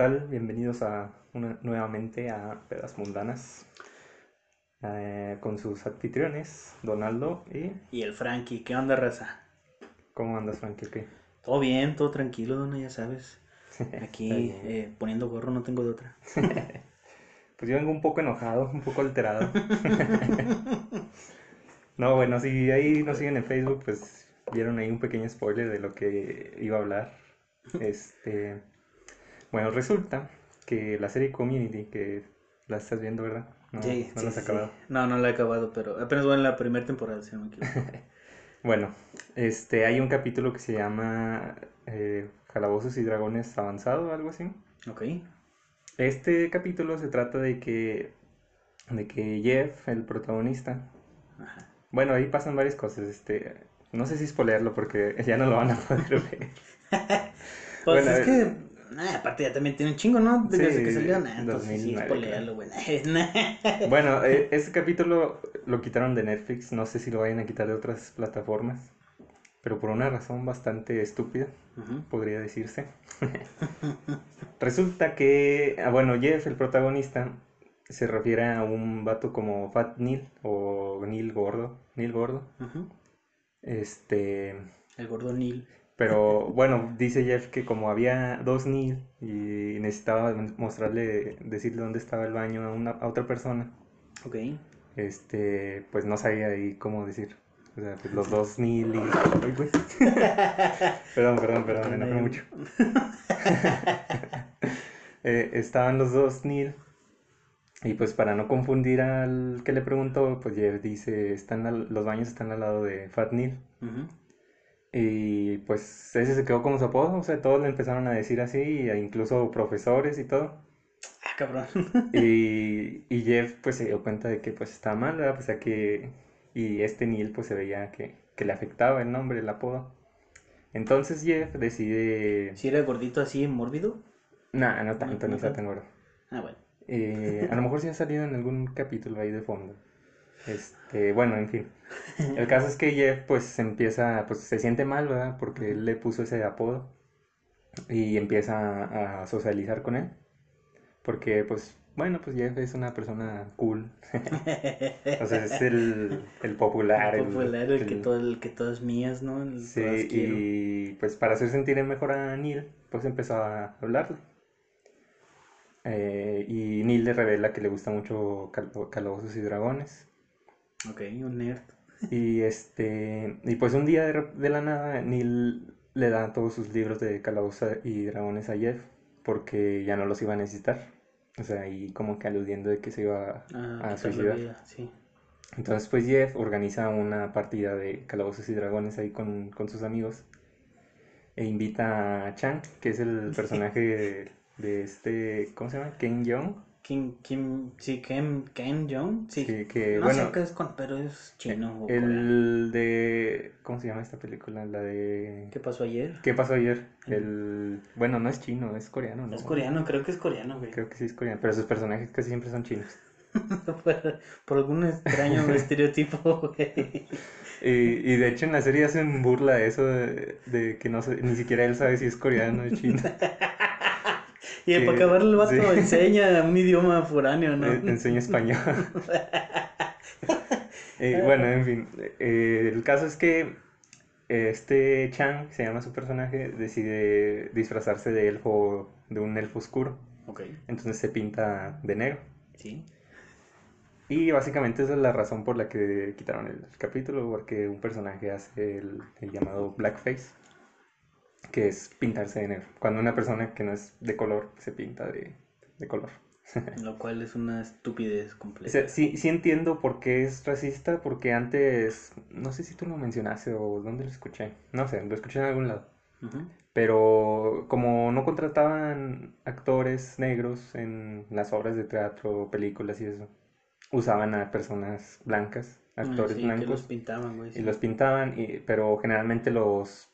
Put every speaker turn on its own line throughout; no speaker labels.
¿Qué tal? Bienvenidos a una, nuevamente a Pedas Mundanas eh, con sus anfitriones, Donaldo y...
Y el Frankie, ¿qué onda, raza?
¿Cómo andas, Frankie? ¿Qué?
Todo bien, todo tranquilo, dona, ya sabes. Aquí eh, poniendo gorro no tengo de otra.
Pues yo vengo un poco enojado, un poco alterado. no, bueno, si ahí nos siguen en Facebook, pues vieron ahí un pequeño spoiler de lo que iba a hablar. Este, bueno, resulta que la serie Community, que la estás viendo, ¿verdad? No,
sí,
no
sí,
la has
sí.
acabado.
No, no la he acabado, pero apenas voy en la primera temporada, si no me equivoco.
Bueno, este, hay un capítulo que se llama eh, Calabozos y Dragones Avanzado, algo así.
ok.
Este capítulo se trata de que, de que Jeff, el protagonista,
Ajá.
bueno, ahí pasan varias cosas, este, no sé si spoilearlo porque ya no lo van a poder ver.
Pues
Bueno,
es que, nah, aparte ya también tiene un chingo, ¿no? Desde
Sí,
que salió, nah, entonces sí,
2009,
spoilealo, güey. Nah.
Bueno, eh, ese capítulo lo quitaron de Netflix, no sé si lo vayan a quitar de otras plataformas, pero por una razón bastante estúpida, podría decirse. Resulta que, ah, bueno, Jeff, el protagonista, se refiere a un vato como Fat Neil o Neil Gordo, Neil Gordo. Este,
El gordo Neil.
Pero bueno, dice Jeff que como había dos Neil y necesitaba mostrarle, decirle dónde estaba el baño a, una, a otra persona,
Ok.
este, pues no sabía ahí cómo decir. O sea, pues los dos Neil y... Perdón, perdón, perdón, me enojé mucho. Eh, estaban los dos Neil y pues para no confundir al que le preguntó, pues Jeff dice, están al- los baños están al lado de Fat Neil.
Ujú.
Y pues ese se quedó como su apodo, o sea, todos le empezaron a decir así, e incluso profesores y todo.
Ah, cabrón.
Y, y Jeff pues se dio cuenta de que pues estaba mal, ¿verdad? Pues a que... Y este Neil pues se veía que, que le afectaba el nombre, el apodo. Entonces Jeff decide...
Si era gordito así, mórbido.
Nah, no tanto,
No
ni está tan gordo.
Ah, bueno.
Eh, a lo mejor sí ha salido en algún capítulo ahí de fondo. Este, bueno, en fin. El caso es que Jeff pues se empieza, pues se siente mal, ¿verdad? Porque él le puso ese apodo y empieza a socializar con él. Porque pues, bueno, pues Jeff es una persona cool. O sea, es el, el popular.
El popular, el, que
el-
todo, el que todas mías, ¿no? El
Sí, y pues para hacer sentir mejor a Neil, pues empezó a hablarle. Eh, y Neil le revela que le gusta mucho Cal- Calabozos y Dragones.
Ok, un nerd.
Y este, y pues un día de, la nada, Neil le da todos sus libros de Calabozos y Dragones a Jeff, porque ya no los iba a necesitar. O sea, y como que aludiendo de que se iba
Ah,
a suicidar.
vida, sí.
Entonces, pues Jeff organiza una partida de Calabozos y Dragones ahí con, con sus amigos. E invita a Chang, que es el personaje de, de este, ¿cómo se llama? Ken Jeong.
Kim, Kim, sí, Kim, Kim Jong, sí.
Que, que,
no
bueno,
sé qué es, con, pero es chino o coreano.
el de, ¿cómo se llama esta película? La de...
¿Qué pasó ayer?
¿Qué pasó ayer? El, bueno, no es chino, es coreano, ¿no?
Es coreano, creo que es coreano, güey.
Creo que sí es coreano, pero sus personajes casi siempre son chinos.
por, por algún extraño estereotipo, güey.
Y, y de hecho en la serie hacen burla de eso, de, de que no sé, ni siquiera él sabe si es coreano o es chino.
Y
Que-
para acabar el vato
sí.
enseña un idioma foráneo, ¿no?
Eh, enseña español. Eh, bueno, en fin. eh, el caso es que este Chang, que se llama su personaje, decide disfrazarse de elfo, de un elfo oscuro.
Ok,
Entonces se pinta de negro.
sí.
Y básicamente esa es la razón por la que quitaron el capítulo, porque un personaje hace el, el llamado blackface, que es pintarse de negro. Cuando una persona que no es de color se pinta de, de color.
Lo cual es una estupidez
O
completa.
sea, sí, sí entiendo por qué es racista, porque antes, no sé si tú lo mencionaste o dónde lo escuché, no sé, lo escuché en algún lado. Pero como no contrataban actores negros en las obras de teatro, películas y eso, usaban a personas blancas, actores
sí, que
blancos,
los pintaban, güey.
y los pintaban, y, pero generalmente los,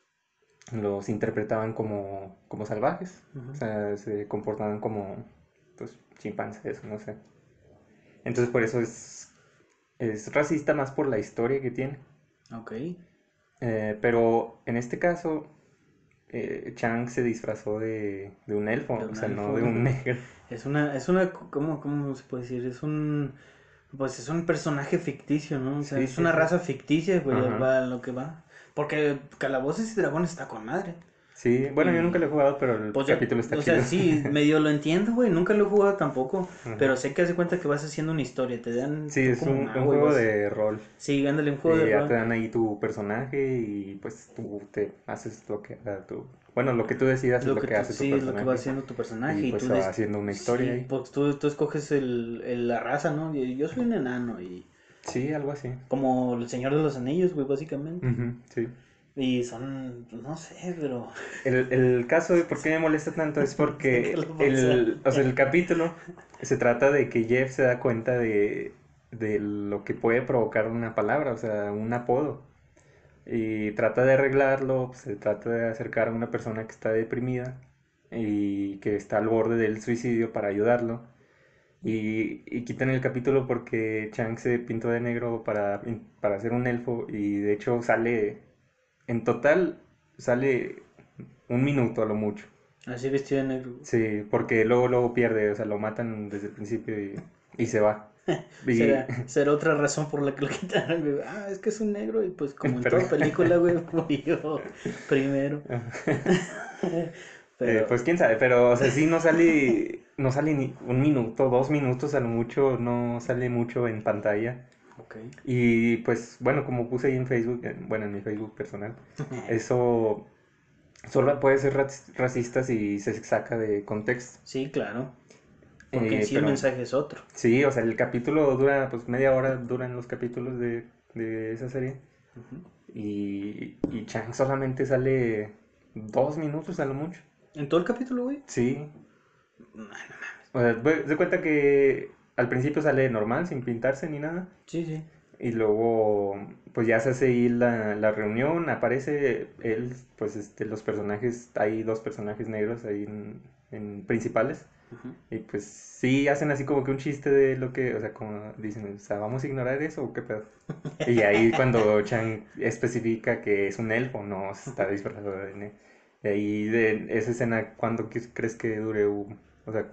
los interpretaban como, como salvajes. O sea, se comportaban como, pues, chimpancés, no sé. Entonces por eso es, es racista más por la historia que tiene.
Ok.
Eh, pero en este caso, eh, Chang se disfrazó de, de un elfo,
De
o sea, no de un negro.
Es una, es una, ¿cómo, cómo se puede decir? Es un, pues es un personaje ficticio, ¿no? O sea,
Sí,
es
sí,
una
sí.
raza ficticia, güey,
Ajá.
va lo que va. Porque Calabozos y Dragones está con madre.
Sí, bueno, yo
Y-
nunca lo he jugado, pero el
Pues ya-
capítulo está
o
chido.
sea, sí, medio lo entiendo, güey, nunca lo he jugado tampoco,
Ajá.
pero sé que hace cuenta que vas haciendo una historia, te dan...
Sí, es un, un juego de rol.
Sí, ándale, un juego
y
de
ya
rol.
te dan ahí tu personaje y pues tú te haces lo que tu... Bueno, lo que tú decidas es
Lo
lo
que
que,
tú-
hace tu
sí, es
personaje.
lo que va haciendo tu personaje
y
y,
pues
tú
va haciendo una historia
Sí,
ahí.
pues tú, tú escoges el, el- la raza, ¿no? Y yo soy un enano y...
Sí, algo así.
Como el Señor de los Anillos, güey, básicamente.
Sí.
Y son, no sé, pero...
El, el caso de por qué me molesta tanto es porque el, o sea, el capítulo se trata de que Jeff se da cuenta de, de lo que puede provocar una palabra, o sea, un apodo. Y trata de arreglarlo, se trata de acercar a una persona que está deprimida y que está al borde del suicidio para ayudarlo. Y, y quitan el capítulo porque Chang se pintó de negro para, para ser un elfo y de hecho sale, en total, sale un minuto a lo mucho.
Así vestido de negro.
Sí, porque luego, luego pierde, o sea, lo matan desde el principio y, y se va. Y-
Será, será otra razón por la que lo quitaron, güey. Ah, es que es un negro y pues como en
Pero-
toda película, güey, murió primero.
Eh,
Pero,
pues quién sabe, pero o sea, sí no sale, no sale ni un minuto, dos minutos a lo mucho, no sale mucho en pantalla.
ok.
Y pues bueno, como puse ahí en Facebook, en- bueno, en mi Facebook personal, eso solo puede ser raci- racista si se saca de contexto.
Sí, claro. Porque
Eh,
en sí el mensaje es otro.
Sí, o sea, el capítulo dura pues media hora, duran los capítulos de, de esa serie. Y, y Chang solamente sale dos minutos a lo mucho.
¿En todo el capítulo, güey?
Sí.
No, no mames.
O sea, se cuenta que al principio sale normal, sin pintarse ni nada.
Sí, sí.
Y luego, pues ya se hace ahí la, la reunión, aparece él, pues este, los personajes, hay dos personajes negros ahí en, en principales. Y pues sí hacen así como que un chiste de lo que, o sea, como dicen, o sea, ¿vamos a ignorar eso o qué pedo? Y ahí cuando Chang especifica que es un elfo, no está disfrazado de Y ahí de esa escena, ¿cuánto crees que dure? u- O sea,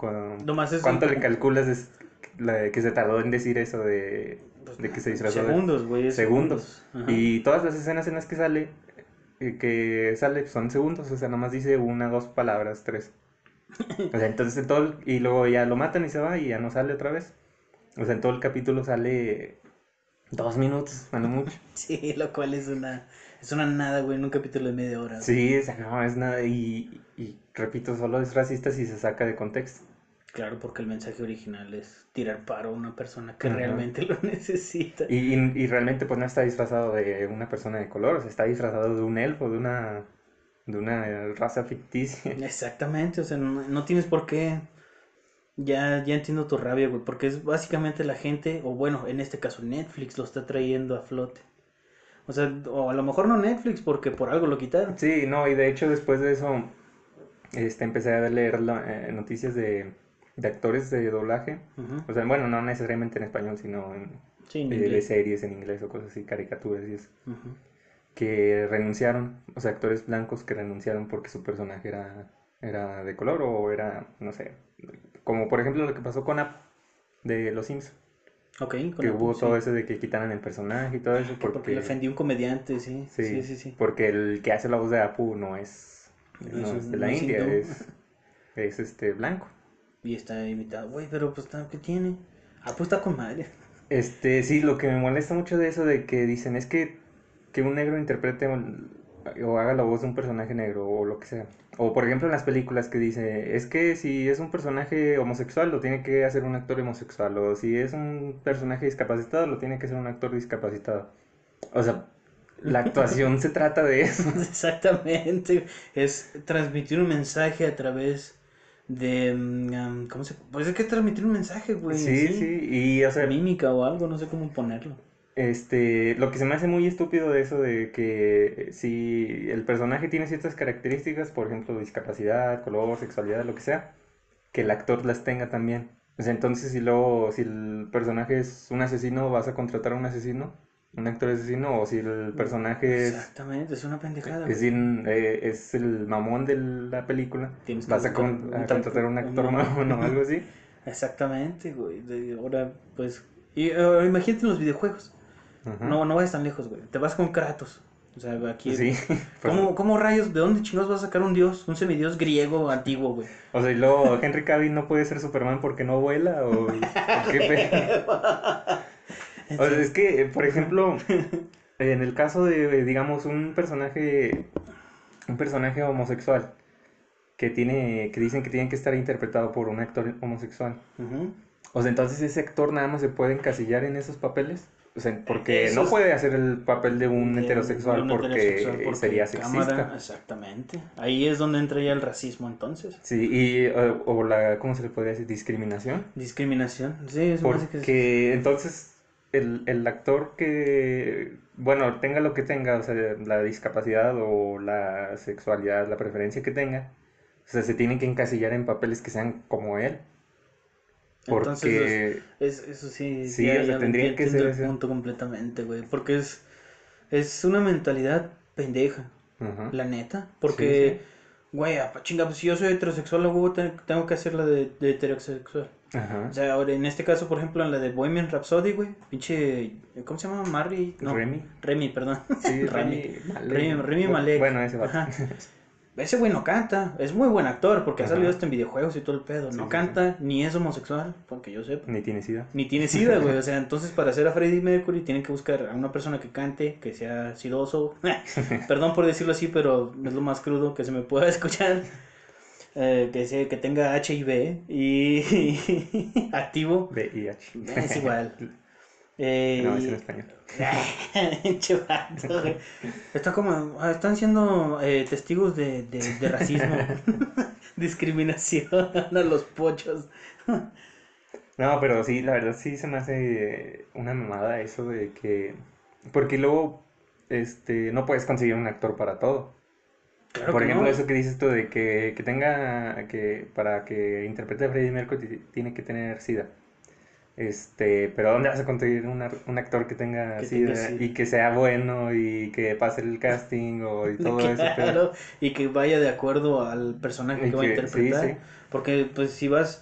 Nomás es
¿cuánto le calculas es- la- que se tardó en decir eso de,
Pues,
de que se disfrazó
Segundos, güey.
Segundos. Y todas las escenas en las que sale, eh, que sale son segundos, o sea, nomás dice una, dos palabras, tres. O sea, entonces en todo, el- y luego ya lo matan y se va y ya no sale otra vez. O sea, en todo el capítulo sale dos minutos, lo mucho.
Sí, lo cual es una, es una nada, güey, en un capítulo de media hora.
Sí, o sea, no es nada, y, y repito, solo es racista si se saca de contexto.
Claro, porque el mensaje original es tirar paro a una persona que realmente lo necesita.
Y, y, y realmente pues no está disfrazado de una persona de color, o sea, está disfrazado de un elfo, de una, de una raza ficticia.
Exactamente, o sea, no, no tienes por qué. Ya, ya entiendo tu rabia, güey, porque es básicamente la gente, o bueno, en este caso Netflix lo está trayendo a flote. O sea, o a lo mejor no Netflix, porque por algo lo quitaron.
Sí, no, y de hecho después de eso este, empecé a leer eh, noticias de, de actores de doblaje. O sea, bueno, no necesariamente en español, sino en,
Sí, en
de, series en inglés o cosas así, caricaturas y eso. Que renunciaron, o sea, actores blancos que renunciaron porque su personaje era, era de color o era, no sé, como por ejemplo lo que pasó con App de Los Simpsons.
Ok, con
Que
Apu,
hubo
sí.
todo eso de que quitaran el personaje y todo eso
Que porque,
porque...
le ofendió un comediante, sí.
Sí,
Sí, sí, sí.
porque el que hace la voz de Apu no es,
No
no
es-
es de la India,
hindú.
es, es este blanco.
Y está imitado, güey, pero pues, ¿qué tiene? Ah, pues está con madre.
Este, sí, lo que me molesta mucho de eso de que dicen es que, que un negro interprete o, o haga la voz de un personaje negro o lo que sea. O por ejemplo en las películas que dice, es que si es un personaje homosexual lo tiene que hacer un actor homosexual. O si es un personaje discapacitado lo tiene que hacer un actor discapacitado. O sea, la actuación se trata de eso.
Exactamente. Es transmitir un mensaje a través de. um, ¿Cómo se.? Pues es que transmitir un mensaje, güey.
Sí,
así.
sí, y o sea,
Mímica o algo, no sé cómo ponerlo.
Este, lo que se me hace muy estúpido de eso de que si el personaje tiene ciertas características, por ejemplo, discapacidad, color, sexualidad, lo que sea, que el actor las tenga también. Sea, entonces si luego, si el personaje es un asesino, vas a contratar a un asesino un actor es asesino o si el personaje es,
Exactamente, es una pendejada.
es, in- eh, es el mamón de la película,
Tienes
vas a,
buscar
con-
un
a contratar un actor mamón o algo así.
Exactamente, güey. Ahora, pues. Y eh, imagínate en los videojuegos.
Ajá.
No, no vayas tan lejos, güey. Te vas con Kratos. O sea, aquí.
Sí. pues,
¿Cómo, ¿Cómo rayos? ¿De dónde chingados vas a sacar un dios? Un semidios griego antiguo, güey.
O sea, y luego Henry Cavill no puede ser Superman porque no vuela o, o qué pe- O sea, es que, eh, por ejemplo, en el caso de, digamos, un personaje, un personaje homosexual que tiene, que dicen que tiene que estar interpretado por un actor homosexual. O sea, entonces ese actor nada más se puede encasillar en esos papeles. O sea, porque
Eso
no puede hacer el papel de un
De-
heterosexual
de un
porque,
heterosexual porque
sería
cámara-
sexista.
exactamente. Ahí es donde entra ya el racismo, entonces.
Sí, y, o, o la, ¿cómo se le podría decir? Discriminación.
Discriminación. Sí, es más que.
Porque entonces el, el actor que, bueno, tenga lo que tenga, o sea, la discapacidad o la sexualidad, la preferencia que tenga, o sea, se tiene que encasillar en papeles que sean como él. Porque,
Es, eso sí,
Sí,
ya,
o sea,
ya
tendría que ser ese.
punto completamente, güey. Porque es, es una mentalidad pendeja,
ajá,
la neta. Porque,
Sí,
güey, apa, chinga, pues si yo soy heterosexual, te- tengo que hacer la de, de heterosexual.
ajá,
O sea, ahora en este caso, por ejemplo, en la de Bohemian Rhapsody, güey, pinche, ¿cómo se llama? Marry, no,
Remy.
Remy, perdón.
Sí,
Remy.
Remy Malek.
Remy, Remy Malek.
Bueno, ese va.
Ese güey no canta, es muy buen actor porque ha salido hasta en videojuegos y todo el pedo.
Sí,
no
sí,
canta, ni es homosexual, porque yo sepa.
Ni tiene sida.
Ni tiene sida, güey. O sea, entonces para hacer a Freddie Mercury tienen que buscar a una persona que cante, que sea sidoso. Perdón por decirlo así, pero es lo más crudo que se me pueda escuchar. Eh, que, sea, que tenga HIV y activo.
VIH.
Es igual. Eh,
No, es en español.
Vato, güey. Está como, ah, están siendo eh, testigos de, de, de racismo, discriminación a los pochos.
No, pero sí, la verdad sí se me hace una mamada eso de que... Porque luego, este, no puedes conseguir un actor para todo.
Claro
Por ejemplo,
no.
eso que dices tú de que, que tenga, que para que interprete a Freddie Mercury ti- tiene que tener SIDA. Este, pero ¿dónde vas a conseguir un, actor que tenga
Que
SIDA
tenga SIDA.
y que sea bueno y que pase el casting o y todo eso? pero-
y que vaya de acuerdo al personaje
Y
que va a
que- sí,
interpretar.
sí.
Porque, pues, si vas.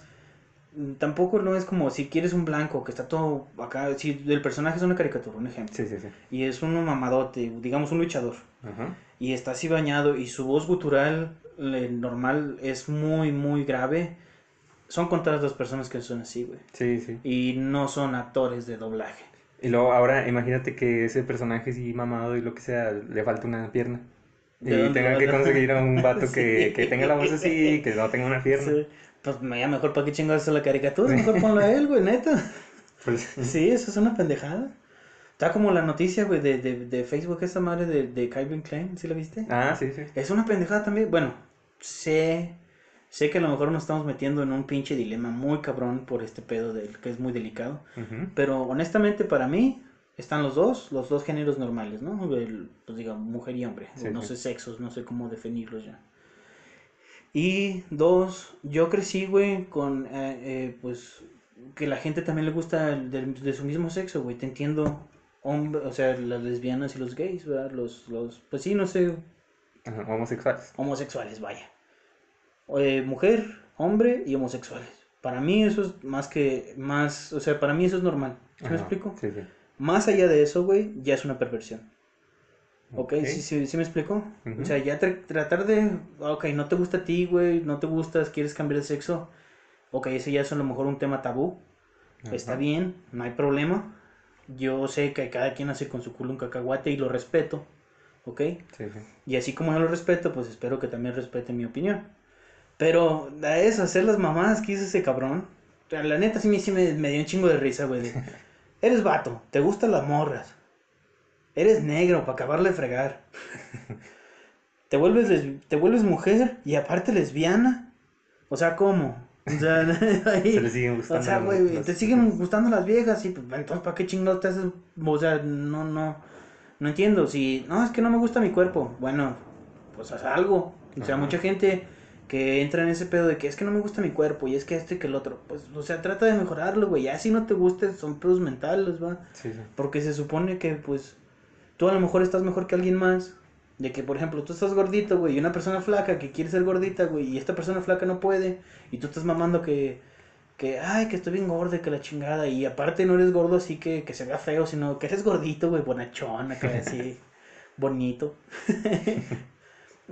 Tampoco no es como si quieres un blanco que está todo acá. Si el personaje es una caricatura, un ejemplo.
Sí, sí, sí.
Y es un mamadote, digamos un luchador.
Ajá.
y está así bañado y su voz gutural eh, normal es muy, muy grave, son contadas las personas que son así, güey.
Sí, sí.
Y no son actores de doblaje.
Y luego ahora imagínate que ese personaje sí mamado y lo que sea, le falta una pierna. Y
¿De dónde
tengan que conseguir a un vato que,
Sí.
que tenga la voz así, que no tenga una pierna.
Sí, Pues ya mejor para qué chingados la caricatura, mejor ponlo a él, güey, neta.
Pues,
Sí, eso es una pendejada. Está como la noticia, güey, de, de, de Facebook, esa madre de, de Calvin Klein, ¿sí la viste?
ah, sí, sí.
Es una pendejada también. Bueno, sé, sé que a lo mejor nos estamos metiendo en un pinche dilema muy cabrón por este pedo del que es muy delicado. Pero honestamente para mí están los dos, los dos géneros normales, ¿no? El, pues digamos, mujer y hombre.
Sí,
no
sí.
sé sexos, no sé cómo definirlos ya. Y dos, yo crecí, güey, con, eh, eh, pues, que la gente también le gusta de, de su mismo sexo, güey. Te entiendo, hombre, o sea, las lesbianas y los gays, ¿verdad? Los, los, pues sí, no sé,
Ajá, homosexuales.
homosexuales, vaya. Eh, mujer, hombre y homosexuales. Para mí eso es más que, más, o sea, para mí eso es normal. ¿Sí me explico?
Sí, sí.
Más allá de eso, güey, ya es una perversión. ¿Ok?
Ok.
¿Sí, sí, sí me explico? O sea, ya tra- tratar de, ok, no te gusta a ti, güey, no te gustas, quieres cambiar de sexo. Ok, ese ya es a lo mejor un tema tabú. Está bien, no hay problema. Yo sé que cada quien hace con su culo un cacahuate y lo respeto. ¿Ok?
Sí, sí.
Y así como yo lo respeto, pues espero que también respeten mi opinión. Pero a eso, hacer las mamadas que hizo ese cabrón. La neta sí me, sí me, me dio un chingo de risa, güey. Eres vato, te gustan las morras. Eres negro, para acabarle de fregar. Te vuelves, te vuelves mujer y aparte lesbiana. O sea, ¿cómo? O sea, ahí-
Se siguen gustando.
o sea, güey, te siguen gustando las viejas y pues entonces ¿para qué chingados te haces? O sea, no, no, no entiendo. Si, no, es que no me gusta mi cuerpo. Bueno, pues haz algo. O sea,
Ajá.
mucha gente que entra en ese pedo de que es que no me gusta mi cuerpo y es que este y que el otro. Pues, o sea, trata de mejorarlo, güey. Ya si no te guste, son pedos mentales, va.
Sí, sí.
Porque se supone que, pues, tú a lo mejor estás mejor que alguien más. De que, por ejemplo, tú estás gordito, güey, y una persona flaca que quiere ser gordita, güey, y esta persona flaca no puede, y tú estás mamando que, que, ay, que estoy bien gordo, que la chingada, y aparte no eres gordo así que, que se vea feo, sino que eres gordito, güey, bonachón, acá así, bonito.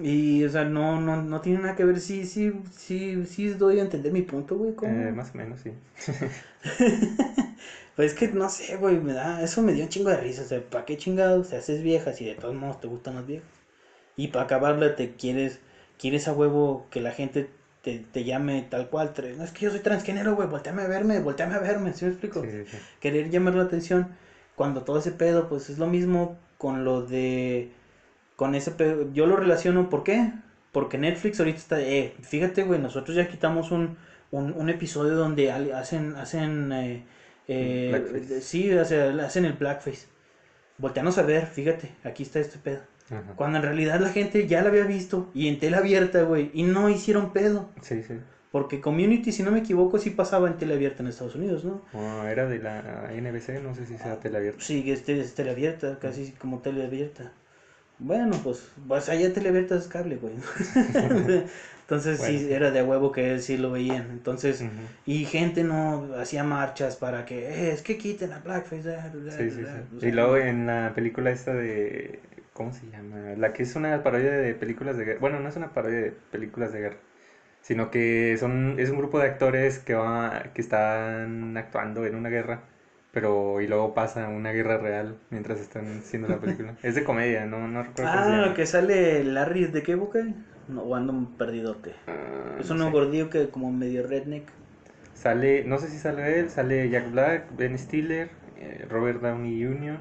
y, o sea, no, no, no tiene nada que ver, sí, sí, sí, sí doy a entender mi punto, güey.
Eh, más o menos, sí.
Pues es que no sé, güey, me da, eso me dio un chingo de risa, o sea, ¿para qué chingados te haces vieja si de todos modos te gustan las viejas? Y para acabarla te quieres, quieres a huevo que la gente te, te llame tal cual, no es que yo soy transgénero, güey, volteame a verme, volteame a verme, ¿sí me explico?
Sí, sí.
Querer llamar la atención, cuando todo ese pedo, pues es lo mismo con lo de, con ese pedo, yo lo relaciono, ¿por qué? Porque Netflix ahorita está, eh, fíjate, güey, nosotros ya quitamos un, un, un episodio donde hacen, hacen, eh, eh, sí, o sea, hacen el blackface. Volteanos a ver, fíjate, aquí está este pedo.
Ajá.
Cuando en realidad la gente ya la había visto y en tela abierta, güey, y no hicieron pedo.
Sí, sí.
Porque Community, si no me equivoco, sí pasaba en tela abierta en Estados Unidos, ¿no?
Oh, era de la NBC, no sé si sea teleabierta.
Sí, que este es tele abierta, casi como tele abierta. Bueno, pues, pues allá tele abierta es cable, güey. Entonces
Bueno,
sí, era de huevo que sí lo veían. Entonces, y gente no hacía marchas para que, eh, es que quiten a Blackface. bla, bla,
Sí, sí,
bla".
sí.
O sea,
Y luego en la película esta de... ¿Cómo se llama? La que es una parodia de películas de guerra. Bueno, no es una parodia de películas de guerra. Sino que son, es un grupo de actores que, va, que están actuando en una guerra. Pero y luego pasa una guerra real mientras están haciendo la película. es de comedia, no, no recuerdo
Ah, que sale Larry, ¿de qué? No, o ando perdido, ¿qué?
Ah,
Es
no
uno
sé.
gordillo que como medio redneck.
Sale, no sé si sale él, sale Jack Black, Ben Stiller, eh, Robert Downey Jr.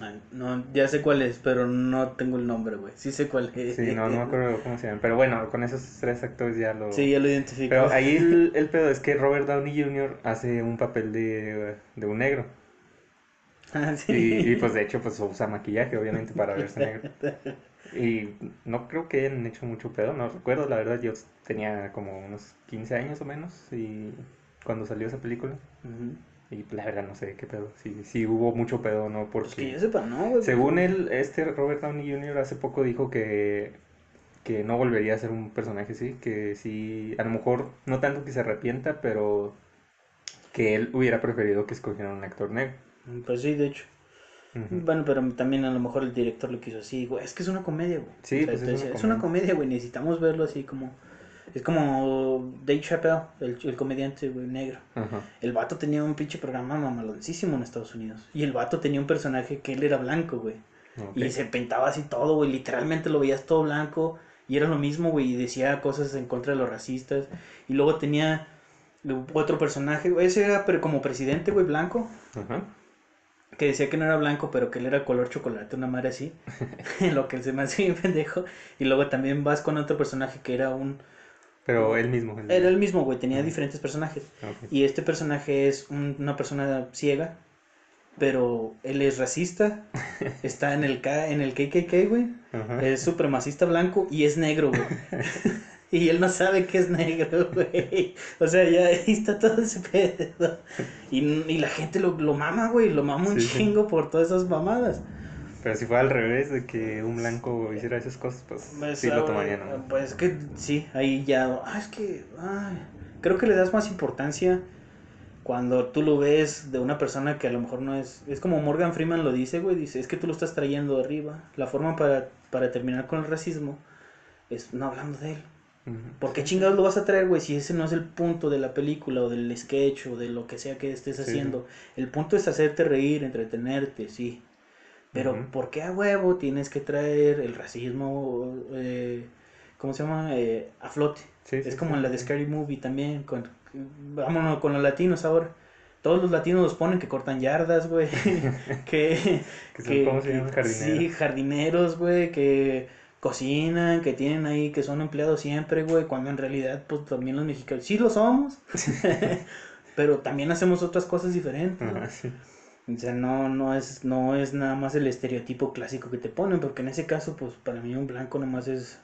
Ay, no, ya sé cuál es, pero no tengo el nombre, güey. Sí sé cuál es.
Sí, no, no me acuerdo cómo se llama. Pero bueno, con esos tres actores ya lo...
Sí, ya lo identifico.
Pero ahí el, el pedo es que Robert Downey Jr. hace un papel de, de un negro.
Ah, sí.
Y, y, pues de hecho pues usa maquillaje obviamente para verse negro. Y no creo que hayan hecho mucho pedo, no recuerdo, la verdad yo tenía como unos 15 años o menos y cuando salió esa película.
Ujú.
Y pues, la verdad no sé qué pedo, si, si hubo mucho pedo o no,
Pues que
porque
yo sepa, no, güey.
según él, este Robert Downey Jr. hace poco dijo que, que no volvería a ser un personaje así, que sí, a lo mejor no tanto que se arrepienta, pero que él hubiera preferido que escogieran un actor negro.
Pues sí, de hecho. Bueno, pero también a lo mejor el director lo quiso así, güey. Es que es una comedia, güey.
Sí,
O sea,
pues es una comedia,
güey. Necesitamos verlo así como. Es como Dave Chappelle, el, el comediante, güey, negro.
Ajá.
El vato tenía un pinche programa mamaloncísimo en Estados Unidos. Y el vato tenía un personaje que él era blanco, güey. Y se pintaba así todo, güey. Literalmente lo veías todo blanco. Y era lo mismo, güey. Y decía cosas en contra de los racistas. Y luego tenía otro personaje, güey. Ese era pero como presidente, güey, blanco.
Ajá.
Que decía que no era blanco, pero que él era color chocolate, una madre así. lo que se me hace bien pendejo. Y luego también vas con otro personaje que era un.
Pero él mismo. el-
Era el mismo, güey. Tenía diferentes personajes.
ok.
Y este personaje es un- una persona ciega, pero él es racista, está en el, K, en el KKK, güey,
Ajá.
es supremacista blanco y es negro, güey. y él no sabe que es negro, güey. O sea, ya ahí está todo ese pedo. Y, y la gente lo, lo mama, güey, lo mama un
Sí, sí.
chingo por todas esas mamadas.
Pero si fuera al revés de que un blanco hiciera esas cosas, pues
Pues,
sí lo tomarían. ¿no?
Pues que sí, ahí ya. Ah, es que. ay, creo que le das más importancia cuando tú lo ves de una persona que a lo mejor no es. Es como Morgan Freeman lo dice, güey. Dice: Es que tú lo estás trayendo arriba. La forma para, para terminar con el racismo es no hablando de él.
Ujú.
¿Por qué chingados lo vas a traer, güey? Si ese no es el punto de la película o del sketch o de lo que sea que estés
Sí,
haciendo. El punto es hacerte reír, entretenerte, sí. Pero
Ujú.
¿por qué a huevo tienes que traer el racismo, eh, ¿cómo se llama? Eh, a flote.
Sí,
es
sí,
como
sí.
en la de Scary Movie también. Con, vámonos con los latinos ahora. Todos los latinos los ponen que cortan yardas, güey. que,
Que son, ¿Cómo se llaman? Jardineros.
Sí, jardineros, güey, que cocinan, que tienen ahí, que son empleados siempre, güey, cuando en realidad, pues también los mexicanos, sí lo somos, pero también hacemos otras cosas diferentes.
sí.
O sea, no, no es, no es nada más el estereotipo clásico que te ponen, porque en ese caso, pues para mí un blanco nomás es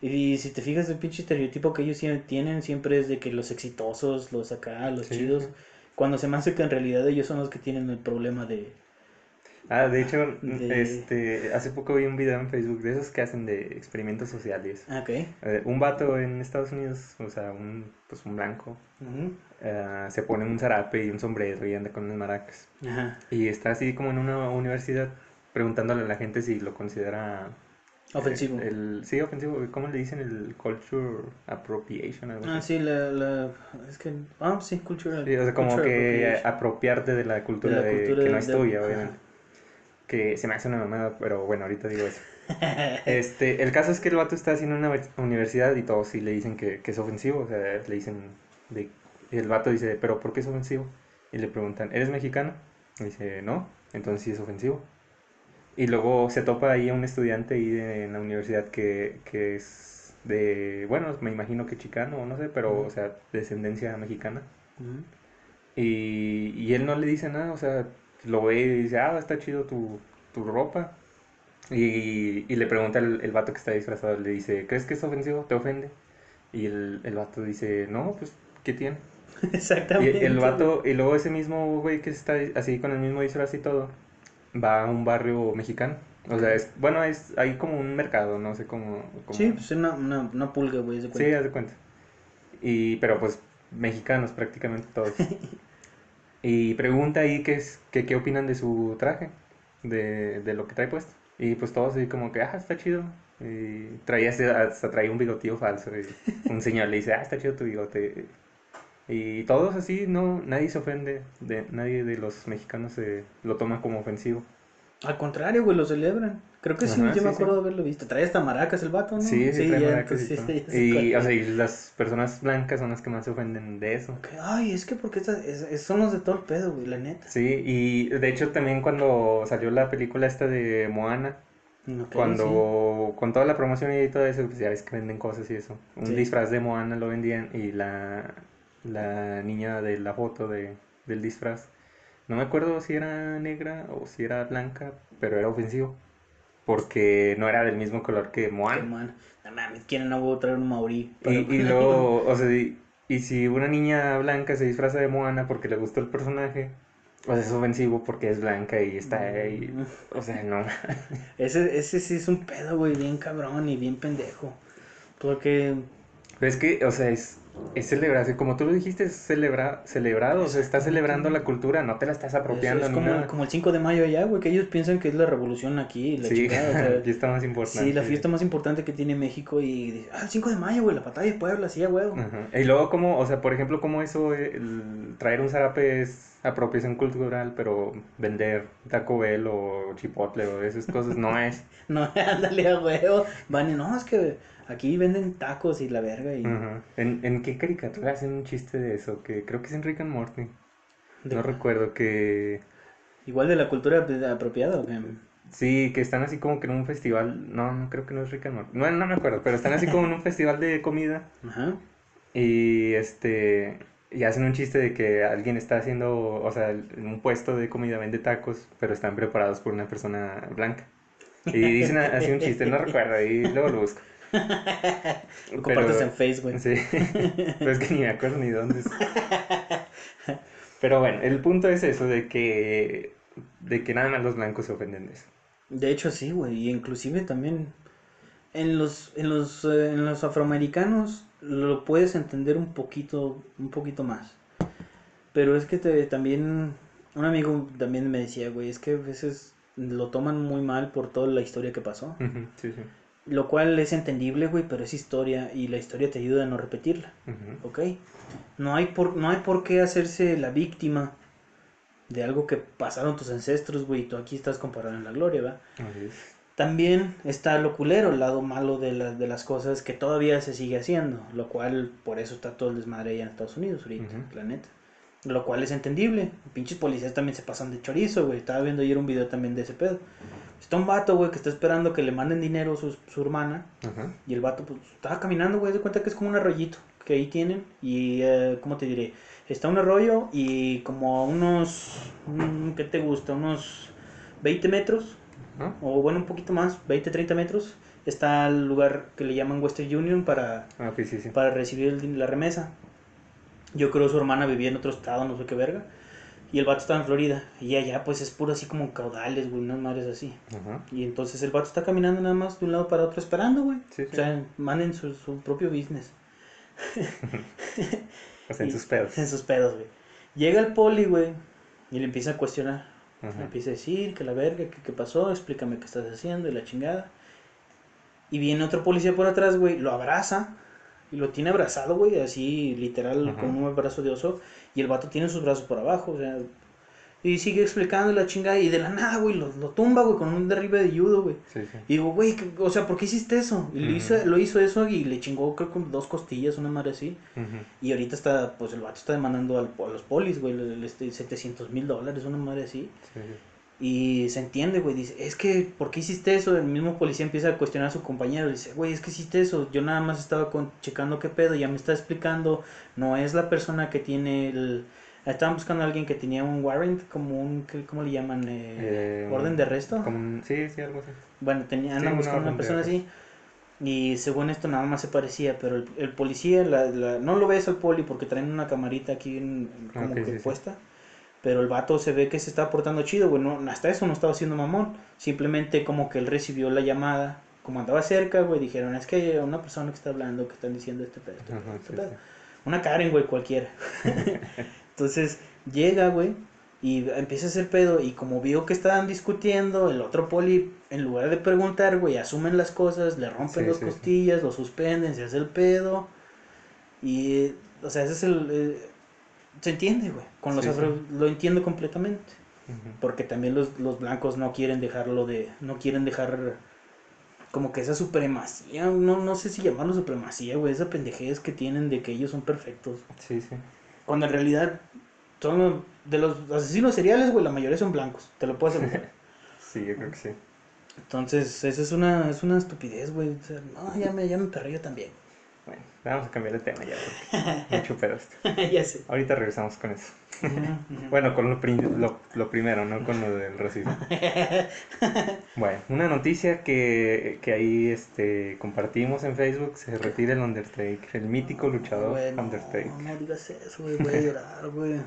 Y si te fijas, el pinche estereotipo que ellos tienen siempre es de que los exitosos, los acá, los
Sí,
chidos. Cuando se me hace que en realidad ellos son los que tienen el problema de...
Ah, de hecho,
De-
este, hace poco vi un video en Facebook de esos que hacen de experimentos sociales.
Ah, ok.
Eh, un vato en Estados Unidos, o sea, un, pues un blanco. Eh, se pone un zarape y un sombrero y anda con unas maracas.
Ajá.
Y está así como en una universidad preguntándole a la gente si lo considera... eh,
Ofensivo.
El, sí, ofensivo. ¿Cómo le dicen? El culture appropriation. algo
Ah,
así.
sí, la, la... Es que... Ah, sí, cultural.
Sí, o sea, como que apropiarte de la cultura,
De la
de-
cultura
que no
de-
es
de-
tuya,
ajá.
obviamente. Que se me hace una mamada, pero bueno, ahorita digo eso. Este, el caso es que el vato está haciendo una universidad y todos sí le dicen que, que es ofensivo, o sea, le dicen, de, y el vato dice, pero ¿por qué es ofensivo? Y le preguntan, ¿eres mexicano? Y dice, no, entonces sí es ofensivo. Y luego se topa ahí a un estudiante ahí de- en la universidad que, que es de, bueno, me imagino que chicano, o no sé, pero, o sea, descendencia mexicana. Y, y él no le dice nada, o sea, lo ve y dice, ah, está chido tu, tu ropa. Y, y le pregunta el, el vato que está disfrazado, le dice, ¿crees que es ofensivo? ¿Te ofende? Y el, el vato dice, no, pues, ¿qué tiene? Y
Exactamente.
el vato, y luego ese mismo güey que está así con el mismo disfraz y todo, va a un barrio mexicano. O sea, es, bueno, es hay como un mercado, no sé cómo... cómo-
Sí, pues es una, una, una pulga, güey,
Sí, haz de cuenta. Y, pero pues mexicanos prácticamente todos. y pregunta ahí qué es, que, qué opinan de su traje, de, de lo que trae puesto. Y pues todos así como que, ah, está chido. Y traía, hasta traía un bigotillo falso. Y un señor le dice, ah, está chido tu bigote. Y todos así, no, nadie se ofende, de, nadie de los mexicanos se lo toma como ofensivo.
Al contrario, güey, lo celebran. Creo que sí,
Ajá,
yo me
sí,
acuerdo
sí.
de haberlo visto. Trae hasta maracas el vato, ¿no?
Sí, sí, trae maracas y todo.
sé
Y, o sea, y las personas blancas son las que más se ofenden de eso.
Ay, es que porque es- son los de todo el pedo, güey, la neta.
Sí, y de hecho también cuando salió la película esta de Moana, cuando con toda la promoción y todo eso, pues ya ves que venden cosas y eso. Un disfraz de Moana lo vendían y la, la niña de la foto de, del disfraz, no me acuerdo si era negra o si era blanca, pero era ofensivo. Porque no era del mismo color que Moana.
man. No mames, quieren no voy a traer un maurí.
Y, y luego, o sea, y, y si una niña blanca se disfraza de Moana porque le gustó el personaje, pues es ofensivo porque es blanca y está ahí. O sea, no.
Ese, ese sí es un pedo, güey, bien cabrón y bien pendejo. Porque,
Pero es que, o sea, es, es celebrarse, como tú lo dijiste, es celebra, celebrado, o sea, estás celebrando la cultura, no te la estás
eso
apropiando
es
ni
como, como el 5 de mayo allá, güey, que ellos piensan que es la revolución aquí, la
Sí,
chingada, o sea,
aquí está más importante.
Sí, la fiesta más importante que tiene México y dice, ah, el 5 de mayo, güey, la batalla de Puebla, sí.
Ajá. Y luego como, o sea, por ejemplo, como eso, eh, el traer un zarape es apropiación cultural, pero vender Taco Bell o Chipotle o esas cosas no es.
No, ándale a huevo. Van y no, es que aquí venden tacos y la verga y...
Ajá. ¿En, ¿En qué caricatura hacen un chiste de eso? Que creo que es en Rick and Morty.
de-
No recuerdo que...
Igual de la cultura apropiada, ¿o qué?
Sí, que están así como que en un festival. No, no creo que no es Rick and Morty. No, no me acuerdo, pero están así como en un festival de comida.
Ajá.
Y este. Y hacen un chiste de que alguien está haciendo. O sea, en un puesto de comida vende tacos, pero están preparados por una persona blanca. Y dicen así un chiste, no recuerdo, y luego lo busco.
Lo compartes
Pero-
en Facebook.
Sí, pero es que ni me acuerdo ni dónde es. Pero bueno, el punto es eso, de que. De que nada más los blancos se ofenden de eso.
De hecho, sí, güey. Y inclusive también en los, en los, eh, en los afroamericanos lo puedes entender un poquito, un poquito más. Pero es que te, también, un amigo también me decía, güey, es que a veces lo toman muy mal por toda la historia que pasó.
Sí, sí.
Lo cual es entendible, güey, pero es historia y la historia te ayuda a no repetirla,
Ujú.
¿ok? No hay por, no hay por qué hacerse la víctima de algo que pasaron tus ancestros, güey, y tú aquí estás comparando en la gloria, ¿va? También está lo culero, el lado malo de, la- de las cosas que todavía se sigue haciendo, lo cual por eso está todo el desmadre allá en Estados Unidos ahorita, la neta. Lo cual es entendible. Pinches policías también se pasan de chorizo, güey. Estaba viendo ayer un video también de ese pedo. Está un vato, güey, que está esperando que le manden dinero a su, su hermana.
Ajá.
Y el vato, pues, estaba caminando, güey. Se cuenta que es como un arroyito que ahí tienen. Y, eh, ¿cómo te diré? Está un arroyo y como a unos, mm, ¿qué te gusta? Unos 20 metros o bueno, un poquito más, 20, 30 metros, está el lugar que le llaman Western Union para,
Ah, ok, sí, sí.
para recibir el la remesa. Yo creo su hermana vivía en otro estado, no sé qué verga. Y el vato estaba en Florida. Y allá pues es puro así como caudales, güey, unas así.
Ajá.
Y entonces el vato está caminando nada más de un lado para otro esperando, güey.
Sí,
O sea, manden su, su propio business.
O sea, en
Y-
sus pedos.
En sus pedos, güey. Llega el poli, güey, y le empieza a cuestionar. Le empieza a decir que la verga, que qué pasó, explícame qué estás haciendo y la chingada. Y viene otro policía por atrás, güey, lo abraza y lo tiene abrazado, güey, así literal
Ajá.
con un abrazo de oso. Y el vato tiene sus brazos por abajo, o sea. Y sigue explicando la chingada y de la nada, güey, lo, lo tumba, güey, con un derribe de judo, güey.
Sí, sí.
Y digo, güey, ¿qué- o sea, ¿por qué hiciste eso? Y lo,
Ujú.
hizo, lo hizo eso y le chingó, creo, con dos costillas, una madre así. Y ahorita está, pues el vato está demandando al, a los polis, güey, le- le- este, 700 mil dólares, una madre así.
Sí, sí.
Y se entiende, güey, dice, es que, ¿por qué hiciste eso? El mismo policía empieza a cuestionar a su compañero, dice, güey, es que hiciste eso, yo nada más estaba con, checando qué pedo, ya me está explicando, no es la persona que tiene el... Estaban buscando a alguien que tenía un warrant, como un, ¿qué- ¿cómo le llaman? Eh,
Eh,
¿Orden de arresto?
Como un- Sí, sí, algo así.
Bueno, tenía, andan
una
buscando una
de
persona así. Y según esto nada más se parecía, pero el, el policía, la, la- no lo ves al poli porque traen una camarita aquí en- en- como que
sí, sí.
Pero el vato se ve que se está portando chido, güey. No, hasta eso no estaba haciendo mamón. Simplemente como que él recibió la llamada. Como andaba cerca, güey, dijeron, es que hay una persona que está hablando, que están diciendo este pedo. este
Ajá,
este
sí,
pedo".
sí.
Una Karen, güey, cualquiera. Entonces llega, güey, y empieza a hacer pedo. Y como vio que estaban discutiendo, el otro poli, en lugar de preguntar, güey, asumen las cosas, le rompen
Sí,
las costillas, lo suspenden, se hace el pedo. Y, o sea, ese es el. eh, se entiende, güey. Con los
Sí,
afro lo entiendo completamente. Porque también los, los blancos no quieren dejarlo de. No quieren dejar. Como que esa supremacía. No, no sé si llamarlo supremacía, güey. Esa pendejez que tienen de que ellos son perfectos.
Sí, sí.
Cuando en realidad son de los asesinos seriales, güey, la mayoría son blancos, te lo puedo asegurar.
Sí, yo creo que sí.
Entonces, eso es una, es una estupidez, güey. O sea, no, ya me, ya me yo también.
Bueno, vamos a cambiar de tema ya, porque mucho pedo esto.
ya sé.
Ahorita regresamos con eso. Bueno, con lo, prim- lo, lo primero, no con lo del racismo. Bueno, una noticia que, que ahí este, compartimos en Facebook, se retira el Undertaker, el mítico luchador
Güey, no,
Undertaker.
No, digas eso, güey, voy a llorar, güey.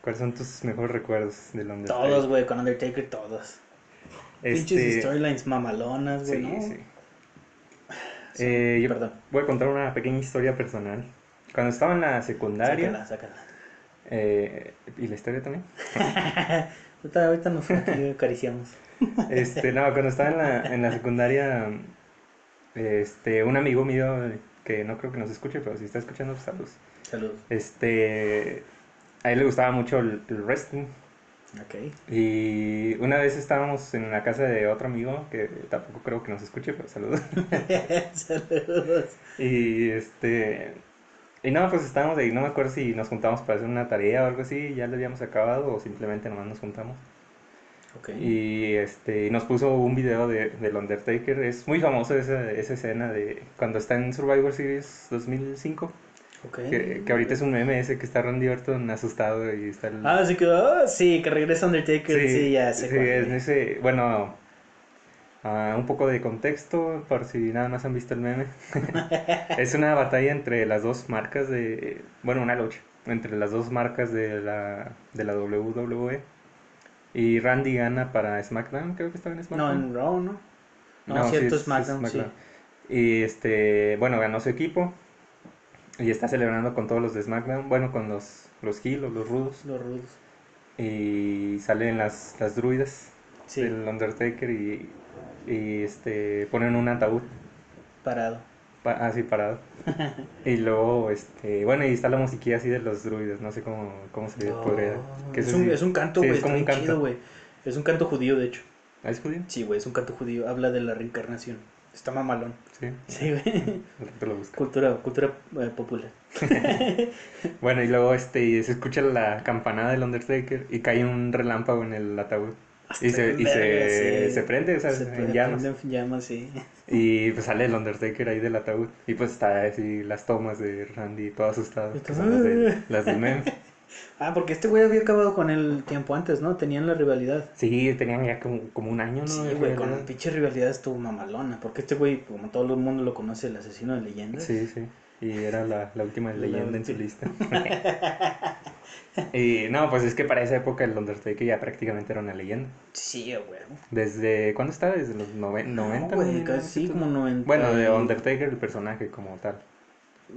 ¿Cuáles son tus mejores recuerdos del Undertaker?
Todos, güey, con Undertaker, todos. Pinches
Este,
storylines mamalonas, güey,
sí,
¿no?
sí. Eh, yo
Perdón.
voy a contar una pequeña historia personal. Cuando estaba en la secundaria,
Sácala, sácala.
eh, y la historia también,
Ahorita, nos acariciamos.
este, no, cuando estaba en la, en la secundaria, este, un amigo mío, que no creo que nos escuche, pero si está escuchando, pues, saludos.
Saludos.
Este, a él le gustaba mucho el, el wrestling.
Ok.
Y una vez estábamos en la casa de otro amigo, que tampoco creo que nos escuche, pero saludos.
Saludos.
Y este. Y no, pues estábamos ahí, no me acuerdo si nos juntamos para hacer una tarea o algo así, ya lo habíamos acabado o simplemente nomás nos juntamos.
Ok.
Y este, nos puso un video de, del Undertaker, es muy famoso esa, esa escena de cuando está en Survivor Series 2005, que, que ahorita es un meme ese que está Randy Orton asustado y está el...
Ah, sí que, ah, sí, que regresa Undertaker, sí, ya sé
sí, es ese, bueno, ah, un poco de contexto, por si nada más han visto el meme. es una batalla entre las dos marcas de, bueno, una lucha entre las dos marcas de la, de la WWE. Y Randy gana para SmackDown, creo que estaba en
No,
SmackDown.
en Raw, ¿no? No,
No, sí,
cierto,
es
SmackDown, sí.
Y este, bueno, ganó su equipo. Y está celebrando con todos los de SmackDown, bueno, con los, los o los rudos.
Los rudos.
Y salen las, las druidas
Sí,
del Undertaker y, y este ponen un ataúd
parado.
pa- así parado. y luego, este, bueno, y está la musiquilla así de los druidas, no sé cómo, cómo se
No,
podría. que
es, un,
sí-
es un canto,
sí,
güey.
es como un canto.
chido. Es un canto judío, de hecho.
¿Ah, es judío?
Sí, güey, es un canto judío. Habla de la reencarnación. Está mamalón.
Sí,
Sí, güey.
lo busco.
Cultura, cultura eh, popular.
Bueno, y luego este, se escucha la campanada del Undertaker y cae un relámpago en el ataúd. Y se, y se,
sí.
se prende, o sea,
Se
en
prende
llamas.
en llamas, sí.
Y pues sale el Undertaker ahí del ataúd. Y pues está así las tomas de Randy todo asustado. las, de- las del meme.
Ah, porque este güey había acabado con él tiempo antes, ¿no? Tenían la rivalidad.
Sí, tenían ya como, como un año, ¿no?
Sí, güey, con
rivalidad.
pinche rivalidad estuvo mamalona. Porque este güey, como todo el mundo lo conoce, el asesino de leyendas.
Sí, sí. Y era la, la última
La
leyenda en su lista. y no, pues es que para esa época el Undertaker ya prácticamente era una leyenda.
Sí, güey.
¿Desde cuándo estaba? ¿Desde los noven- 90?
No, güey,
¿no?
casi como 90.
Bueno, de Undertaker, el personaje como tal.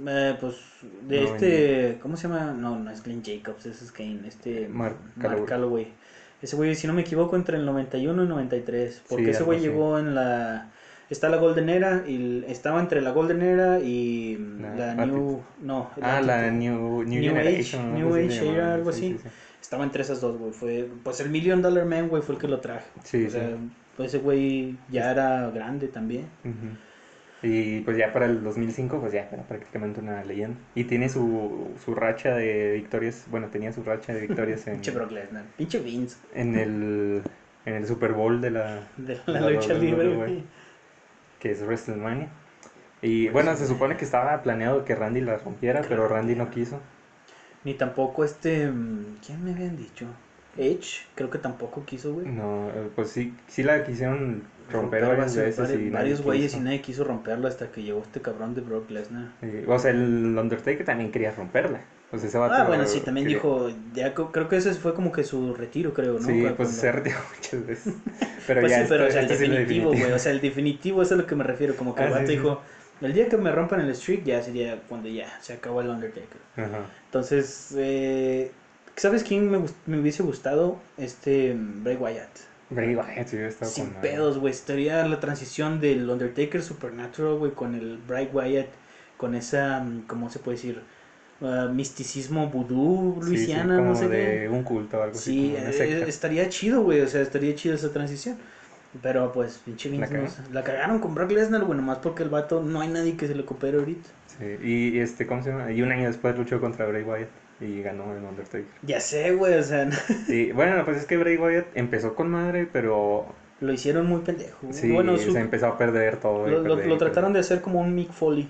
Eh, pues de
No,
este, ¿cómo se llama? No, no es Glenn Jacobs, ese es Kane, este
Mark
Mark
Calloway.
Ese güey, si no me equivoco, entre el 91 y 93, porque
Sí,
ese güey llegó en la está la Golden Era y estaba entre la Golden Era y
La
la, New, no,
Ah, la. New, New,
New. Age, New Age era algo
sí,
así.
sí, sí.
Estaba entre esas dos, güey, fue pues el Million Dollar Man, güey, fue el que lo traje.
Sí,
o sea, pues ese güey ya era grande también.
Ujú. Y pues ya para el 2005, pues ya era prácticamente una leyenda. Y tiene su, su racha de victorias, bueno, tenía su racha de victorias en,
Pinche Brock Lesnar, pinche Vince
en, el, en el Super Bowl de la,
de
La
la lucha libre,
güey.
güey.
que es WrestleMania. Y bueno, se supone que estaba planeado que Randy la rompiera, pero Randy no quiso.
Ni tampoco este. mm, ¿Quién me habían dicho? Edge, creo que tampoco quiso, güey.
No, eh, pues sí, sí la quisieron romper varias
varios-
veces y
varios,
nadie
varios güeyes
quiso.
y nadie quiso romperlo hasta que llegó este cabrón de Brock Lesnar.
Y, o sea, el Undertaker también quería romperla. O sea, ese vato
Ah, bueno, sí, también
quería-
dijo, ya creo que ese fue como que su retiro, creo, ¿no?
Sí,
Cuando-
pues se retiró muchas veces. Pero
Pues
ya
sí, pero o sea, el definitivo, güey, o sea, el definitivo es a lo que me refiero, como que el
Ah,
vato
sí.
dijo, el día que me rompan el streak ya sería cuando ya se acabó el Undertaker.
Ajá.
Entonces, eh, ¿sabes quién me, me hubiese gustado? Este, Bray Wyatt.
Bray Wyatt, sí, hubiera estado
Sin
con
pedos, güey. Estaría la transición del Undertaker Supernatural, güey, con el Bray Wyatt, con esa, mm, ¿cómo se puede decir? Ah, misticismo vudú,
Sí, sí,
Luisiana,
como
no sé
de
qué.
un culto o algo así.
Sí,
como una
eh, estaría chido, güey. O sea, estaría chido esa transición. Pero pues, pinche Vince,
¿La
no la cagaron con Brock Lesnar, güey, nomás porque el vato no hay nadie que se le coopere ahorita.
Sí, y este, ¿cómo se llama? Y un año después luchó contra Bray Wyatt y ganó el Undertaker.
Ya sé, güey, o sea,
Y bueno, pues es que Bray Wyatt empezó con madre, pero
lo hicieron muy pendejo.
sí,
bueno, su-
se empezó a perder todo.
Lo, lo-
perder
trataron de hacer como un Mick Foley.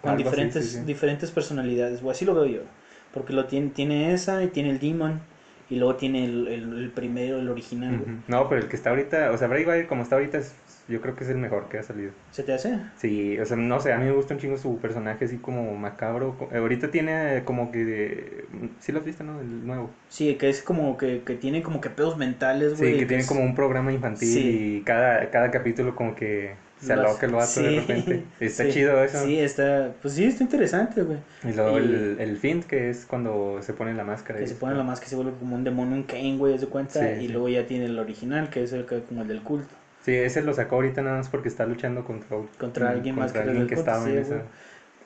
Con
Algo
diferentes,
sí, sí.
diferentes personalidades. O así lo veo yo. Porque lo tiene, tiene esa y tiene el Demon. Y luego tiene el, el, el primero, el original. güey.
No, pero el que está ahorita, o sea, Bray Wyatt como está ahorita, es- yo creo que es el mejor que ha salido.
¿Se te hace?
Sí, o sea, no sé, a mí me gusta un chingo su personaje así como macabro. Ahorita tiene como que... Sí lo has visto, ¿no? El nuevo.
Sí, que es como que, que tiene como que pedos mentales, güey.
Sí, que tiene
es-
como un programa infantil
Sí.
y cada, cada capítulo como que se
Lo
aloca
hace-
el vato de
sí,
repente. Está
sí,
chido eso.
Sí, está... Pues sí, está interesante, güey.
Y luego
Y-
el, el Fint, que es cuando se pone la máscara.
Que
y
se pone la
como-
más que se vuelve como un demonio, un Kane, güey, de cuenta.
Sí,
y luego ya tiene el original, que es el que- como el del culto.
Sí, ese lo sacó ahorita nada más porque está luchando contra,
Contra alguien más que
alguien estaba
sí,
en esa.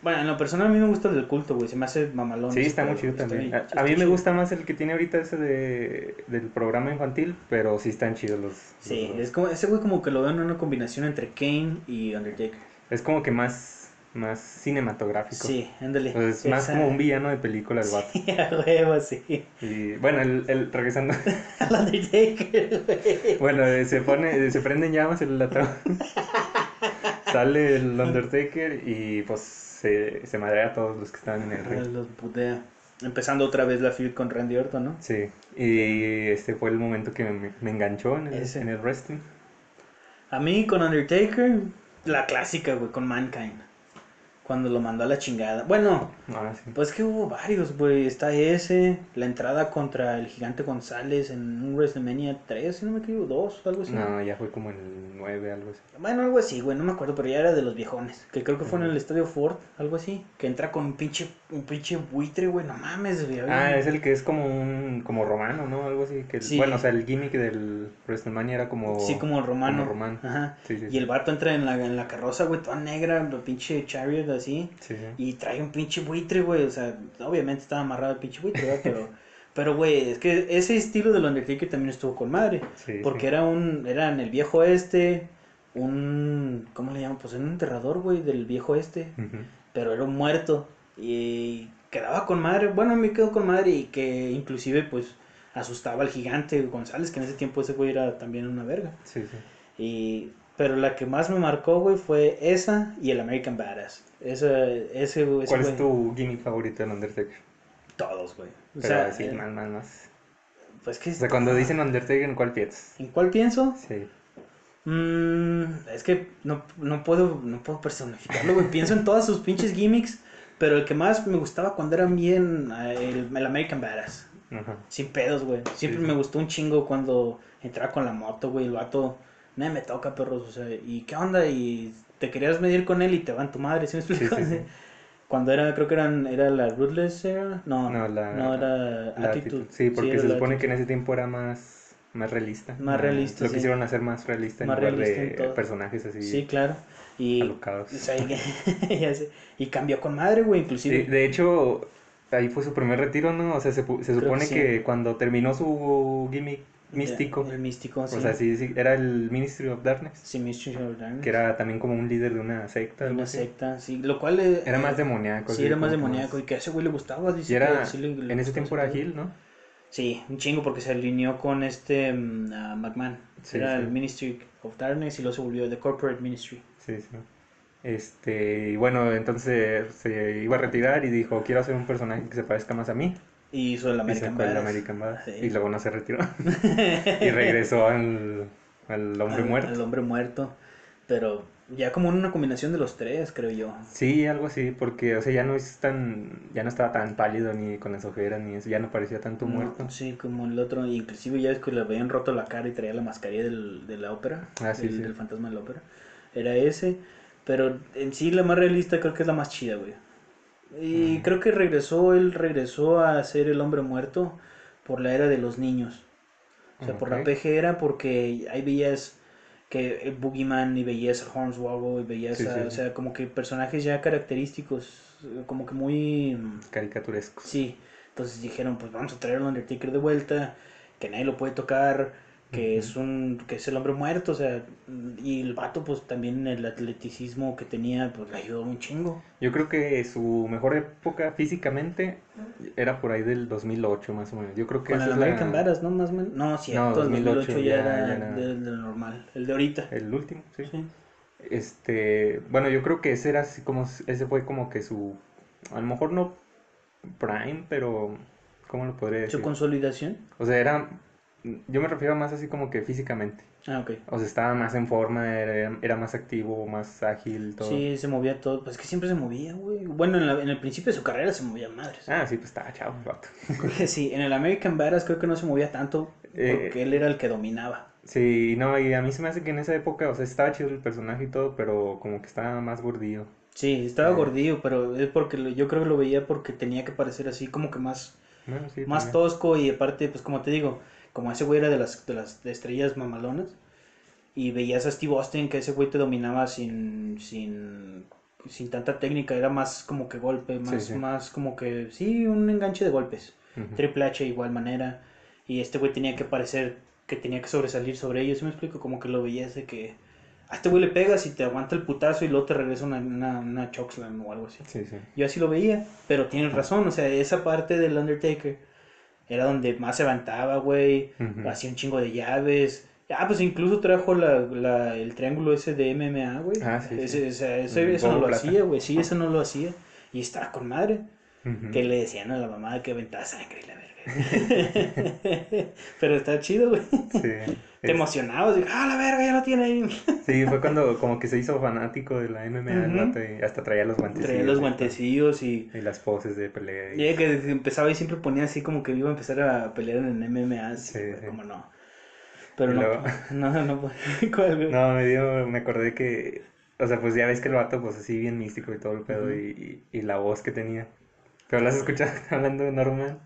Bueno, en lo personal a mí me gusta el del culto, güey. Se me hace mamalón.
Sí, está muy chido también.
bien-
A, a mí me gusta más el que tiene ahorita ese de, del programa infantil, pero sí están chidos los.
Sí,
los
es como, ese güey como que lo veo en una combinación entre Kane y Undertaker.
Es como que más, más cinematográfico.
Sí, ándale.
Sea, es más
Esa-
como un villano de película el vato.
Sí, a huevo, sí.
Y bueno, el, el- regresando.
Al Undertaker, güey.
Bueno, eh, se pone, eh, se prende en llamas el latón. Sale el Undertaker y pues se, se madrea a todos los que estaban en el ring.
Los putea. Empezando otra vez la feud con Randy Orton, ¿no?
Sí, y este fue el momento que me, me enganchó en el, en el wrestling.
A mí con Undertaker, la clásica, güey, con Mankind. Cuando lo mandó a la chingada. Bueno,
Ah, sí.
Pues que hubo varios, güey. Está ese, la entrada contra el gigante González en un WrestleMania 3, si no me equivoco, 2, algo así.
No, ya fue como el 9, algo así.
Bueno, algo así, güey, no me acuerdo, pero ya era de los viejones. Que creo que fue en el. Estadio Ford, algo así. Que entra con un pinche, un pinche buitre, güey, no mames, güey.
Ah, es el que es como un como romano, ¿no? Algo así. Que,
Sí.
Bueno, o sea, el gimmick del WrestleMania era como...
Sí, como romano.
como romano.
Ajá.
Sí, sí,
Y el vato entra en la, en la carroza, güey, toda negra, el pinche chariot así.
sí.
Y trae un pinche buitre, güey. O sea, obviamente estaba amarrado el pinche buitre, ¿verdad? Pero, pero, güey, es que ese estilo del Undertaker también estuvo con madre.
Sí,
Porque
sí.
era un, era en el viejo este, un, ¿cómo le llaman? Pues era un enterrador, güey, del viejo este. Pero era un muerto. Y quedaba con madre. Bueno, me quedó con madre y que inclusive, pues, asustaba al gigante González, que en ese tiempo ese güey era también una verga.
Sí, sí.
Y, pero la que más me marcó, güey, fue esa y el American Badass. Esa, ese, ese
¿Cuál
güey.
es tu gimmick favorito del Undertaker?
Todos, güey. O
Pero
sea,
sí,
eh,
más, más, más.
pues que
O sea, cuando dicen Undertaker, ¿en cuál piensas?
¿En cuál pienso?
Sí.
Mm, es que no, no puedo no puedo personificarlo, güey. Pienso en todas sus pinches gimmicks, pero el que más me gustaba cuando era bien eh, el, el American Badass.
Ajá.
Sin pedos, güey. Siempre
Sí, sí.
me gustó un chingo cuando entraba con la moto, güey. El vato, nadie me toca, perros. O sea, ¿y qué onda? Y te querías medir con él y te van tu madre, ¿sí me explico?
sí, sí.
Cuando era, creo que eran, era la Ruthless era. No,
No, la-
no era
La
Attitude.
Sí, porque se supone que en ese tiempo era más, más realista.
Más realista,
Lo quisieron hacer más realista en lugar
realista en
de
todo.
personajes así
Sí, claro. Y,
alocados.
o sea, y, cambió con madre, güey, inclusive.
De hecho, ahí fue su primer retiro, ¿no? O sea, se, se supone
que sí.
que cuando terminó su gimmick místico,
El místico, sí.
o sea, sí, sí, era el Ministry of Darkness,
Sí, Mystery of Darkness.
que era también como un líder de una secta. algo
una
así.
secta, sí. Lo cual. eh,
Era más demoníaco.
Sí, era más demoníaco. Y que a ese güey le gustaba. Dice
Y era,
sí le- le
en ese tiempo era. Gil, ¿no?
Sí, un chingo porque se alineó con este ah, McMahon.
Sí,
era
sí.
el Ministry of Darkness y luego se volvió The Corporate Ministry.
Sí, sí. Este, y bueno, entonces se iba a retirar y dijo, quiero hacer un personaje que se parezca más a mí.
Y hizo el American Badass.
American Badass.
Sí.
Y luego no se retiró. y regresó al, al hombre
Al-
muerto.
Al hombre muerto. Pero ya como una combinación de los tres, creo yo.
Sí, algo así, porque, o sea, ya no es tan, ya no estaba tan pálido ni con las ojeras ni eso, ya no parecía tanto
No,
muerto.
Sí, como el otro. Inclusive ya es que le habían roto la cara y traía la mascarilla del, de la ópera.
Ah, sí.
del fantasma de la ópera. Era ese. Pero en sí la más realista creo que es la más chida, güey. Y creo que regresó, él regresó a ser el hombre muerto por la era de los niños. O sea, por la. PG era porque ahí veías que el Boogeyman y veías a Hornswoggle y veías
Sí,
a,
sí,
o
sí.
sea, como que personajes ya característicos, como que muy... mm,
Caricaturesco.
Sí, entonces dijeron, pues vamos a traer al Undertaker de vuelta, que nadie lo puede tocar, que es un que es el hombre muerto, o sea, y el vato pues también el atleticismo que tenía pues le ayudó un chingo.
Yo creo que su mejor época físicamente era por ahí del 2008 más o menos. Yo creo que
Con el
la-
American Badass, ¿no? Más o menos. No, cierto, el
2008
2008 ya,
ya-
era,
ya era-
del del normal, el de ahorita.
el último, sí.
Sí.
Este, bueno, yo creo que ese era así como, ese fue como que su, a lo mejor no prime, pero, ¿cómo lo podría decir?
Su consolidación.
O sea, era, yo me refiero más así como que físicamente.
Ah, ok.
O sea, estaba más en forma, era, era más activo, más ágil, todo.
Sí, se movía todo. Pues que siempre se movía, güey. Bueno, en, la- en el principio de su carrera se movía madres.
Ah, sí, pues estaba chavo, el vato.
Sí, en el American Badass creo que no se movía tanto porque
Eh,
él era el que dominaba.
Sí, no, y a mí se me hace que en esa época, o sea, estaba chido el personaje y todo, pero como que estaba más gordillo.
Sí, estaba
Eh.
gordillo, pero es porque lo- yo creo que lo veía porque tenía que parecer así como que más,
Bueno, sí,
más
también.
tosco y aparte, pues como te digo, como ese güey era de las, de las de estrellas mamalonas y veías a Steve Austin que ese güey te dominaba sin, sin, sin tanta técnica, era más como que golpe, más,
sí.
más como que, sí, un enganche de golpes.
Ujú.
Triple H igual manera. Y este güey tenía que parecer que tenía que sobresalir sobre ellos. ¿Sí me explico? Como que lo veías de que a este güey le pegas y te aguanta el putazo y luego te regresa una, una, una chokeslam o algo así.
Sí, sí.
Yo así lo veía, pero tienes razón. O sea, esa parte del Undertaker era donde más se levantaba, güey. Hacía un chingo de llaves. Ah, pues incluso trajo la, la- el triángulo ese de MMA, güey.
Ah, sí,
Ese-
sí.
o sea, ese-
El
eso no lo
Plata.
hacía, güey. Sí, eso no lo hacía. Y estaba con madre que le decían a la mamá que aventaba sangre y la verga. Pero está chido, güey.
Sí.
Te emocionabas, ah, la verga, ya lo tiene ahí.
Sí, fue cuando como que se hizo fanático de la MMA, el vato, y hasta traía los guantes.
Traía los guantecillos y,
Y las poses de pelea. y-
y que empezaba y siempre ponía así como que iba a empezar a pelear en el MMA, así,
Sí,
güey,
sí.
como no. Pero
luego-
no, no, no.
No, me dio, me acordé que, o sea, pues ya ves que el vato, pues así bien místico y todo el pedo, y, y, y la voz que tenía. Pero las escuchas hablando normal.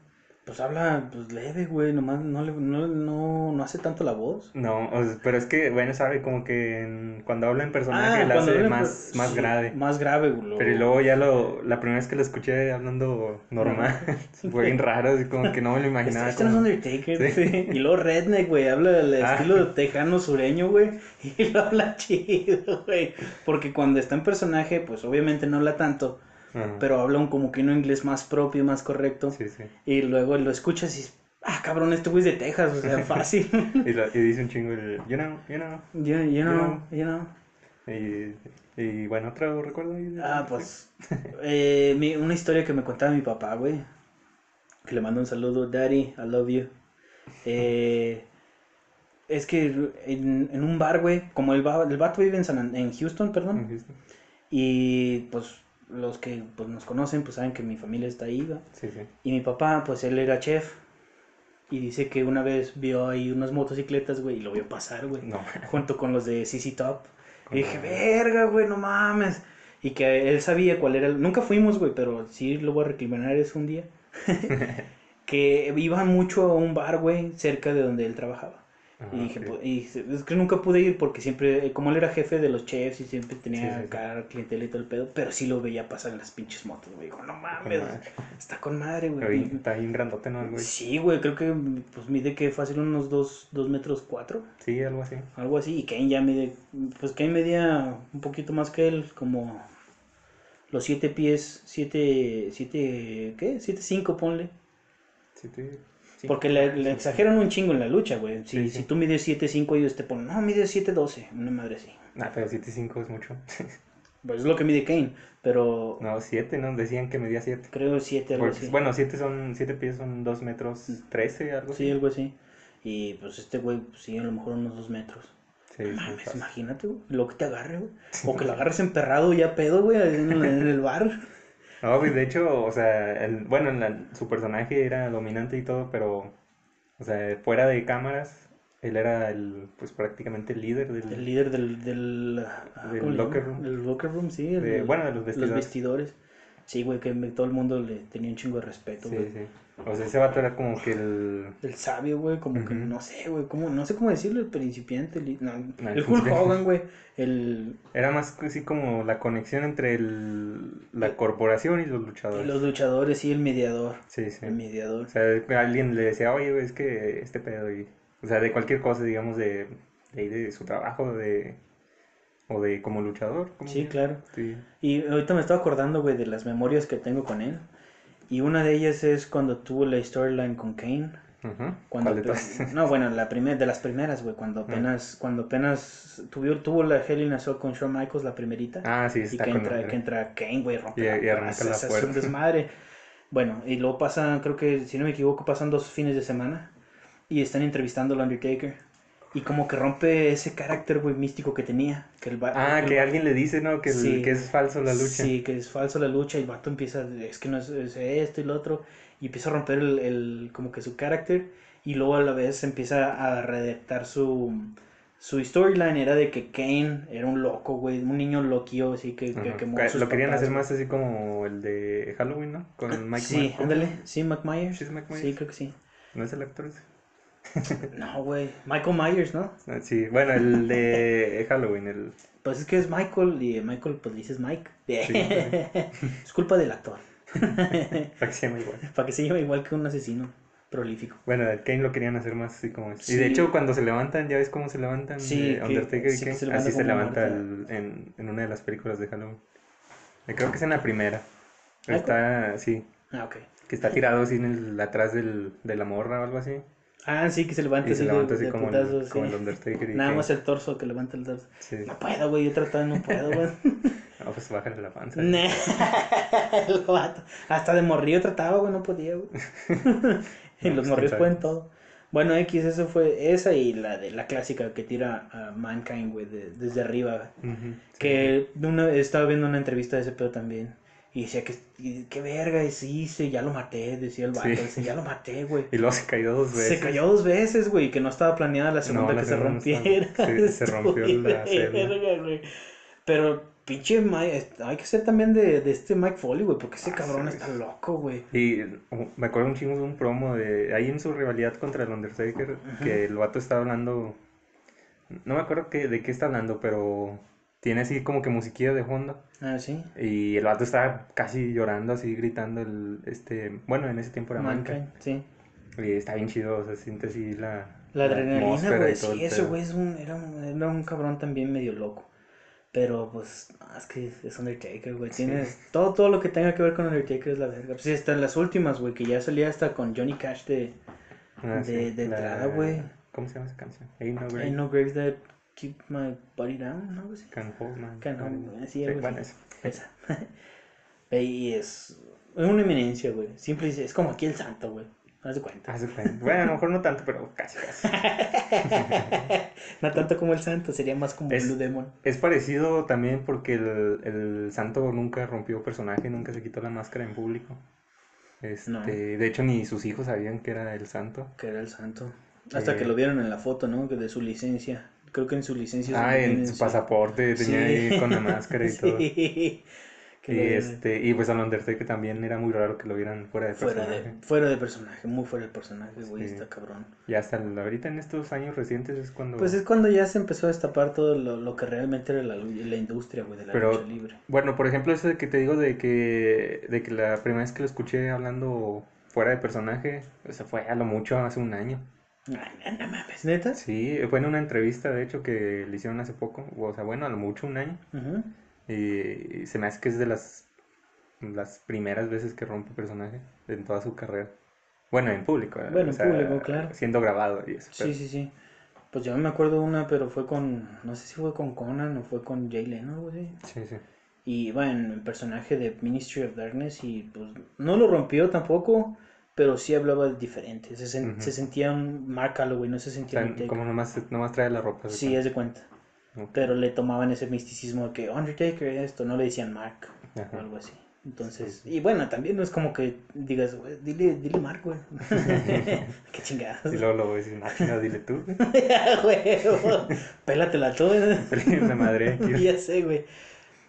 Pues habla, pues leve, güey, nomás no, le, no, no, no hace tanto la voz.
No, pero es que, bueno, sabe, como que en- cuando habla en personaje la
Ah, cuando
hace más, más
sí,
grave.
Más grave, güey.
Pero y luego ya lo, la primera vez que lo escuché hablando normal, fue bien raro, así como que no me lo imaginaba.
Este, este es Undertaker,
Sí.
sí. Y luego Redneck, güey, habla del
Ah.
estilo tejano sureño, güey. Y lo habla chido, güey. Porque cuando está en personaje, pues obviamente no habla tanto.
Ajá.
Pero habla un como que un inglés más propio, más correcto.
Sí, sí.
Y luego lo escuchas y ah, cabrón, este güey es de Texas, o sea, fácil.
Y, lo- y dice un chingo el, you know, you know.
you, you know, you know.
Y, y bueno, otro recuerdo.
Ah, pues. eh, mi- una historia que me contaba mi papá, güey. Que le mando un saludo, Daddy, I love you. Eh, es que en, en un bar, güey, como el, el vato vive en, San An- en Houston, perdón, y pues los que pues, nos conocen, pues saben que mi familia está ahí, ¿va?
Sí, sí.
Y mi papá, pues él era chef, y dice que una vez vio ahí unas motocicletas, güey, y lo vio pasar, güey,
No.
junto con los de CC Top.
Con
Y dije,
la-
verga, güey, no mames. Y que él sabía cuál era el... Nunca fuimos, güey, pero sí lo voy a recriminar eso un día. que iba mucho a un bar, güey, cerca de donde él trabajaba. Y dije,
sí.
pues, y es que nunca pude ir porque siempre, como él era jefe de los chefs y siempre tenía
Sí, sí,
acá clientela y todo el pedo, pero sí lo veía pasar en las pinches motos, güey. Dijo, no mames, está con madre, güey.
está bien grandote, ¿no? güey?
Sí, güey, creo que pues mide que fácil unos dos, dos metros cuatro.
Sí, algo así.
Algo así, y Kane ya mide, pues Kane medía un poquito más que él, como los siete pies, siete, siete, ¿qué? Siete cinco, ponle.
Sí, sí. sí.
Porque le, le exageran un chingo en la lucha, güey. Si,
Sí,
si
sí.
tú mides siete cinco, ellos te ponen, no, mide siete doce, una madre así.
Nah, pero 7.5 es mucho.
Pues es lo que mide Kane, pero
No, 7, ¿no? Decían que medía 7.
creo siete, algo así.
Bueno, 7 son, 7 pies son 2 metros 13, algo
Sí,
así.
algo así. Y pues este güey, pues, sí, a lo mejor unos dos metros.
Sí, sí,
mames, imagínate, güey, lo que te agarre, güey. O que lo agarres emperrado ya pedo, güey, en, en el bar.
No, pues de hecho, o sea, el, bueno, la- su personaje era dominante y todo, pero, o sea, fuera de cámaras, él era el, pues prácticamente el líder del,
El líder del, del, ah,
Del
¿cómo le
locker room.
El locker room, sí. el-
De- bueno, de los vestidores.
vestidores. Sí, güey, que todo el mundo le tenía un chingo de respeto,
Sí,
güey.
sí. O sea, ese vato era como que el...
El sabio, güey, como que no sé, güey, como, no sé cómo decirlo, el principiante, el, no,
No,
el
el
Hulk. Hogan, güey, el,
Era más así como la conexión entre el, la corporación y los
y
luchadores.
los luchadores, sí, el mediador,
Sí, sí.
el mediador.
O sea, alguien le decía, oye, güey, es que este pedo, y, o sea, de cualquier cosa, digamos, de, de, de su trabajo, de, o de como luchador. como
Sí, claro.
Sí.
Y ahorita me estaba acordando, güey, de las memorias que tengo con él. Y una de ellas es cuando tuvo la storyline con Kane. Cuando
¿Cuál de
ape-
todas?
no, bueno, la primer, de las primeras, güey, cuando apenas, cuando apenas tuvo, tuvo la Hell in a con Shawn Michaels, la primerita.
Ah, sí,
y
está
que
con
entra, que entra Kane, güey, rompe
Y-
la
y arranca la
es un
puerta.
desmadre. Bueno, y luego pasan, creo que, si no me equivoco, pasan dos fines de semana y están entrevistando al Undertaker. Y como que rompe ese carácter, güey, místico que tenía. Que el
Ah,
el
que alguien le dice, ¿no? Que, el-
Sí.
que es falso la lucha.
Sí, que es falso la lucha y el vato empieza, es que no es, es esto y lo otro, y empieza a romper el, el- como que su carácter, y luego a la vez empieza a redactar su, su storyline, era de que Kane era un loco, güey, un niño loquillo, así que, que
Ajá.
quemó
Que
sus
Lo querían
papás,
hacer más así como el de Halloween, ¿no? Con Mike
Sí, ándale, sí, Mike Myers.
¿Sí
Sí, creo que sí.
¿No es el actor ese?
No, güey, Michael Myers, ¿no?
Ah, Sí, bueno, el de Halloween, el...
Pues es que es Michael, y Michael, pues le dices Mike. es culpa del actor,
para que se llama igual.
para que se lleve igual que un asesino prolífico.
Bueno, el Kane lo querían hacer más así como es. Y
Sí.
de hecho, cuando se levantan, ¿ya ves cómo se levantan?
Sí,
eh,
que-
Undertaker y Kane.
se
Así se levanta el- en, en una de las películas de Halloween. Eh, Creo que es en la primera.
¿Ah,
Está, sí,
Ah, ok.
que está tirado así en el, atrás del, de la morra o algo así.
Ah, sí, que se levanta
Y
así
se
de,
levanta así
de
como, el,
putazos,
como
sí.
el Undertaker y
Nada más el torso que levanta el torso.
Sí.
No puedo, güey, yo tratando no puedo, güey.
No, pues bájale la panza.
Nah, el vato. Hasta de morrillo trataba, güey, no podía, güey. y
No,
los
pues,
morrillos pueden todo. Bueno, X, eso fue esa y la de la clásica que tira a Mankind, güey, de- desde arriba.
sí.
Que una, estaba viendo una entrevista de ese pedo también. Y decía que, y, qué verga, sí, ya lo maté, decía el vato,
Sí.
dice, ya lo maté, güey.
Y luego se cayó dos veces.
Se cayó dos veces, güey, que no estaba planeada la segunda
la
que se
no estaba.
rompiera.
Sí, se rompió la
verga, güey. Pero, pinche Mike, hay que ser también de, de este Mike Foley, güey, porque ese
Ah,
cabrón
sí,
está loco, güey.
Y uh, me acuerdo un chingo de un promo de ahí en su rivalidad contra el Undertaker, que el vato está hablando, no me acuerdo que, de qué está hablando, pero tiene así como que musiquilla de fondo
Ah, sí.
y el vato está casi llorando, así gritando el, este, bueno, en ese tiempo era Mankind,
sí.
y está bien chido, o sea, siente así la,
La adrenalina, güey, sí,
pedo.
güey es un, era, un, era un cabrón también medio loco. Pero, pues, es que es Undertaker, güey. Tiene todo, todo lo que tenga que ver con Undertaker es la verga. Sí, hasta en las últimas, güey, que ya salía hasta con Johnny Cash de
Ah,
de-
sí,
de entrada, güey.
¿Cómo se llama esa canción? Ain't no grave,
Ain't no grave that keep my body down, ¿no? así.
can hold my
Can hold sí,
Sí,
algo
bueno,
así. Esa. y es. Es una eminencia, güey. Siempre dice, es como aquí el santo, güey. Haz de cuenta.
Haz de cuenta. Bueno, a lo mejor no tanto, pero casi, casi.
no tanto como el santo, sería más como
Es-
Blue Demon.
Es parecido también porque el, el santo nunca rompió personaje, nunca se quitó la máscara en público. Este,
No.
De hecho, ni sus hijos sabían que era el santo.
Que era el santo. Hasta
Eh.
que lo vieron en la foto, ¿no? Que de su licencia. Creo que en su licencia.
Ah, en su
sí.
pasaporte tenía ahí con la máscara y todo.
Sí.
Y, este, y pues al Undertaker también era muy raro que lo vieran fuera de
Fuera
personaje.
de, fuera de personaje, muy fuera de personaje, güey,
Sí.
está cabrón.
Y hasta ahorita en estos años recientes es cuando...
Pues es cuando ya se empezó a destapar todo lo, lo que realmente era la, la industria, güey, de la
Pero-
lucha libre.
Bueno, por ejemplo, eso de que te digo de que, de que la primera vez que lo escuché hablando fuera de personaje, o sea, fue a lo mucho hace un año.
Ay, no, mames, ¿neta?
Sí, fue en una entrevista, de hecho, que le hicieron hace poco, o sea, bueno, a lo mucho un año. Y, y se me hace que es de las, las primeras veces que rompe personaje en toda su carrera. Bueno, en público.
Bueno,
O
en público, claro.
Siendo grabado y eso.
Sí,
pero-
sí, sí. Pues yo me acuerdo de una, pero fue con, no sé si fue con Conan o fue con Jay Leno, güey.
Sí, sí.
Y iba en el personaje de Ministry of Darkness y pues no lo rompió tampoco, pero sí hablaba diferente. Se, sen-
Ujú.
se sentía un Mark Calloway, no se
O
sentía
sea, como nomás, nomás trae la ropa. ¿se
Sí,
cuenta?
es de cuenta.
Ok.
Pero le tomaban ese misticismo de que Undertaker esto, no le decían Mark o
Ajá.
algo así. Entonces, y bueno, también no es como que digas, güey, dile, dile Mark, güey. Qué chingados.
Y luego lo voy a decir, no, dile tú. güey".
Huevo. Pélatela tú.
La madre
ya sé, güey.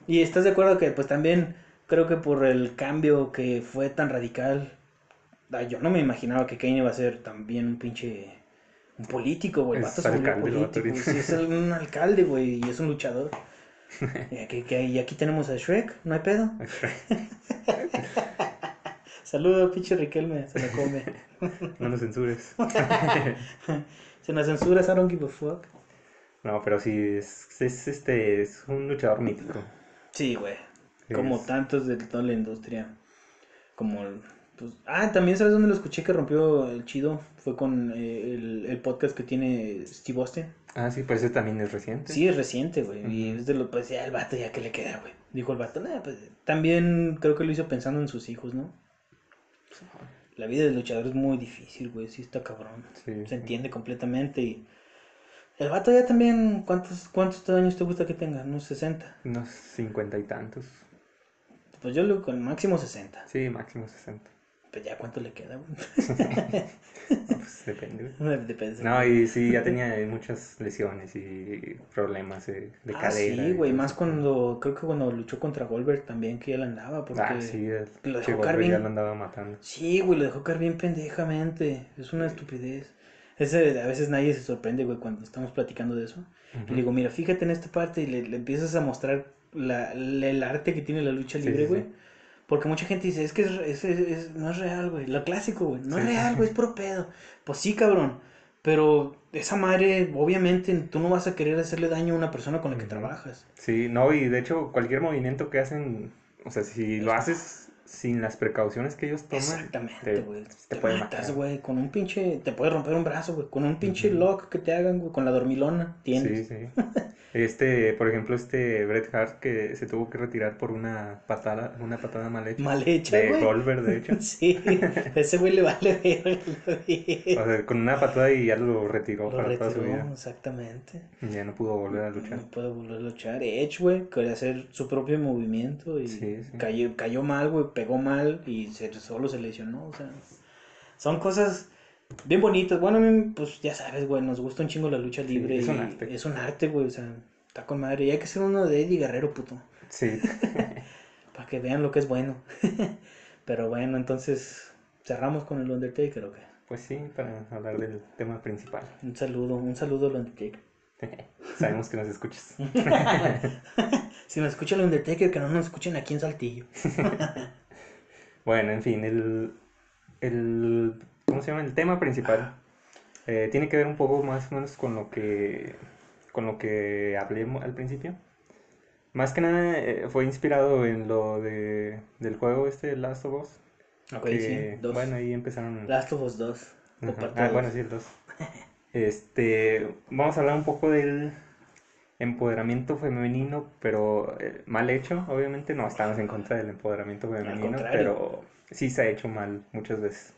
Y estás de acuerdo que pues también creo que por el cambio que fue tan radical, yo no me imaginaba que Kane iba a ser también un pinche un político, güey. El
Es
vato volvió
alcalde vato
político. Sí, es un alcalde, güey, y es un luchador. Y aquí, que- y aquí tenemos a Shrek, no hay pedo. Saludo, pinche Riquelme, se lo come.
No nos censures.
Se nos censuras, I don't give a fuck.
No, pero sí, es, es, este, es un luchador mítico.
Sí, güey. Como
Es-
tantos de toda la industria. Como pues, ah, también sabes dónde lo escuché que rompió el chido. Fue con eh, el, el podcast que tiene Steve Austin.
Ah, sí, pues ese también es reciente.
Sí, es reciente, güey. Y es de lo, pues ya el vato ya que le queda, güey. Dijo el vato, "Nah, pues, también creo que lo hizo pensando en sus hijos, ¿no? La vida del luchador es muy difícil, güey. Sí, está cabrón.
Sí,
Se entiende completamente. Y el vato ya también, ¿cuántos, cuántos años te gusta que tenga? ¿Unos 60?
Unos cincuenta y tantos.
Pues yo le con máximo 60.
Sí, máximo sesenta.
Pues ya cuánto le queda.
No, pues depende.
Depende.
No, y sí, ya tenía muchas lesiones y problemas de, de
ah,
cadera.
sí,
y
güey, más cuando, creo que cuando luchó contra Goldberg también que ya la andaba, porque...
Ah, sí,
lo dejó caer
ya
bien.
lo andaba matando.
Sí, güey, lo dejó caer bien pendejamente, es una estupidez. Ese, a veces nadie se sorprende, güey, cuando estamos platicando de eso. Y
Ujú.
le digo, mira, fíjate en esta parte y le, le empiezas a mostrar la, la- el arte que tiene la lucha libre,
sí, sí.
güey. Porque mucha gente dice, es que es, es- es- no es real, güey. Lo clásico, güey. No es real, güey, es puro pedo. Pues sí, cabrón. Pero esa madre, obviamente, tú no vas a querer hacerle daño a una persona con la que trabajas.
Sí, no, y de hecho cualquier movimiento que hacen, o sea, si lo haces sin las precauciones que ellos toman,
Exactamente,
te,
güey.
te
Te,
puede
matas,
matar.
güey. Con un pinche. Te puede romper un brazo, güey. Con un pinche lock que te hagan, güey. Con la dormilona. Tienes.
Sí, sí. Este, por ejemplo, este Bret Hart que se tuvo que retirar por una patada, una patada mal hecha.
Mal hecha,
de
güey.
Goldberg, de hecho.
Sí, ese güey le vale ver.
O sea, con una patada y ya lo retiró
Lo
para toda su
retiró,
vida.
exactamente.
Ya no pudo volver a luchar.
No puede volver a luchar. Edge, güey, quería hacer su propio movimiento y
Sí, sí.
Cayó, cayó mal, güey, pegó mal y se, solo se lesionó. O sea, son cosas bien bonitas. Bueno, a mí, pues ya sabes, güey, nos gusta un chingo la lucha
Sí,
libre.
es un arte.
Es un arte, güey, o sea, está con madre. Y hay que ser uno de Eddie Guerrero, puto,
Sí.
para que vean lo que es bueno. Pero bueno, entonces, cerramos con el Undertaker, ¿o qué?
Pues sí, para hablar del tema principal.
Un saludo, un saludo al Undertaker.
Sabemos que nos escuchas.
Si nos escucha el Undertaker, que no nos escuchen aquí en Saltillo.
Bueno, en fin, el, el ¿cómo se llama? El tema principal eh, tiene que ver un poco más o menos con lo que con lo que hablé al principio. Más que nada eh, fue inspirado en lo de, del juego este Last of Us.
Ok,
que,
sí, dos.
Bueno, ahí empezaron.
Last of Us 2. de
Ajá.
parte
Ah,
dos.
bueno, sí, el 2. Este, vamos a hablar un poco del empoderamiento femenino, pero eh, mal hecho, obviamente. No estamos en contra del empoderamiento femenino, pero sí se ha hecho mal muchas veces.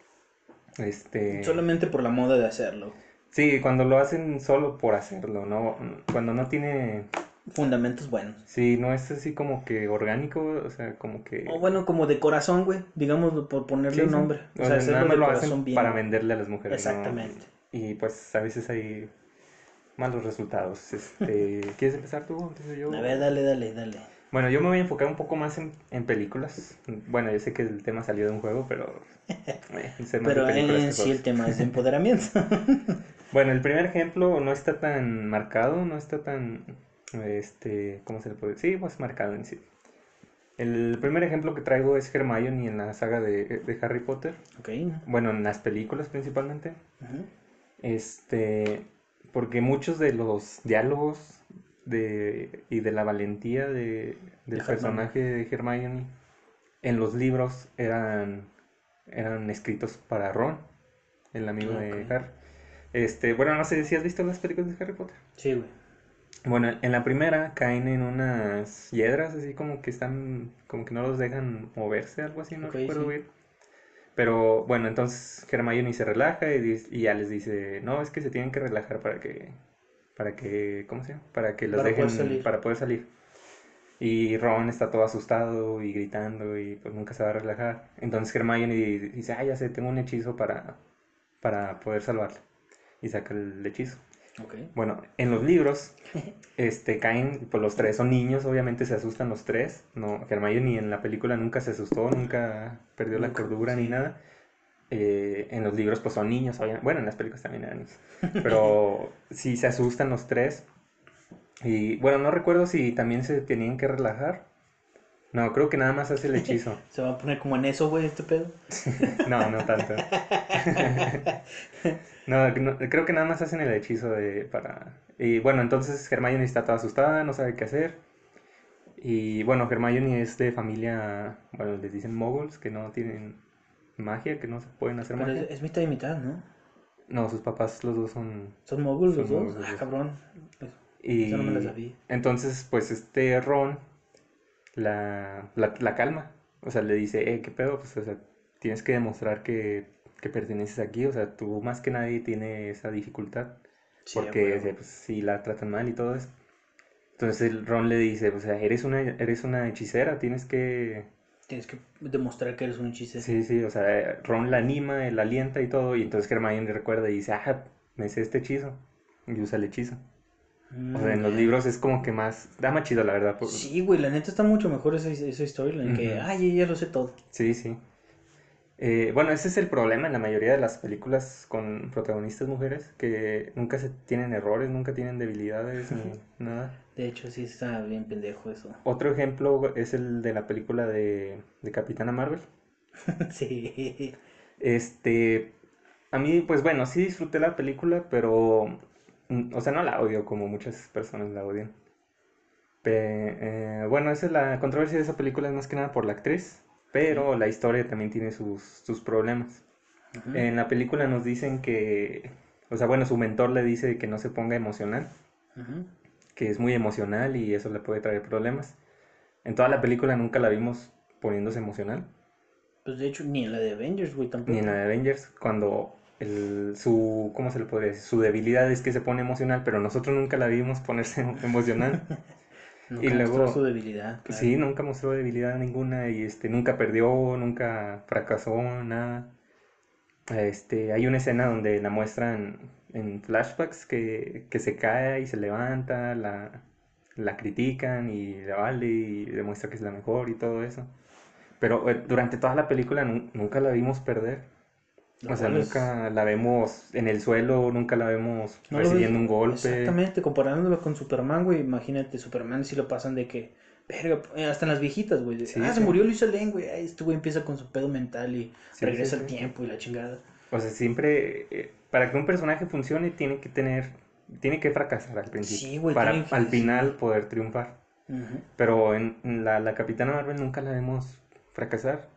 Este,
Solamente por la moda de hacerlo.
sí, cuando lo hacen solo por hacerlo, ¿no? Cuando no tiene,
Fundamentos buenos.
sí, no es así como que orgánico, o sea, como que...
O bueno, como de corazón, güey. Digamos, por ponerle
Sí,
un nombre. O,
O
sea,
sea, nada
de
lo hacen
bien.
para venderle a las mujeres, ¿no?
Exactamente.
Y pues a veces hay malos resultados. Este, ¿Quieres empezar tú yo?
A ver, dale, dale, dale.
Bueno, yo me voy a enfocar un poco más en, en películas. Bueno, yo sé que el tema salió de un juego, pero... eh,
Pero en sí el tema es de empoderamiento.
Bueno, el primer ejemplo no está tan marcado, no está tan... Este, ¿cómo se le puede decir? Sí, pues marcado en sí. El primer ejemplo que traigo es Hermione en la saga de, de Harry Potter.
ok.
Bueno, en las películas principalmente. Este, porque muchos de los diálogos de, y de la valentía de, del
De
personaje de Hermione en los libros eran, eran escritos para Ron, el amigo de
Ok.
Harry. Este, bueno, no sé si has visto las películas de Harry Potter.
Sí, güey.
Bueno, en la primera caen en unas hiedras, así como que están, como que no los dejan moverse, algo así, no recuerdo
sí.
bien. Pero bueno, entonces Hermione se relaja y, ya les dice, no, es que se tienen que relajar para que, para que, ¿cómo se llama? Para que los
Para
dejen, para poder salir. Y Ron está todo asustado y gritando y pues nunca se va a relajar. Entonces Hermione dice, ah, ya sé, tengo un hechizo para, para poder salvarle. Y saca el hechizo.
Ok.
Bueno, en los libros, este, caen, pues los tres son niños, obviamente se asustan los tres. No, Hermione en la película nunca se asustó, nunca perdió la cordura ni nada. Eh, en los libros, pues son niños, obvia- bueno, en las películas también eran niños. Pero sí se asustan los tres. Y bueno, no recuerdo si también se tenían que relajar. No, creo que nada más hace el hechizo.
Se va a poner como en eso, güey, este pedo.
No, no tanto. No, no, creo que nada más hacen el hechizo de para... Y bueno, entonces Hermione está toda asustada, no sabe qué hacer. Y bueno, Hermione es de familia, bueno, les dicen moguls, que no tienen magia, que no se pueden hacer
Pero
magia.
es, es mitad y mitad, ¿no?
No, sus papás los dos son...
Son moguls los
Son
dos.
los
Ah, cabrón.
Y
Eso no me la sabía.
entonces, pues este Ron la, la, la calma. O sea, le dice, eh, ¿qué pedo? Pues, o sea, tienes que demostrar que, que perteneces aquí. O sea, tú más que nadie tiene esa dificultad.
Sí,
porque sea, pues, si la tratan mal y todo eso. Entonces el Ron le dice, o sea, eres una, eres una hechicera, tienes que...
Tienes que demostrar que eres un chiste.
Sí, sí, o sea, Ron la anima, la alienta y todo. Y entonces Hermione le recuerda y dice, ah, me sé este hechizo. Y usa el hechizo. O sea, en los
Mm,
libros es como que más... Da más chido, la verdad. por-
Sí, güey, la neta está mucho mejor esa, esa historia en que, ay, ya, ya lo sé todo.
Sí, sí. Eh, bueno, ese es el problema en la mayoría de las películas con protagonistas mujeres, que nunca se tienen errores, nunca tienen debilidades ni nada.
De hecho, sí está bien pendejo eso.
Otro ejemplo es el de la película de, de Capitana Marvel.
sí.
Este, a mí, pues bueno, sí disfruté la película, pero, o sea, no la odio como muchas personas la odian. Pe- eh, bueno, esa es la controversia de esa película, es más que nada por la actriz, pero la historia también tiene sus, sus problemas. En la película nos dicen que, o sea, bueno, su mentor le dice que no se ponga emocional, que es muy emocional y eso le puede traer problemas. En toda la película nunca la vimos poniéndose emocional,
Pues de hecho, ni en la de Avengers, güey, tampoco.
ni en la de Avengers, cuando el, su, ¿cómo se le podría decir? Su debilidad es que se pone emocional, pero nosotros nunca la vimos ponerse emocional.
Nunca
y
mostró su debilidad. claro.
Sí, nunca mostró debilidad ninguna y este, nunca perdió, nunca fracasó, nada. Este, hay una escena donde la muestran en flashbacks que, que se cae y se levanta, la, la critican y le vale y demuestra que es la mejor y todo eso. Pero eh, durante toda la película nun- nunca la vimos perder. O sea,
es-
nunca la vemos en el suelo, nunca la vemos
No
recibiendo un golpe.
Exactamente, comparándolo con Superman, güey. Imagínate, Superman si lo pasan de que. Verga, eh, hasta en las viejitas, güey.
Sí,
ah,
sí.
se murió Luis Alén, güey. Ay, Este güey empieza con su pedo mental y
Sí,
regresa al
sí.
tiempo y la chingada.
O sea, siempre, eh, para que un personaje funcione, tiene que tener, tiene que fracasar al principio.
Sí, güey,
para
que-
al final poder triunfar. Pero en, en la, la Capitana Marvel nunca la vemos fracasar.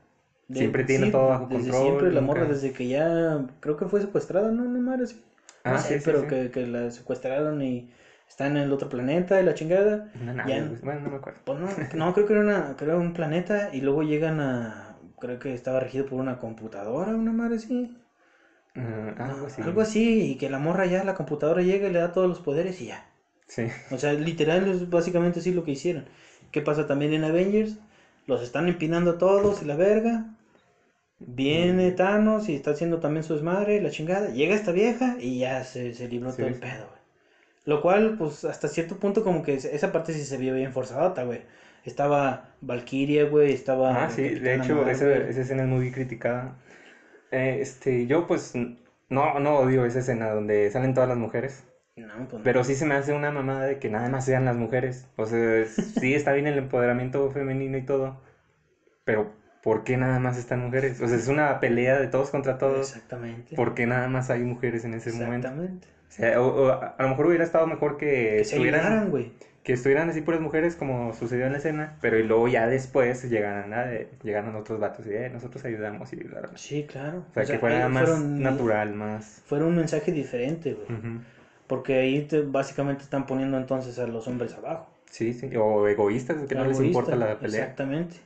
De-
Siempre tiene
sí,
todo bajo
desde
control,
siempre la
nunca-
morra, desde que ya. Creo que fue secuestrada, ¿no? No, madre, sí. No
Ah,
sé,
sí,
pero
sí.
Que, que la secuestraron y está en el otro planeta y la chingada. Ya-
pues, bueno, no me acuerdo.
Pues no, no, creo que era una, creo un planeta y luego llegan a, creo que estaba regido por una computadora, una madre así.
Ah, algo así.
Algo así, y que la morra ya, la computadora llega y le da todos los poderes y ya.
Sí.
O sea, literal es básicamente así lo que hicieron. ¿Qué pasa también en Avengers? Los están empinando a todos y la verga. Viene Thanos y está haciendo también su desmadre, la chingada. Llega esta vieja y ya se, se libró
Sí,
todo el pedo, güey. Lo cual, pues, hasta cierto punto como que esa parte sí se vio bien forzadota, güey. Estaba Valkyria, güey, estaba...
Ah, sí, de hecho, esa, esa escena es muy criticada. Eh, este, yo pues no, no odio esa escena donde salen todas las mujeres,
No, pues
pero sí se me hace una mamada de que nada más sean las mujeres. O sea, sí está bien el empoderamiento femenino y todo, pero ¿por qué nada más están mujeres? O sea, es una pelea de todos contra todos.
Exactamente.
¿Por qué nada más hay mujeres en ese momento?
Exactamente.
O sea, o- o a lo mejor hubiera estado mejor que estuvieran,
güey.
que estuvieran así puras mujeres como sucedió en la escena, pero y luego ya después llegaran, a, llegaran otros vatos y eh, nosotros ayudamos y bla.
Sí, claro.
O sea, que fuera
ahí
más
fueron-
natural, más...
Fuera un mensaje diferente, güey. Porque ahí te- básicamente están poniendo entonces a los hombres abajo.
Sí, sí, o egoístas, que no les importa la pelea.
Exactamente.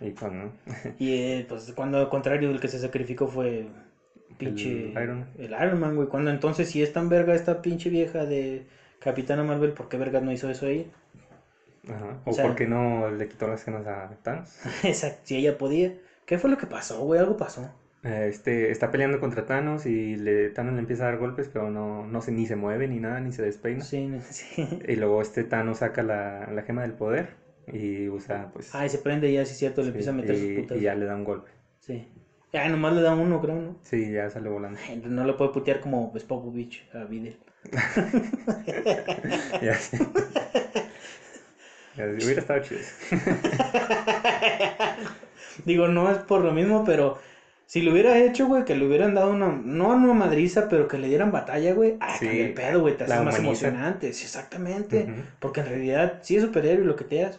Y pues no.
Y eh, pues cuando al contrario el que se sacrificó fue pinche
El Iron Man.
el Iron Man, güey. Cuando entonces si es tan verga esta pinche vieja de Capitana Marvel, ¿por qué vergas no hizo eso ella?
Ajá.
O
O,
sea-
por qué no le quitó las gemas a Thanos.
Exacto, si ella podía. ¿Qué fue lo que pasó, güey? Algo pasó.
Eh, Este, está peleando contra Thanos y le, Thanos le empieza a dar golpes, pero no, no se, ni se mueve ni nada, ni se despeina.
Sí, sí.
Y luego este Thanos saca la, la gema del poder y usa, pues...
Ah, y se prende y ya, sí es cierto, le
sí,
empieza a meter sus
y,
putas.
y ya le da un golpe.
Sí. Ya, nomás le da uno, creo, ¿no?
Sí, ya sale volando.
Ay, No lo puede putear como Spopovich a Videl.
Ya, sí. Ya, hubiera estado chido.
Digo, no es por lo mismo, pero si lo hubiera hecho, güey, que le hubieran dado una, no una madriza, pero que le dieran batalla, güey, ah,
Sí,
el pedo, güey, te hace más
humaniza.
emocionante, sí, exactamente, porque en realidad sí es superhéroe lo que te das,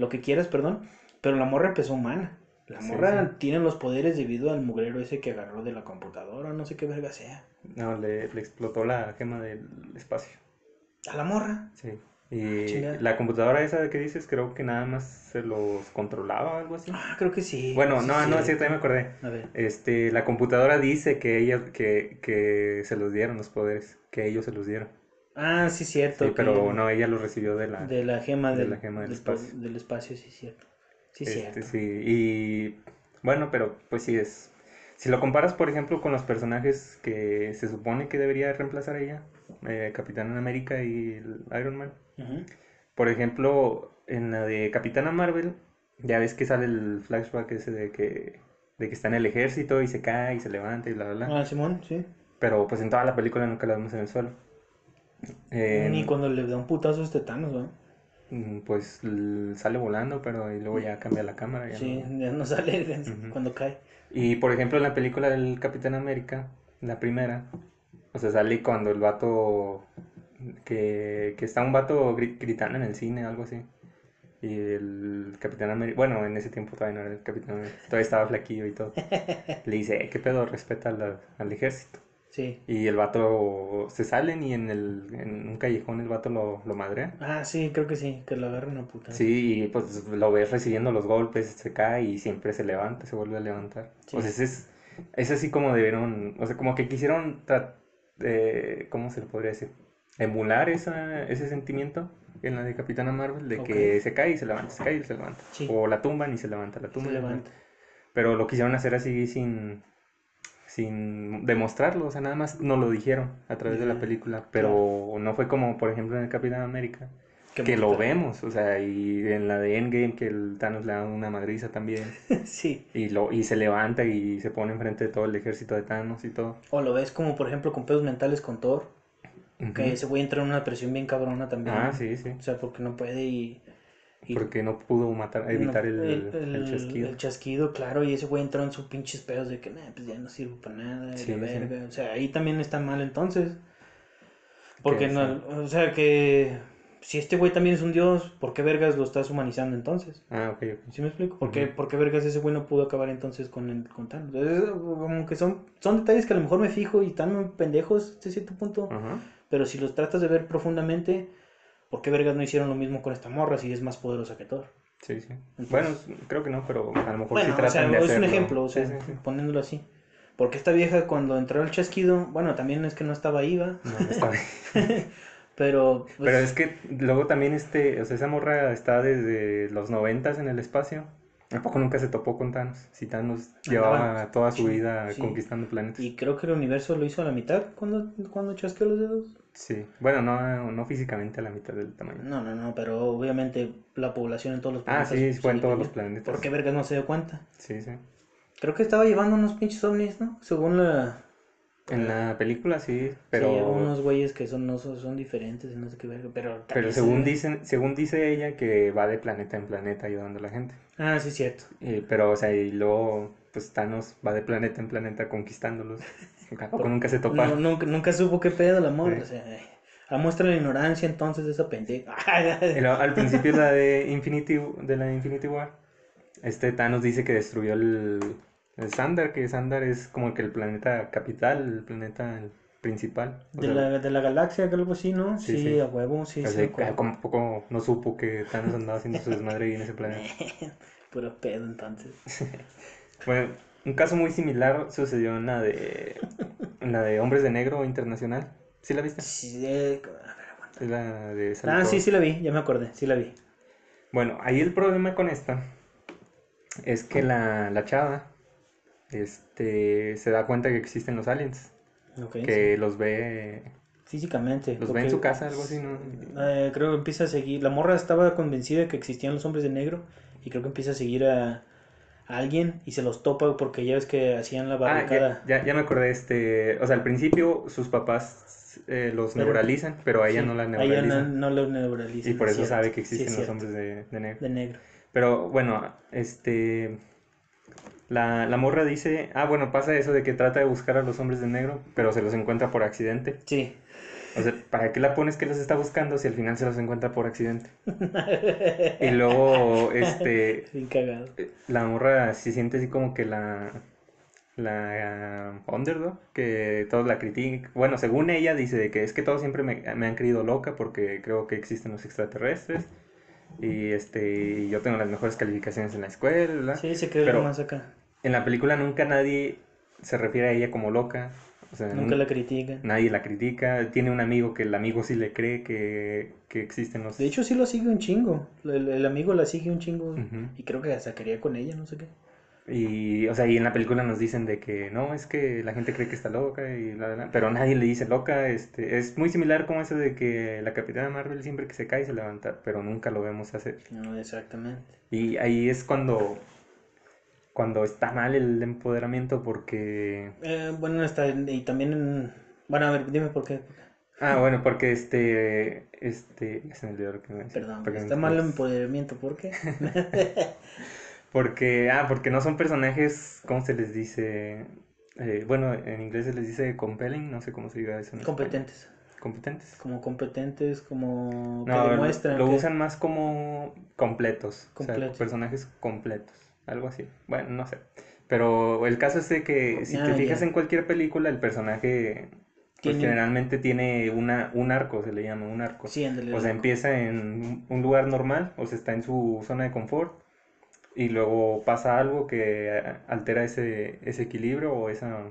lo que quieras, perdón, pero la morra empezó humana, la morra
sí.
tiene los poderes debido al mugrero ese que agarró de la computadora, no sé qué verga sea,
No, le, le explotó la gema del espacio.
a la morra,
Sí. Y
chingada.
la computadora esa que dices, creo que nada más se los controlaba o algo así.
ah, creo que sí.
Bueno,
sí,
no, no,
sí.
sí, también me acordé.
A ver,
Este, la computadora dice que ella, que, que se los dieron los poderes, que ellos se los dieron.
Ah, sí, cierto,
Sí, pero no, ella los recibió de la...
de la gema
de
del,
la gema del
del po-
espacio.
del espacio, sí, cierto, sí,
Este,
cierto.
sí, y bueno, pero pues sí es. Si lo comparas, por ejemplo, con los personajes que se supone que debería reemplazar a ella, eh, Capitán América y el Iron Man. Por ejemplo, en la de Capitana Marvel, ya ves que sale el flashback ese de que, de que está en el ejército y se cae y se levanta y bla, bla, bla.
Ah, Simón, sí.
Pero pues en toda la película nunca la vemos en el suelo.
Ni cuando le da un putazo a este Thanos, ¿no?
mm, pues sale volando, pero y luego ya cambia la cámara. ya
Sí,
no-
ya no sale cuando cae.
Y por ejemplo, en la película del Capitán América, la primera, o sea, sale cuando el vato, que, que está un vato gri- gritando en el cine, algo así. Y el Capitán América, bueno, en ese tiempo todavía no era el Capitán América, todavía estaba flaquillo y todo. Le dice, "Eh, ¿qué pedo? Respeta al, al ejército.
Sí.
Y el vato se salen y en, el, en un callejón el vato lo, lo madrea.
Ah, sí, creo que sí, que lo agarran a puta.
Sí, y pues lo ves recibiendo los golpes, se cae y siempre se levanta, se vuelve a levantar.
Sí.
O sea, ese es, es así como debieron, o sea, como que quisieron, eh, ¿cómo se le podría decir? Emular esa, ese sentimiento en la de Capitana Marvel, de que se cae y se levanta, se cae y se levanta.
Sí.
O la tumban y se levanta, la tumban se
levanta.
Pero lo quisieron hacer así sin, sin demostrarlo, o sea, nada más nos lo dijeron a través de la
Ya,
película, pero no fue como, por ejemplo, en el Capitán América,
Que
que lo vemos, o sea, y en la de Endgame que el Thanos le da una madriza también,
sí.
y, lo, y se levanta y se pone enfrente de todo el ejército de Thanos y todo.
O lo ves como, por ejemplo, con pedos mentales con Thor, que
Ujú.
ese güey entra en una presión bien cabrona también.
Ah, sí, sí,
O sea, porque no puede y...
porque no pudo matar, evitar
no-
el, el chasquido.
el chasquido, claro, y ese güey entró en sus pinches pedos de que, nah, pues ya no sirvo para nada,
Sí,
la
sí.
verga. O sea, ahí también está mal entonces. Porque
Que
no, o sea, que si este güey también es un dios, ¿por qué vergas lo estás humanizando entonces?
Ah, ok, ok.
¿Sí me explico? ¿Por, qué, por qué vergas ese güey no pudo acabar entonces con el con Thanos? Es como que son, son detalles que a lo mejor me fijo y están pendejos hasta cierto punto,
Ajá.
pero si los tratas de ver profundamente, ¿por qué vergas no hicieron lo mismo con esta morra si es más poderosa que Thor?
Sí, sí.
Entonces-
bueno, creo que no, pero a lo mejor
Bueno,
sí
o
tratan
sea,
de
es
hacerlo.
un ejemplo, o sea,
sí, sí.
poniéndolo así. Porque esta vieja cuando entró el chasquido, bueno, también es que no estaba IVA,
No, no está bien.
pero... pues,
Pero es que luego también este, o sea, esa morra está desde los noventas en el espacio. ¿A poco nunca se topó con Thanos? Si Thanos llevaba toda su vida conquistando planetas.
Y creo que el universo lo hizo a la mitad cuando, cuando chasqueó los dedos.
Sí. Bueno, no, no físicamente a la mitad del tamaño.
No, no, no, pero obviamente la población en todos los
Ah,
planetas.
sí, fue en todos los planetas.
¿Por qué vergas no se dio cuenta?
Sí, sí.
Creo que estaba llevando unos pinches ovnis, ¿no? Según la...
En la película sí,
Pero...
pero...
unos güeyes que son, no, son, diferentes no sé qué verga, pero...
Pero según
se-
dicen, según dice ella que va de planeta en planeta ayudando a la gente.
Ah, sí, cierto.
Y- pero, o sea, y luego, pues Thanos va de planeta en planeta conquistándolos. ¿A poco nunca se
No,
toparon?
nunca, nunca supo qué pedo el amor.
Sí.
O sea, ay, a muestra la ignorancia entonces de esa pendeja.
Al principio la de Infinity, de la Infinity War, este Thanos dice que destruyó el, el Sandar, que Sandar es como que el planeta capital, el planeta principal.
De
sea,
la, de la galaxia, que algo así, ¿no? Sí,
Sí, sí.
a huevo, sí,
o
sí.
como un poco no supo que Thanos andaba haciendo su desmadre ahí en ese planeta.
Puro pedo entonces.
Bueno, un caso muy similar sucedió en la de, en la de Hombres de Negro Internacional. ¿Sí la viste?
Sí, eh, a ver,
la de
Ah, sí, sí la vi, ya me acordé, sí la vi.
Bueno, ahí el problema con esta es que la, la chava este, se da cuenta que existen los aliens,
Ok,
que los ve.
Físicamente.
los ve en su casa, algo así, ¿no?
eh, creo que empieza a seguir. La morra estaba convencida de que existían los hombres de negro y creo que empieza a seguir a, a alguien y se los topa porque ya ves que hacían la
Ah,
barricada.
ya, ya, ya me acordé, este, o sea, al principio sus papás eh, los
Pero-
neuralizan, pero a ella
Sí,
no la
a ella
neuralizan.
no, no lo neuralizan.
y por
es
eso
cierto.
sabe que existen los hombres de, de negro.
de negro.
Pero bueno, este. La, la morra dice. Ah, bueno, pasa eso de que trata de buscar a los hombres de negro, pero se los encuentra por accidente.
Sí.
O sea, ¿para qué la pones que los está buscando si al final se los encuentra por accidente? Y luego, este.
Bien cagado.
La morra se siente así como que la. La uh, underdog, que todos la critican. Bueno, según ella, dice de que es que todos siempre me, me han creído loca porque creo que existen los extraterrestres. Y este, yo tengo las mejores calificaciones en la escuela.
Sí, se quedó más acá.
En la película nunca nadie se refiere a ella como loca. O sea,
Nunca
nun-
la critican.
nadie la critica. Tiene un amigo que el amigo sí le cree que, que existen los...
De hecho, sí lo sigue un chingo. El, el amigo la sigue un chingo. Y creo que hasta quería con ella, no sé qué.
Y, o sea, y en la película nos dicen de que no, es que la gente cree que está loca y bla, bla, pero nadie le dice loca. Este, es muy similar como eso de que la Capitana Marvel siempre que se cae se levanta, pero nunca lo vemos hacer.
No, exactamente.
Y ahí es cuando, cuando está mal el empoderamiento porque...
Eh, bueno, está. Y también. en- Bueno, a ver, dime por qué.
Ah, bueno, porque este, este, me olvidó lo que me.
Perdón,
Porque
está mal el empoderamiento. ¿Por qué?
Porque, ah, porque no son personajes, ¿cómo se les dice? Eh, bueno, en inglés se les dice compelling, no sé cómo se diga eso. en español.
competentes.
Competentes.
Como competentes, como. que
No, lo-
demuestran.
lo
que-
usan más como completos, o sea,
Completos.
personajes completos, algo así. Bueno, no sé. Pero el caso es de que si
Ah,
te fijas
ya.
en cualquier película, el personaje pues,
Tiene-
generalmente tiene una, un arco, se le llama un arco.
Sí, ándale.
O sea, empieza en un lugar normal, o sea, está en su zona de confort, y luego pasa algo que altera ese, ese equilibrio o esa,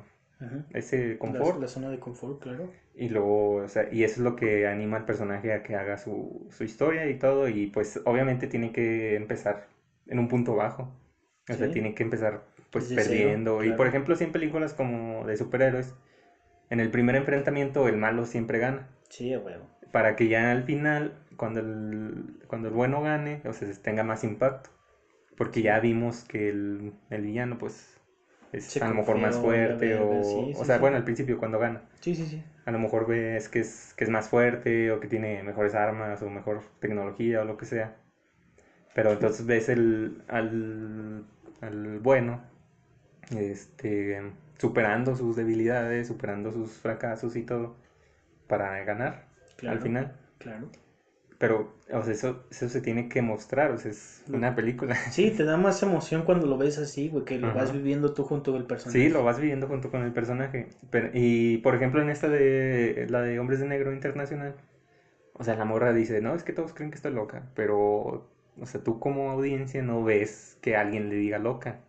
ese
La,
confort,
la zona de confort, claro.
y luego, o sea, y eso es lo que anima al personaje a que haga su, su historia y todo, y pues obviamente tiene que empezar en un punto bajo, o sea,
Sí.
tiene que empezar pues
cero,
perdiendo, y
claro.
por ejemplo, si en películas como de superhéroes, en el primer enfrentamiento el malo siempre gana
Sí, huevo.
para que ya al final, cuando el, cuando el bueno gane, o sea, tenga más impacto. Porque ya vimos que el, el villano, pues, es
Se
a lo mejor más fuerte,
verga,
o,
sí,
o
sí,
sea,
sí.
bueno, al principio cuando gana,
Sí, sí, sí.
a lo mejor ves que es, que es más fuerte, o que tiene mejores armas, o mejor tecnología, o lo que sea. Pero entonces ves el, al, al bueno, este, superando sus debilidades, superando sus fracasos y todo, para ganar
Claro.
al final.
Claro.
Pero, o sea, eso, eso se tiene que mostrar, o sea, es una película.
Sí, te da más emoción cuando lo ves así, güey, que lo
Ajá.
vas viviendo tú junto con el personaje.
Sí, lo vas viviendo junto con el personaje. Pero, y, por ejemplo, en esta de la de Hombres de Negro Internacional, o sea, la morra dice, no, es que todos creen que estoy loca, pero, o sea, tú como audiencia no ves que alguien le diga loca.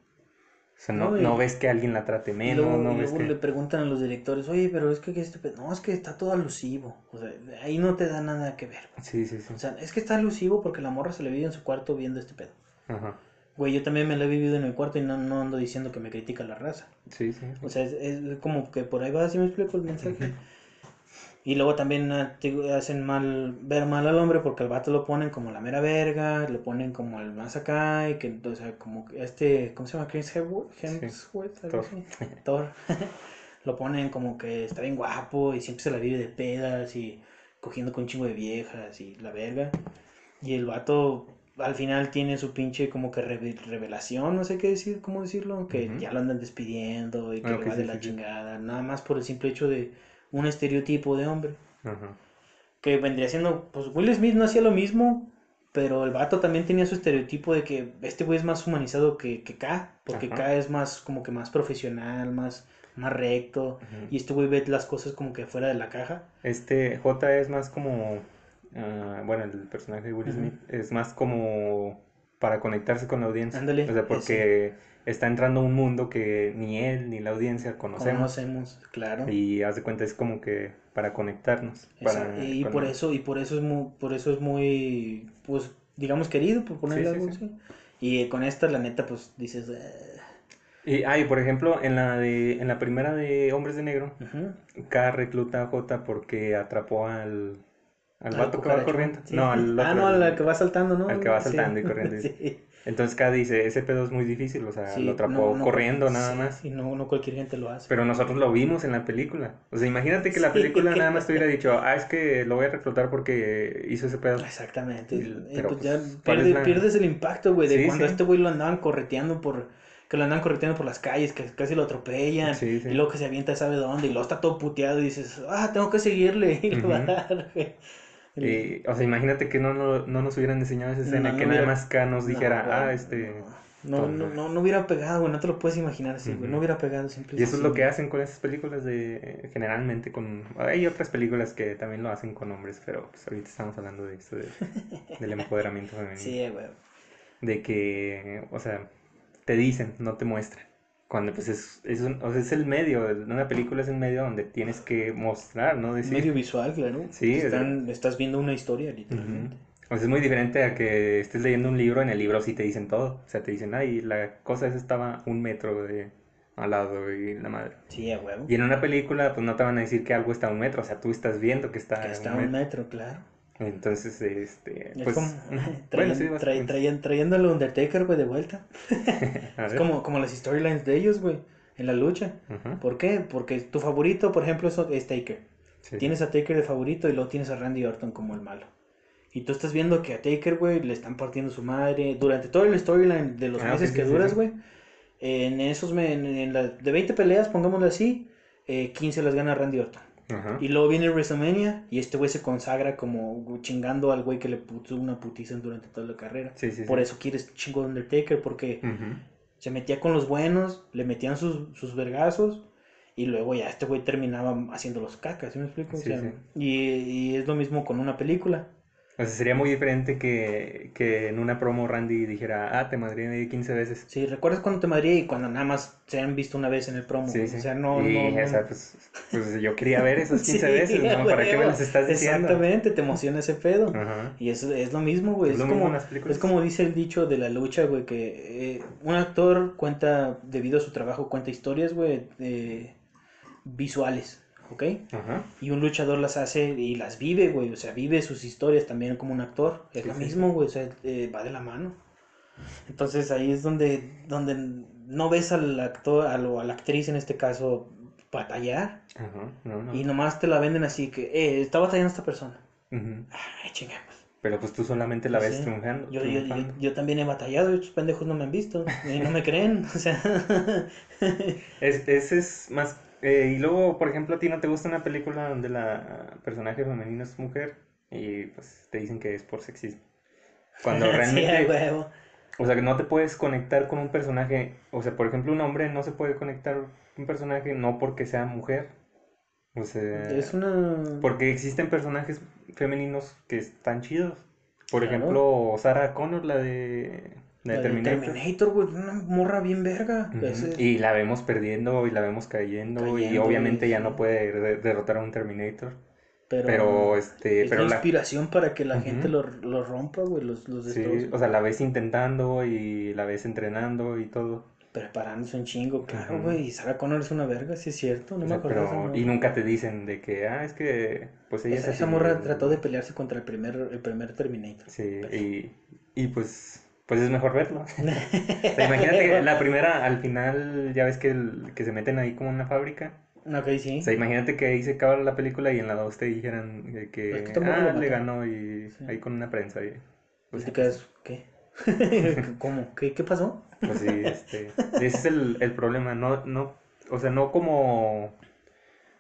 O sea, no,
No,
ves que alguien la trate menos,
luego,
no
y
ves
luego
que...
le preguntan a los directores, oye, pero es que que este pedo, no, es que está todo alusivo. O sea, ahí no te da nada que ver.
Sí, sí, sí.
O sea, es que está alusivo porque la morra se le vive en su cuarto viendo este pedo.
Ajá.
Güey, yo también me lo he vivido en mi cuarto y no, no ando diciendo que me critica la raza.
Sí, sí.
O sea, es, es como que por ahí va, si me explico el mensaje. Y luego también ah, te hacen mal, ver mal al hombre porque al vato lo ponen como la mera verga, lo ponen como el más acá y que, o sea, como este, ¿cómo se llama? Chris Hemsworth, Hemsworth, algo
Thor.
lo ponen como que está bien guapo y siempre se la vive de pedas y cogiendo con un chingo de viejas y la verga. Y el vato al final tiene su pinche como que reve- revelación, no sé qué decir, cómo decirlo, que ya lo andan despidiendo y que
Ah,
le va de
sí,
la
sí, sí.
chingada, nada más por el simple hecho de un estereotipo de hombre.
Ajá.
Que vendría siendo, pues Will Smith no hacía lo mismo, pero el vato también tenía su estereotipo de que este güey es más humanizado que, que K, porque
Ajá.
K es más como que más profesional, más, más recto, y este güey ve las cosas como que fuera de la caja.
Este J es más como, ah, bueno, el personaje de Will. Smith es más como para conectarse con la audiencia.
Ándale,
O sea, porque está entrando un mundo que ni él ni la audiencia conocemos.
Conocemos, claro.
Y haz de cuenta es como que para conectarnos. Para,
y
con-
por eso, y por eso es muy, por eso es muy, pues, digamos querido, por ponerle
Sí, sí,
algo
sí.
así. Y con esta, la neta, pues dices, "Eh".
Y, ah, y por ejemplo, en la de, en la primera de Hombres de Negro,
Ujú.
K recluta a J porque atrapó al, al vato que va corriendo.
sí.
No, al
Ah, no,
al-
que va saltando, ¿no?
al que va
Sí.
saltando y corriendo.
Sí.
Entonces K dice, ese pedo es muy difícil, o sea, lo atrapó
no, no,
corriendo nada más.
Y no, no cualquier gente lo hace.
Pero nosotros lo vimos en la película. O sea, imagínate que la película nada más te hubiera dicho, ah, es que lo voy a reclutar porque hizo ese pedo.
Exactamente.
Y- pero,
pues
pues,
ya
¿cuál es
pierde-
la-
pierdes el impacto, güey, de cuando este güey lo andaban correteando por... Que lo andaban correteando por las calles, que casi lo atropellan.
Sí, sí.
Y luego que se avienta sabe dónde. Y luego está todo puteado y dices, ah, tengo que seguirle. Y le va a dar,
o sea, imagínate que no, no, no nos hubieran enseñado esa escena,
No,
que nada
hubiera-
más K nos dijera, ah, este...
No, no, no, no hubiera pegado, güey. No te lo puedes imaginar así, güey. No hubiera pegado simple
Y eso es lo que hacen con esas películas de, generalmente con, hay otras películas que también lo hacen con hombres, pero pues ahorita estamos hablando de esto, de- del empoderamiento femenino.
Sí, güey.
De que, o sea, te dicen, no te muestran. Cuando pues es, es, un- o sea, es el medio, una película es el medio donde tienes que mostrar, ¿no? Decir,
Medio visual, claro.
Sí, es-
Están, estás viendo una historia, literalmente.
O sea, es muy diferente a que estés leyendo un libro, en el libro sí te dicen todo. O sea, te dicen, ay, la cosa esa estaba un metro de al lado y la madre.
Sí, a huevo.
Y en una película, pues no te van a decir que algo está a un metro, o sea, tú estás viendo que está,
Que
a
está
un
a un
metro.
metro, claro.
Entonces, este,
Es
pues,
como
bueno, sí,
trayendo al Undertaker, güey, de vuelta. Es como, como las storylines de ellos, güey, en la lucha. ¿Por qué? Porque tu favorito, por ejemplo, es, es Taker.
Sí,
Tienes a Taker de favorito y luego tienes a Randy Orton como el malo. Y tú estás viendo que a Taker, güey, le están partiendo su madre. Durante todo el storyline de los
Ah,
meses
sí,
que duras, güey. En esos, en la, de 20 peleas, pongámoslo así, eh, 15 las gana Randy Orton.
Ajá.
Y luego viene WrestleMania y este güey se consagra como chingando al güey que le puso una putiza durante toda la carrera.
Sí, sí,
Por
sí.
eso quieres chingo de Undertaker, porque se metía con los buenos, le metían sus, sus vergazos y luego ya este güey terminaba haciendo los cacas, ¿sí me explico? O
Sí,
sea,
sí.
Y, y es lo mismo con una película.
O sea, sería muy diferente que, que en una promo Randy dijera, ah, te madré 15 veces.
Sí, ¿recuerdas cuando te madría y cuando nada más se han visto una vez en el promo?
Sí.
O sea, no,
y,
no, no-
o sea, pues, pues yo quería ver esas 15
Sí,
veces, ¿no? ¿Para qué me las estás diciendo?
Exactamente, te emociona ese pedo. Y es, es lo mismo, güey.
Es
como, es como dice el dicho de la lucha, güey, que eh, un actor cuenta, debido a su trabajo, cuenta historias, güey, eh, visuales, ¿ok?
Ajá.
Y un luchador las hace y las vive, güey. O sea, vive sus historias también como un actor. Es
Sí,
lo
sí,
mismo, güey. O sea, eh, va de la mano. Entonces ahí es donde, donde no ves al actor, a, lo- a la actriz en este caso, batallar.
Ajá. No, no.
Y nomás te la venden así que, eh, está batallando esta persona.
Ujú.
Ay, chingamos.
Pero pues tú solamente la ves
Sí.
triunfando.
Yo, yo, yo, yo también he batallado estos pendejos no me han visto. Y no me creen. O sea,
Es, ese es más... eh, y luego, por ejemplo, a ti no te gusta una película donde la personaje femenino es mujer y pues te dicen que es por sexismo. Cuando
sí,
realmente...
huevo.
O sea, que no te puedes conectar con un personaje. O sea, por ejemplo, un hombre no se puede conectar con un personaje no porque sea mujer, O sea,
Es una...
porque existen personajes femeninos que están chidos. Por
Claro.
ejemplo, Sarah Connor, la de, la de Terminator.
Terminator, güey, una morra bien verga. Ese-
Y la vemos perdiendo y la vemos cayendo, y obviamente
y
ya
sí.
no puede de- derrotar a un Terminator.
pero,
Pero, este,
es
pero
la inspiración para que la gente lo, lo rompa, güey, los, los
sí,
destroce.
o sea, la ves intentando y la ves entrenando y todo.
Preparándose un chingo, claro, güey. Y Sarah Connor es una verga, sí es cierto. No
O
me acuerdo
pero, y nunca te dicen de que, ah, es que, pues ella
Esa,
es
esa
así,
morra trató de pelearse contra el primer, el primer Terminator.
Sí, y, y pues, pues es mejor verlo. O sea, imagínate que la primera, al final, ya ves que, el- que se meten ahí como en una fábrica.
Ok, sí.
O sea, imagínate que ahí se acaba la película y en la 2 te dijeran que,
Es que
ah, le ganó y
Sí.
ahí con una prensa. Y,
Y
pues,
te quedas, ¿qué? ¿Cómo? ¿Qué, ¿Qué pasó?
pues sí, este, ese es el, el problema. No, no, o sea, no como...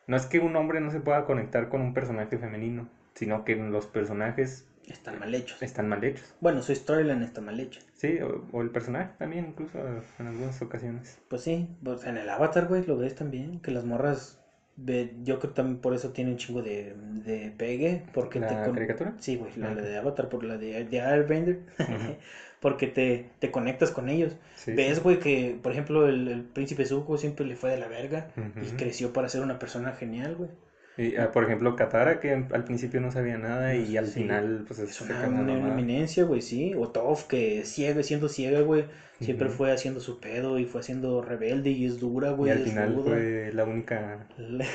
No es que un hombre no se pueda conectar con un personaje femenino, sino que los personajes
Están mal hechos.
están mal hechos.
Bueno, su storyline está mal hecha.
Sí, o, o el personaje también, incluso en algunas ocasiones.
Pues sí, pues en el Avatar, güey, lo ves también, que las morras, ve- yo creo que también por eso tiene un chingo de, de pegue, porque te...
¿La
con-
caricatura?
Sí, güey, la,
Ah,
de Avatar, por la de, de Airbender, porque te, te conectas con ellos.
Sí,
Ves,
sí.
güey, que, por ejemplo, el, el príncipe Zuko siempre le fue de la verga y creció para ser una persona genial, güey.
Y, ah, por ejemplo, Katara, que al principio no sabía nada y al
Sí.
final, pues
Es una,
una
una eminencia, güey, sí. O Toph, que ciega, siendo ciega, güey, siempre fue haciendo su pedo y fue haciendo rebelde y es dura,
Y
güey.
al
es
final
ruda.
fue la única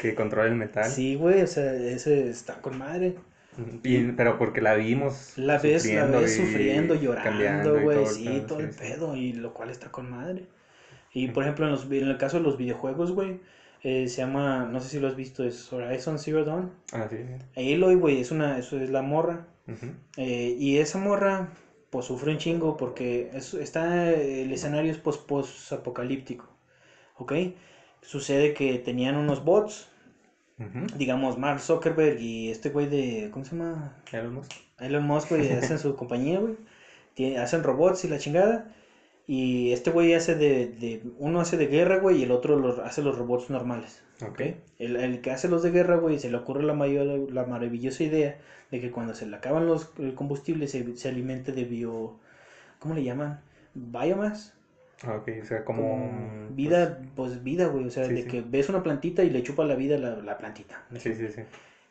que controla el metal.
Sí, güey, o sea, ese está con madre.
Y- pero porque la vimos
La ves, la
sufriendo
ves
y
sufriendo, llorando,
y
güey, sí,
pedo,
todo el
sí,
pedo, y lo cual está con madre. Y por ejemplo, en, los, en el caso de los videojuegos, güey, eh, se llama, no sé si lo has visto, es Horizon Zero Dawn.
Ah, sí.
Aloy, güey, es una, eso es la morra.
Ujú.
Eh, y esa morra, pues sufre un chingo porque es- está, el escenario es post, apocalíptico, ¿ok? Sucede que tenían unos bots,
Ujú.
digamos, Mark Zuckerberg y este güey de, ¿cómo se llama?
Elon Musk.
Elon Musk, güey, hacen su compañía, güey. Hacen robots y la chingada. Y este güey hace de, de- Uno hace de guerra, güey, y el otro los- hace los robots normales.
Ok.
¿ok? El, el que hace los de guerra, güey, se le ocurre la, mayor, la maravillosa idea de que cuando se le acaban los el combustible se, se alimente de bio. ¿Cómo le llaman? Biomass.
Ah, ok, o sea, como...
Como vida, pues vida, güey. O sea,
Sí,
de
sí.
que ves una plantita y le chupa la vida la, la plantita.
pues, sí, sí, sí.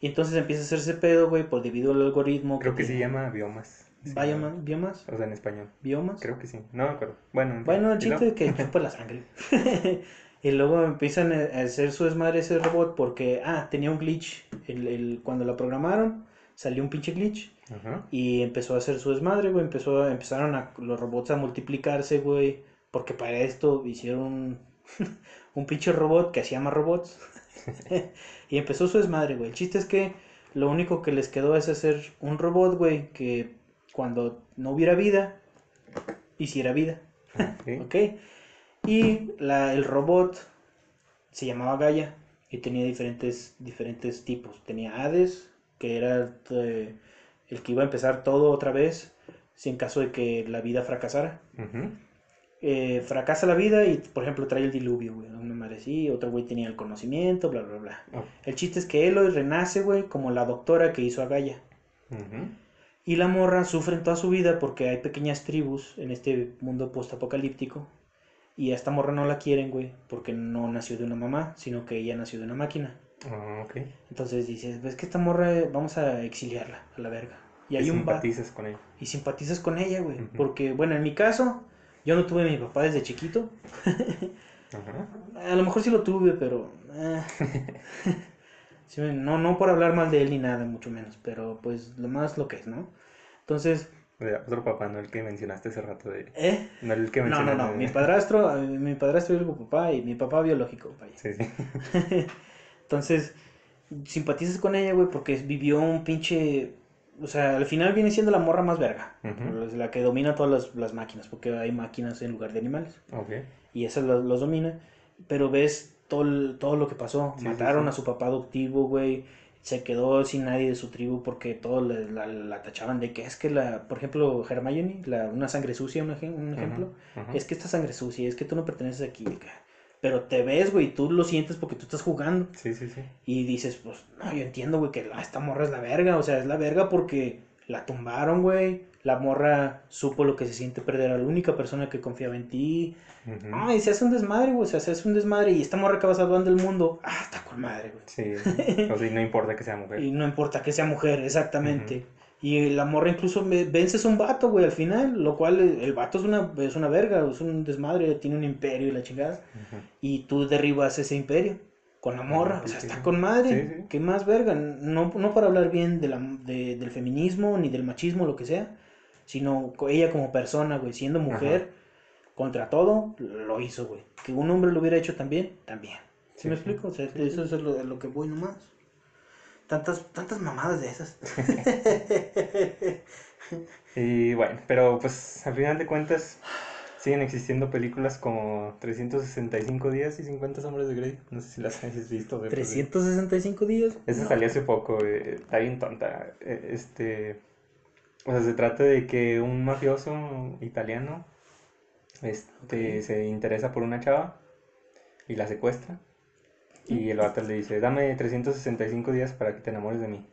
Y entonces empieza a hacerse pedo, güey, por debido al algoritmo.
Creo que se
tiene.
llama biomas.
Bioma- biomas,
O sea, en español.
biomas.
Creo que sí. No me acuerdo. Bueno.
Bueno, el chiste es que chupa la sangre. y luego empiezan a hacer su desmadre ese robot porque, ah, tenía un glitch. El, el- cuando la programaron, salió un pinche glitch.
Ajá.
Y empezó a hacer su desmadre, güey. Empezó, empezaron a, los robots a multiplicarse, güey. Porque para esto hicieron un pinche robot que hacía más robots. y empezó su desmadre, güey. El chiste es que lo único que les quedó es hacer un robot, güey, que cuando no hubiera vida, hiciera vida.
Ok.
¿Ok? Y la, el robot se llamaba Gaia y tenía diferentes, diferentes tipos. Tenía Hades, que era eh, el que iba a empezar todo otra vez, si en caso de que la vida fracasara. Eh, fracasa la vida y, por ejemplo, trae el diluvio, güey. Una madre así, otro güey tenía el conocimiento, bla, bla, bla.
Oh.
El chiste es que Eloy renace, güey, como la doctora que hizo a Gaia.
Ujú.
Y la morra sufre en toda su vida porque hay pequeñas tribus en este mundo postapocalíptico. Y a esta morra no la quieren, güey, porque no nació de una mamá, sino que ella nació de una máquina.
Ah, ok.
Entonces dices, ves que esta morra vamos a exiliarla a la verga. Y hay
Y
un
simpatizas con ella.
y simpatizas con ella, güey. Porque, bueno, en mi caso, yo no tuve a mi papá desde chiquito.
Ajá.
A lo mejor sí lo tuve, pero... eh. Sí, no, no por hablar mal de él ni nada, mucho menos. Pero pues lo más lo que es, ¿no? Entonces,
otro papá, no el que mencionaste hace rato de...
¿eh?
No el que
No, no, no. Mi padrastro, mi padrastro digo papá y mi papá biológico, vaya.
Sí, sí.
Entonces, simpatizas con ella, güey, porque vivió un pinche... O sea, al final viene siendo la morra más verga.
Ujú.
Es La que domina todas las, las máquinas, porque hay máquinas en lugar de animales.
Ok.
Y esa los, los domina. Pero ves todo, lo que pasó.
Sí,
Mataron
sí.
a su papá adoptivo, güey. Se quedó sin nadie de su tribu porque todos la, la tachaban de que es que la, por ejemplo, Hermione, la, una sangre sucia, un, un ejemplo. Es que esta sangre sucia, es que tú no perteneces aquí. pero te ves, güey, tú lo sientes porque tú estás jugando.
Sí, sí, sí.
Y dices, pues, no, yo entiendo, güey, que la- esta morra es la verga. O sea, es la verga porque la tumbaron, güey. La morra supo lo que se siente perder a la única persona que confiaba en ti.
Ujú.
Ay, se hace un desmadre, güey. O sea, se hace un desmadre. Y esta morra que va salvando el mundo. Ah, está con madre, güey.
Sí, o sea, y no importa que sea mujer.
Y no importa que sea mujer, exactamente. Y la morra incluso vences a un vato, güey, al final. Lo cual, eh, el vato es una, es una verga, es un desmadre, tiene un imperio y la chingada. Y tú derribas ese imperio con la morra. O sea, está con madre.
Sí, sí.
¿Qué más verga? No, no para hablar bien de la, de- del feminismo ni del machismo, lo que sea. Sino ella como persona, güey, siendo mujer, contra todo, lo hizo, güey. Que un hombre lo hubiera hecho también, también. ¿Sí,
Sí,
me
sí.
explico? O sea, eso es lo, lo que voy nomás. Tantas, tantas mamadas de esas.
Y bueno, pero pues al final de cuentas siguen existiendo películas como 365 días y 50 sombras de Grey. No sé si las hayas visto. pues,
365 días.
Esa
No.
salió hace poco, eh, está bien tonta. eh, Este, o sea, se trata de que un mafioso italiano este,
Ok.
se interesa por una chava y la secuestra. Y el vato le dice, dame 365 días para que te enamores de mí.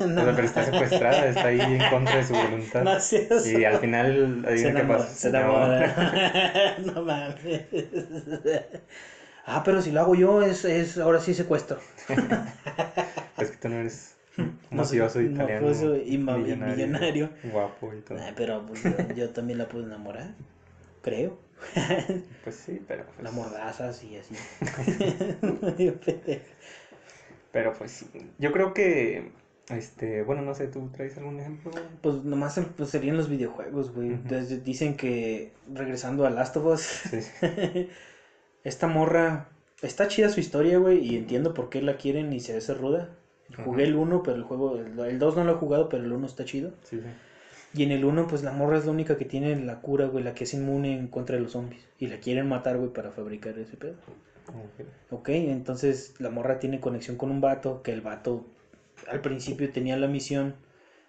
No
O sea, pero está secuestrada, está ahí en contra de su voluntad.
No
Y al final, adivina qué pasa.
se enamora. no mames. Ah, pero si lo hago yo, es, es ahora sí secuestro.
Es que tú no eres mafioso italiano.
mafioso y millonario.
Guapo y todo.
Pero pues, yo, yo también la pude enamorar, creo.
Pues sí, pero. Pues,
La mordazas y así.
Pero pues yo creo que. Este, bueno, no sé, ¿tú traes algún ejemplo?
pues nomás pues, serían los videojuegos, güey. Entonces, Dicen que, regresando a Last of Us,
sí.
esta morra, está chida su historia, güey, y entiendo por qué la quieren y se hace ruda. Jugué el 1, pero el juego, el 2 no lo he jugado, pero el 1 está chido.
sí, sí.
Y en el 1, pues la morra es la única que tiene la cura, güey, la que es inmune en contra de los zombies. Y la quieren matar, güey, para fabricar ese pedo.
Ok.
Ok, entonces la morra tiene conexión con un vato, que el vato al principio tenía la misión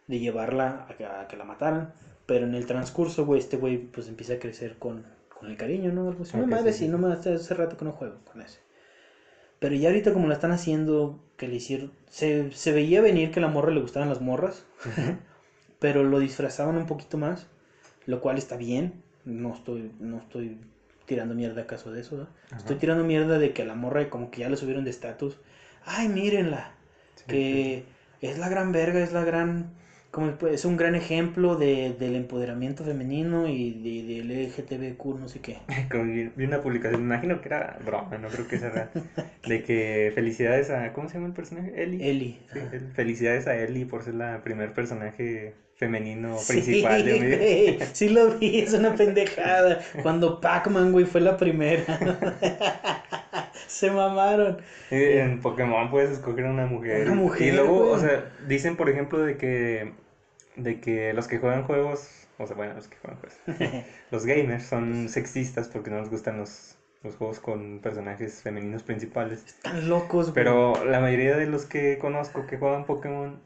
de llevarla a que, a que la mataran. Pero en el transcurso, güey, este güey pues empieza a crecer con, con el cariño, ¿no? Algo así. Una
Ok,
madre,
sí,
sí, no me hace rato que no juego con ese. Pero ya ahorita como la están haciendo, que le hicieron... Se, se veía venir que a la morra le gustaban las morras, pero lo disfrazaban un poquito más, lo cual está bien. No estoy, no estoy tirando mierda acaso de eso. Estoy tirando mierda de que a la morra como que ya le subieron de estatus. Ay, mírenla,
Sí,
que es la gran verga, es la gran... Como es un gran ejemplo de, del empoderamiento femenino y de, del LGTBQ, no sé qué.
Como vi vi una publicación, me imagino que era broma, no creo que sea real. De que felicidades a. ¿Cómo se llama el personaje? Ellie.
Eli.
Sí, el- felicidades a Ellie por ser la primer personaje femenino
Sí,
principal de un video.
güey, sí lo vi, es una pendejada. Cuando Pac-Man, güey, fue la primera. Se mamaron.
Eh, En Pokémon puedes escoger a una mujer.
Una mujer,
Y luego,
güey.
o sea, dicen, por ejemplo, de que, de que los que juegan juegos, o sea, bueno, los que juegan juegos, los gamers son sexistas porque no les gustan los, los juegos con personajes femeninos principales.
Están locos, güey.
Pero la mayoría de los que conozco que juegan Pokémon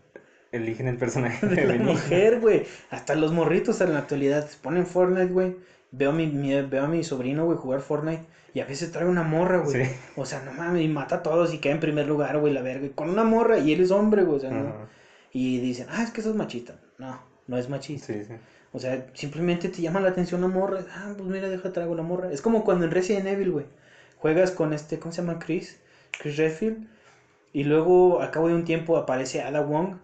eligen el personaje
de la
femenino.
mujer, güey. Hasta los morritos en la actualidad se ponen Fortnite, güey. Veo a mi, mi- veo a mi sobrino, güey, jugar Fortnite. Y a veces trae una morra, güey.
Sí.
O sea, no mames, y mata a todos y queda en primer lugar, güey, la verga. Con una morra y él es hombre, güey. O sea, no. Y dicen, ah, es que sos machista. No, no es machista.
Sí, sí.
O sea, simplemente te llama la atención la morra. Ah, pues mira, deja trago la morra. Es como cuando en Resident Evil, güey. Juegas con este, ¿cómo se llama? Chris. Chris Redfield. Y luego, a cabo de un tiempo, aparece Ada Wong.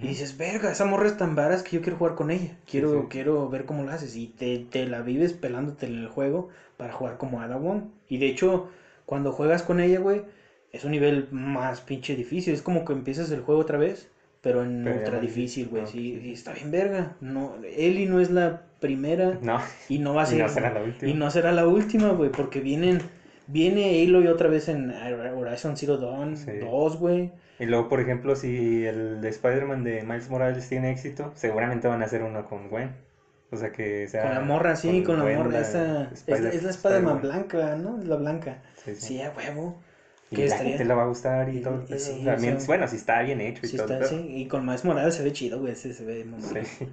Y dices, verga, esa morra es tan varas que yo quiero jugar con ella. Quiero,
sí.
quiero ver cómo la haces. Y te, te la vives pelándote en el juego para jugar como Ada Wong. Y de hecho, cuando juegas con ella, güey, es un nivel más pinche difícil. Es como que empiezas el juego otra vez, pero en
Pero
ultra difícil, güey. Sí, y está bien verga. No, Ellie no es la primera
No,
y no va a
y
ser.
no será la última.
y no será la última, güey, porque vienen. Viene Aloy otra vez en Horizon Zero Dawn
Sí.
2, güey.
Y luego, por ejemplo, si el de Spider-Man de Miles Morales tiene éxito, seguramente van a hacer uno con Gwen. O sea que sea.
Con la morra, sí, con, la
Gwen,
morra. Esa, es,
Spider-
es la Spider-Man blanca, ¿no? Es la blanca.
Sí, sí.
Sí, a huevo.
Y
que
la
estaría-
gente le va a gustar y
y-
todo.
y sí,
También,
o sea,
bueno, si está bien hecho y todo.
está, sí. Y con Miles Morales se ve chido, güey. Ese se ve mamón.
Sí.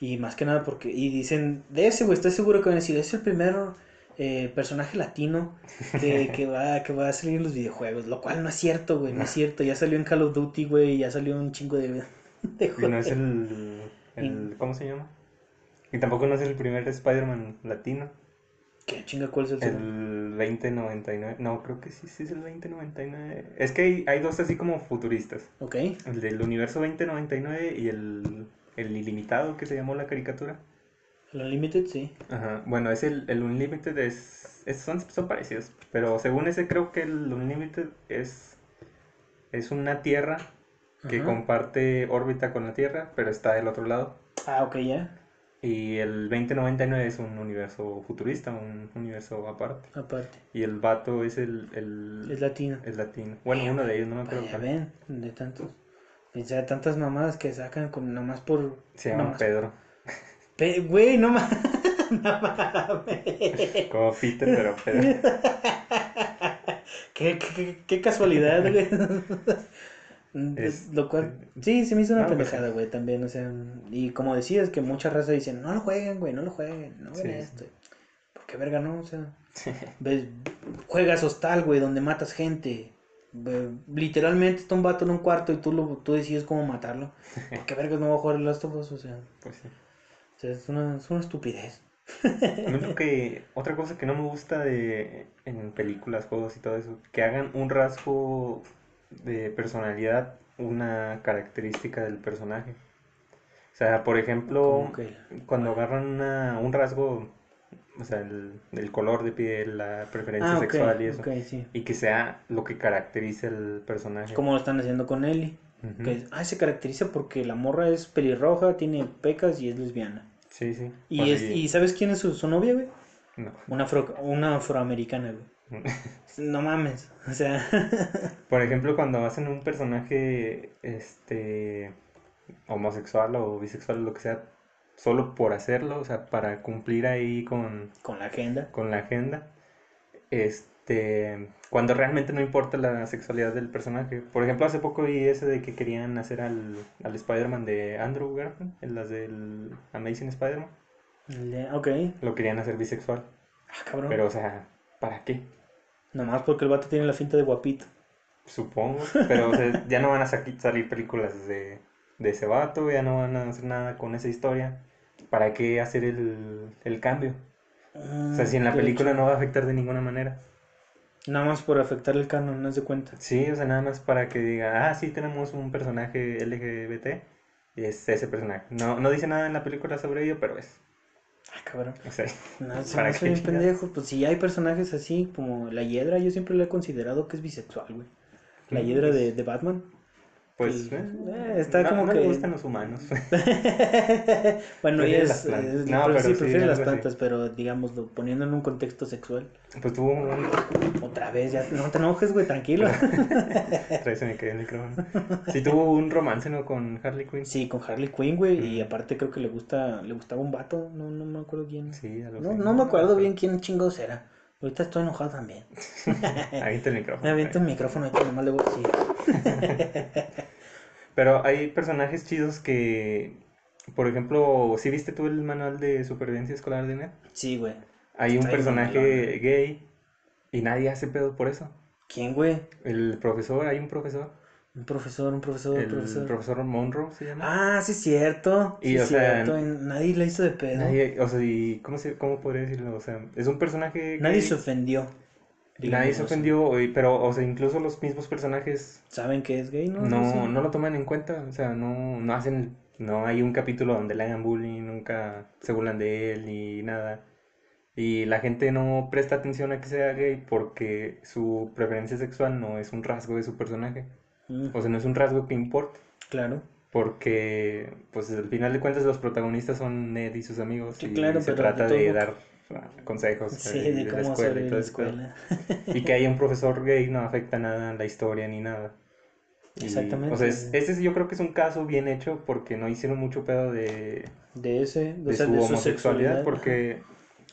Y más que nada porque. Y dicen, de ese, güey, estoy seguro que van a decir, es el primer eh, personaje latino que, que, va, que va a salir en los videojuegos, lo cual no es cierto, güey, no es cierto. Ya salió en Call of Duty, güey, ya salió un chingo de, de
Y no es el, el... ¿Cómo se llama? Y tampoco no es el primer Spider-Man latino.
¿Qué chinga cuál es el
El 2099. No, creo que sí, sí es el 2099. Es que hay, hay dos así como futuristas.
Ok.
El del universo 2099 y el, el ilimitado que se llamó la caricatura.
El Unlimited, sí.
Ajá. Bueno, es el, el Unlimited es, es- son, son parecidos. Pero según ese creo que el Unlimited es, es una Tierra que
Ajá.
comparte órbita con la Tierra, pero está del otro lado.
Ah, ok, ya.
Y el 2099 es un universo futurista, un universo aparte.
Aparte.
Y el vato es el, el,
Es latino.
es latino. Bueno, uno de ellos, no me acuerdo
Ya ven, de tantos. O sea, tantas mamadas que sacan con nomás por.
Se llama
nomás-
Pedro.
Pe- Güey, no ma- no mames.
Como Peter, pero Pedro.
qué, qué, qué casualidad, güey.
Es-
Lo cual, sí, se me hizo una
Ah, pues
pendejada, güey, también, o sea, y como decías, que mucha raza dicen, no lo jueguen, güey, no lo jueguen, no
Sí.
esto. ¿Por qué verga no? O sea, ves, juegas hostal, güey, donde matas gente. Literalmente está un vato en un cuarto y tú, lo, tú decides cómo matarlo. ¿Por qué vergas no va a jugar el Last of Us? O sea,
Pues sí.
O sea, es, una, es una estupidez.
A mí lo que, otra cosa que no me gusta de en películas, juegos y todo eso, que hagan un rasgo de personalidad, una característica del personaje. O sea, por ejemplo,
que-
cuando agarran una- un rasgo, o sea, el, el color de piel, la preferencia
Ah,
sexual y eso,
sí.
y que sea lo que caracterice al personaje.
Como lo están haciendo con Ellie. Que ah, se caracteriza porque la morra es pelirroja, tiene pecas y es lesbiana.
Sí, sí.
Y,
Bueno,
es, ¿y sabes quién es su, su novia, güey?
no.
Una, afro, una afroamericana, güey. No mames. O sea,
Por ejemplo, cuando hacen un personaje este homosexual o bisexual o lo que sea, solo por hacerlo, o sea, para cumplir ahí con,
con la agenda.
con la agenda, este, cuando realmente no importa la sexualidad del personaje. Por ejemplo, hace poco vi ese de que querían hacer al, al Spider-Man de Andrew Garfield, en las del Amazing Spider-Man,
Le- Ok.
lo querían hacer bisexual,
Ah, cabrón.
pero o sea, ¿para qué?
Nomás porque el vato tiene la finta de guapito.
Supongo, pero o sea, ya no van a salir películas de, de ese vato, ya no van a hacer nada con esa historia. ¿Para qué hacer el, el cambio? O sea, si en la película no va a afectar de ninguna manera.
Nada más por afectar el canon, no se cuenta.
Sí, o sea, nada más para que diga, ah, sí, tenemos un personaje LGBT, y es ese personaje. No, no dice nada en la película sobre ello, pero es.
Ah, cabrón.
O sea,
No, se
¿Para
me
chingados?
pendejo. Pues si hay personajes así, como la Hiedra, yo siempre le he considerado que es bisexual, güey. La
Mm,
Hiedra de, de Batman.
Pues.
Que-
eh,
eh, está
no-
como
no
que-
le gustan los humanos.
bueno, ella es,
las
eh,
No,
pero sí,
sí,
prefiere las
así.
plantas, pero digámoslo, poniendo en un contexto sexual.
Pues tuvo un.
Otra vez, ya no te enojes, güey, tranquilo.
Trae se me quedó el micrófono. Sí, tuvo un romance, ¿no? Con Harley Quinn.
Sí, con Harley Quinn, güey, y aparte creo que le gusta, le gustaba un vato, no, no me acuerdo quién.
Sí, algo
No,
así.
no me acuerdo bien quién chingados era. Ahorita estoy enojado también.
Avienta el micrófono.
Me aviento el micrófono ahorita nomás le voy a decir.
Pero hay personajes chidos que, por ejemplo, ¿sí viste tú el manual de supervivencia escolar de Ned?
Sí, güey.
Hay un personaje gay y nadie hace pedo por eso.
¿Quién, güey?
El profesor, hay un profesor,
Un profesor, un profesor, un
el
profesor.
profesor Monroe se llama.
Ah, sí, cierto.
Y,
sí,
o sea,
cierto. Nadie la hizo de pedo. Nadie,
Nadie, o sea, y ¿cómo, se, ¿cómo podría decirlo? O sea, es un personaje
se
gay, Nadie se ofendió, pero, o sea, incluso los mismos personajes
¿Saben que es gay, no?
no, no lo toman en cuenta, o sea, no, no hacen, no hay un capítulo donde le hagan bullying, nunca se burlan de él ni nada. Y la gente no presta atención a que sea gay porque su preferencia sexual no es un rasgo de su personaje,
Mm,
o sea, no es un rasgo que importe,
claro.
porque, pues, al final de cuentas los protagonistas son Ned y sus amigos
Sí,
y
claro,
se trata
de
dar consejos
Sí,
eh,
de
la
cómo
y todo
la
pedo.
escuela.
Y que haya un profesor gay no afecta nada a la historia ni nada. Y,
Exactamente.
O sea, es- ese es- yo creo que es un caso bien hecho porque no hicieron mucho pedo de,
De ese, o
de
sea,
su
de
homosexualidad
sexualidad.
porque,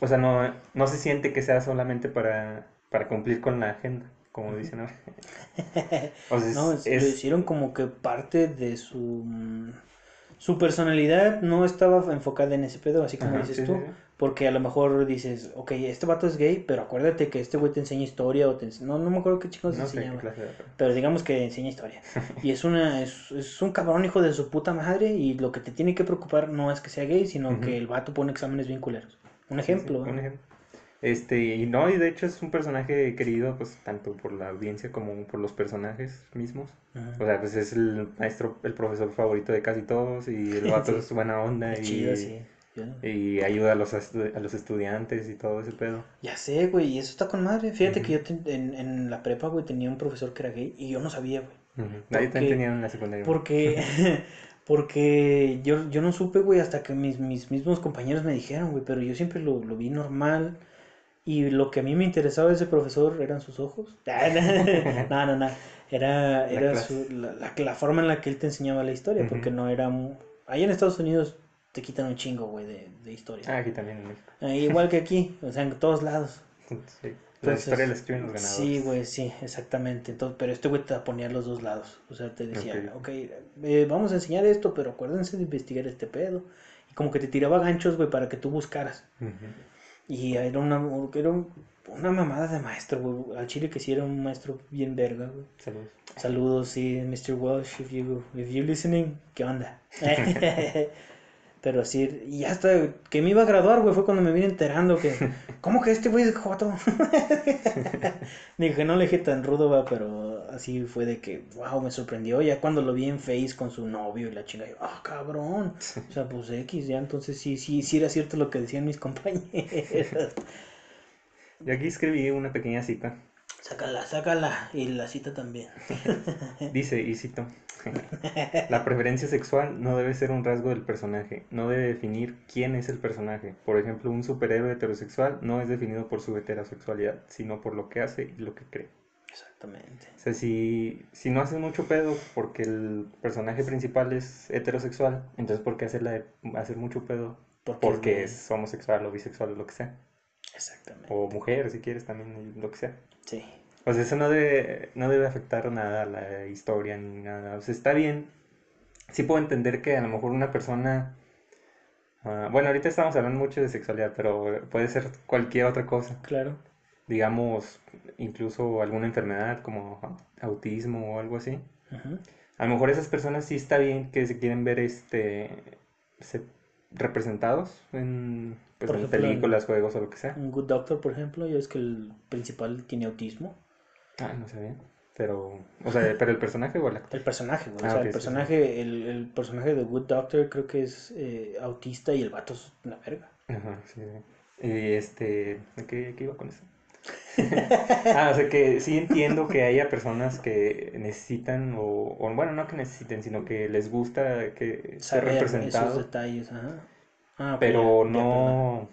o sea, no, no se siente que sea solamente para, para cumplir con la agenda, como dicen ahora. O sea,
No, es-
es-
lo hicieron como que parte de su... mm, Su personalidad no estaba enfocada en ese pedo, así como
Ajá,
dices
sí,
tú.
sí, sí.
Porque a lo mejor dices, ok, este vato es gay, pero acuérdate que este güey te enseña historia o te No, no me acuerdo qué chicos
No
enseñaba. Pero digamos que enseña historia. Y es una es, es un cabrón hijo de su puta madre y lo que te tiene que preocupar no es que sea gay, sino que el vato pone exámenes bien culeros. Un
Sí, sí,
ejemplo.
un ejemplo. Este, y no, y de hecho es un personaje querido, pues, tanto por la audiencia como por los personajes mismos. O sea, pues es el maestro, el profesor favorito de casi todos y el vato
Sí.
es buena onda y,
chido, sí.
Y ayuda a los, a los estudiantes y todo ese pedo.
Ya sé, güey, y eso está con madre. Fíjate que yo te- en, en la prepa, güey, tenía un profesor que era gay y yo no sabía, güey.
Ahí
Porque-
también tenían en la secundaria.
Porque, porque yo, yo no supe, güey, hasta que mis, mis mismos compañeros me dijeron, güey, pero yo siempre lo, lo vi normal. Y lo que a mí me interesaba de ese profesor eran sus ojos. No, no, no. Era,
La
era
clase.
su- la, la- la forma en la que él te enseñaba la historia, porque no era... Allá en Estados Unidos te quitan un chingo, güey, de, de historia.
Ah, aquí también en México.
Eh, igual que aquí, o sea, en todos lados.
Sí. La historia la escriben los ganadores.
Sí, güey, sí, exactamente. Entonces, pero este güey te ponía los dos lados. O sea, te decía,
Ok.
ok, eh, vamos a enseñar esto, pero acuérdense de investigar este pedo. Y como que te tiraba ganchos, güey, para que tú buscaras. Y era una, era un- una mamada de maestro, güey. Al chile que sí era un maestro bien verga, güey.
Saludos.
Saludos, sí, Mr. Welsh, if you, if you listening, ¿qué onda? Pero sí, y hasta que me iba a graduar, güey, fue cuando me vine enterando que, ¿cómo que este güey es joto? Dije, no le dije tan rudo, va, pero así fue de que, wow, me sorprendió. Ya cuando lo vi en Face con su novio y la chinga, yo, ah, cabrón. O sea, pues X, ya entonces sí, sí, sí era cierto lo que decían mis compañeros.
Y aquí escribí una pequeña cita.
Sácala, sácala. Y la cita también.
Dice, y cito, la preferencia sexual no debe ser un rasgo del personaje, no debe definir quién es el personaje. Por ejemplo, un superhéroe heterosexual no es definido por su heterosexualidad, sino por lo que hace y lo que cree.
Exactamente.
O sea, si, si no haces mucho pedo porque el personaje principal es heterosexual, entonces ¿por qué hacerla de- hacer mucho pedo?
Porque,
Porque
es
es homosexual o bisexual o lo que sea.
Exactamente.
O mujer, si quieres, también lo que sea.
Sí.
O sea, eso no debe, no debe afectar nada a la historia ni nada. O sea, está bien. Sí puedo entender que a lo mejor una persona... ah, bueno, ahorita estamos hablando mucho de sexualidad, pero puede ser cualquier otra cosa.
Claro.
Digamos, incluso alguna enfermedad como autismo o algo así. A lo mejor esas personas sí está bien que se quieren ver este se- representados en, pues, en
ejemplo,
películas, juegos o lo que sea.
Un Good Doctor, por ejemplo, ya es que el principal tiene autismo.
Ah, no sabía. Pero, o sea, pero el personaje o el actor.
El personaje, güey.
Ah,
o sea,
ok,
el
sí,
personaje, El, el personaje de Good Doctor creo que es eh, autista y el vato es una verga.
Ajá, sí. sí. Y este, ¿a qué, qué iba con eso? ah, o sea que sí entiendo que haya personas que necesitan, o, o bueno, no que necesiten, sino que les gusta que ser
Saber esos
representado,
detalles, ajá. Ah,
pero
ya, ya,
no,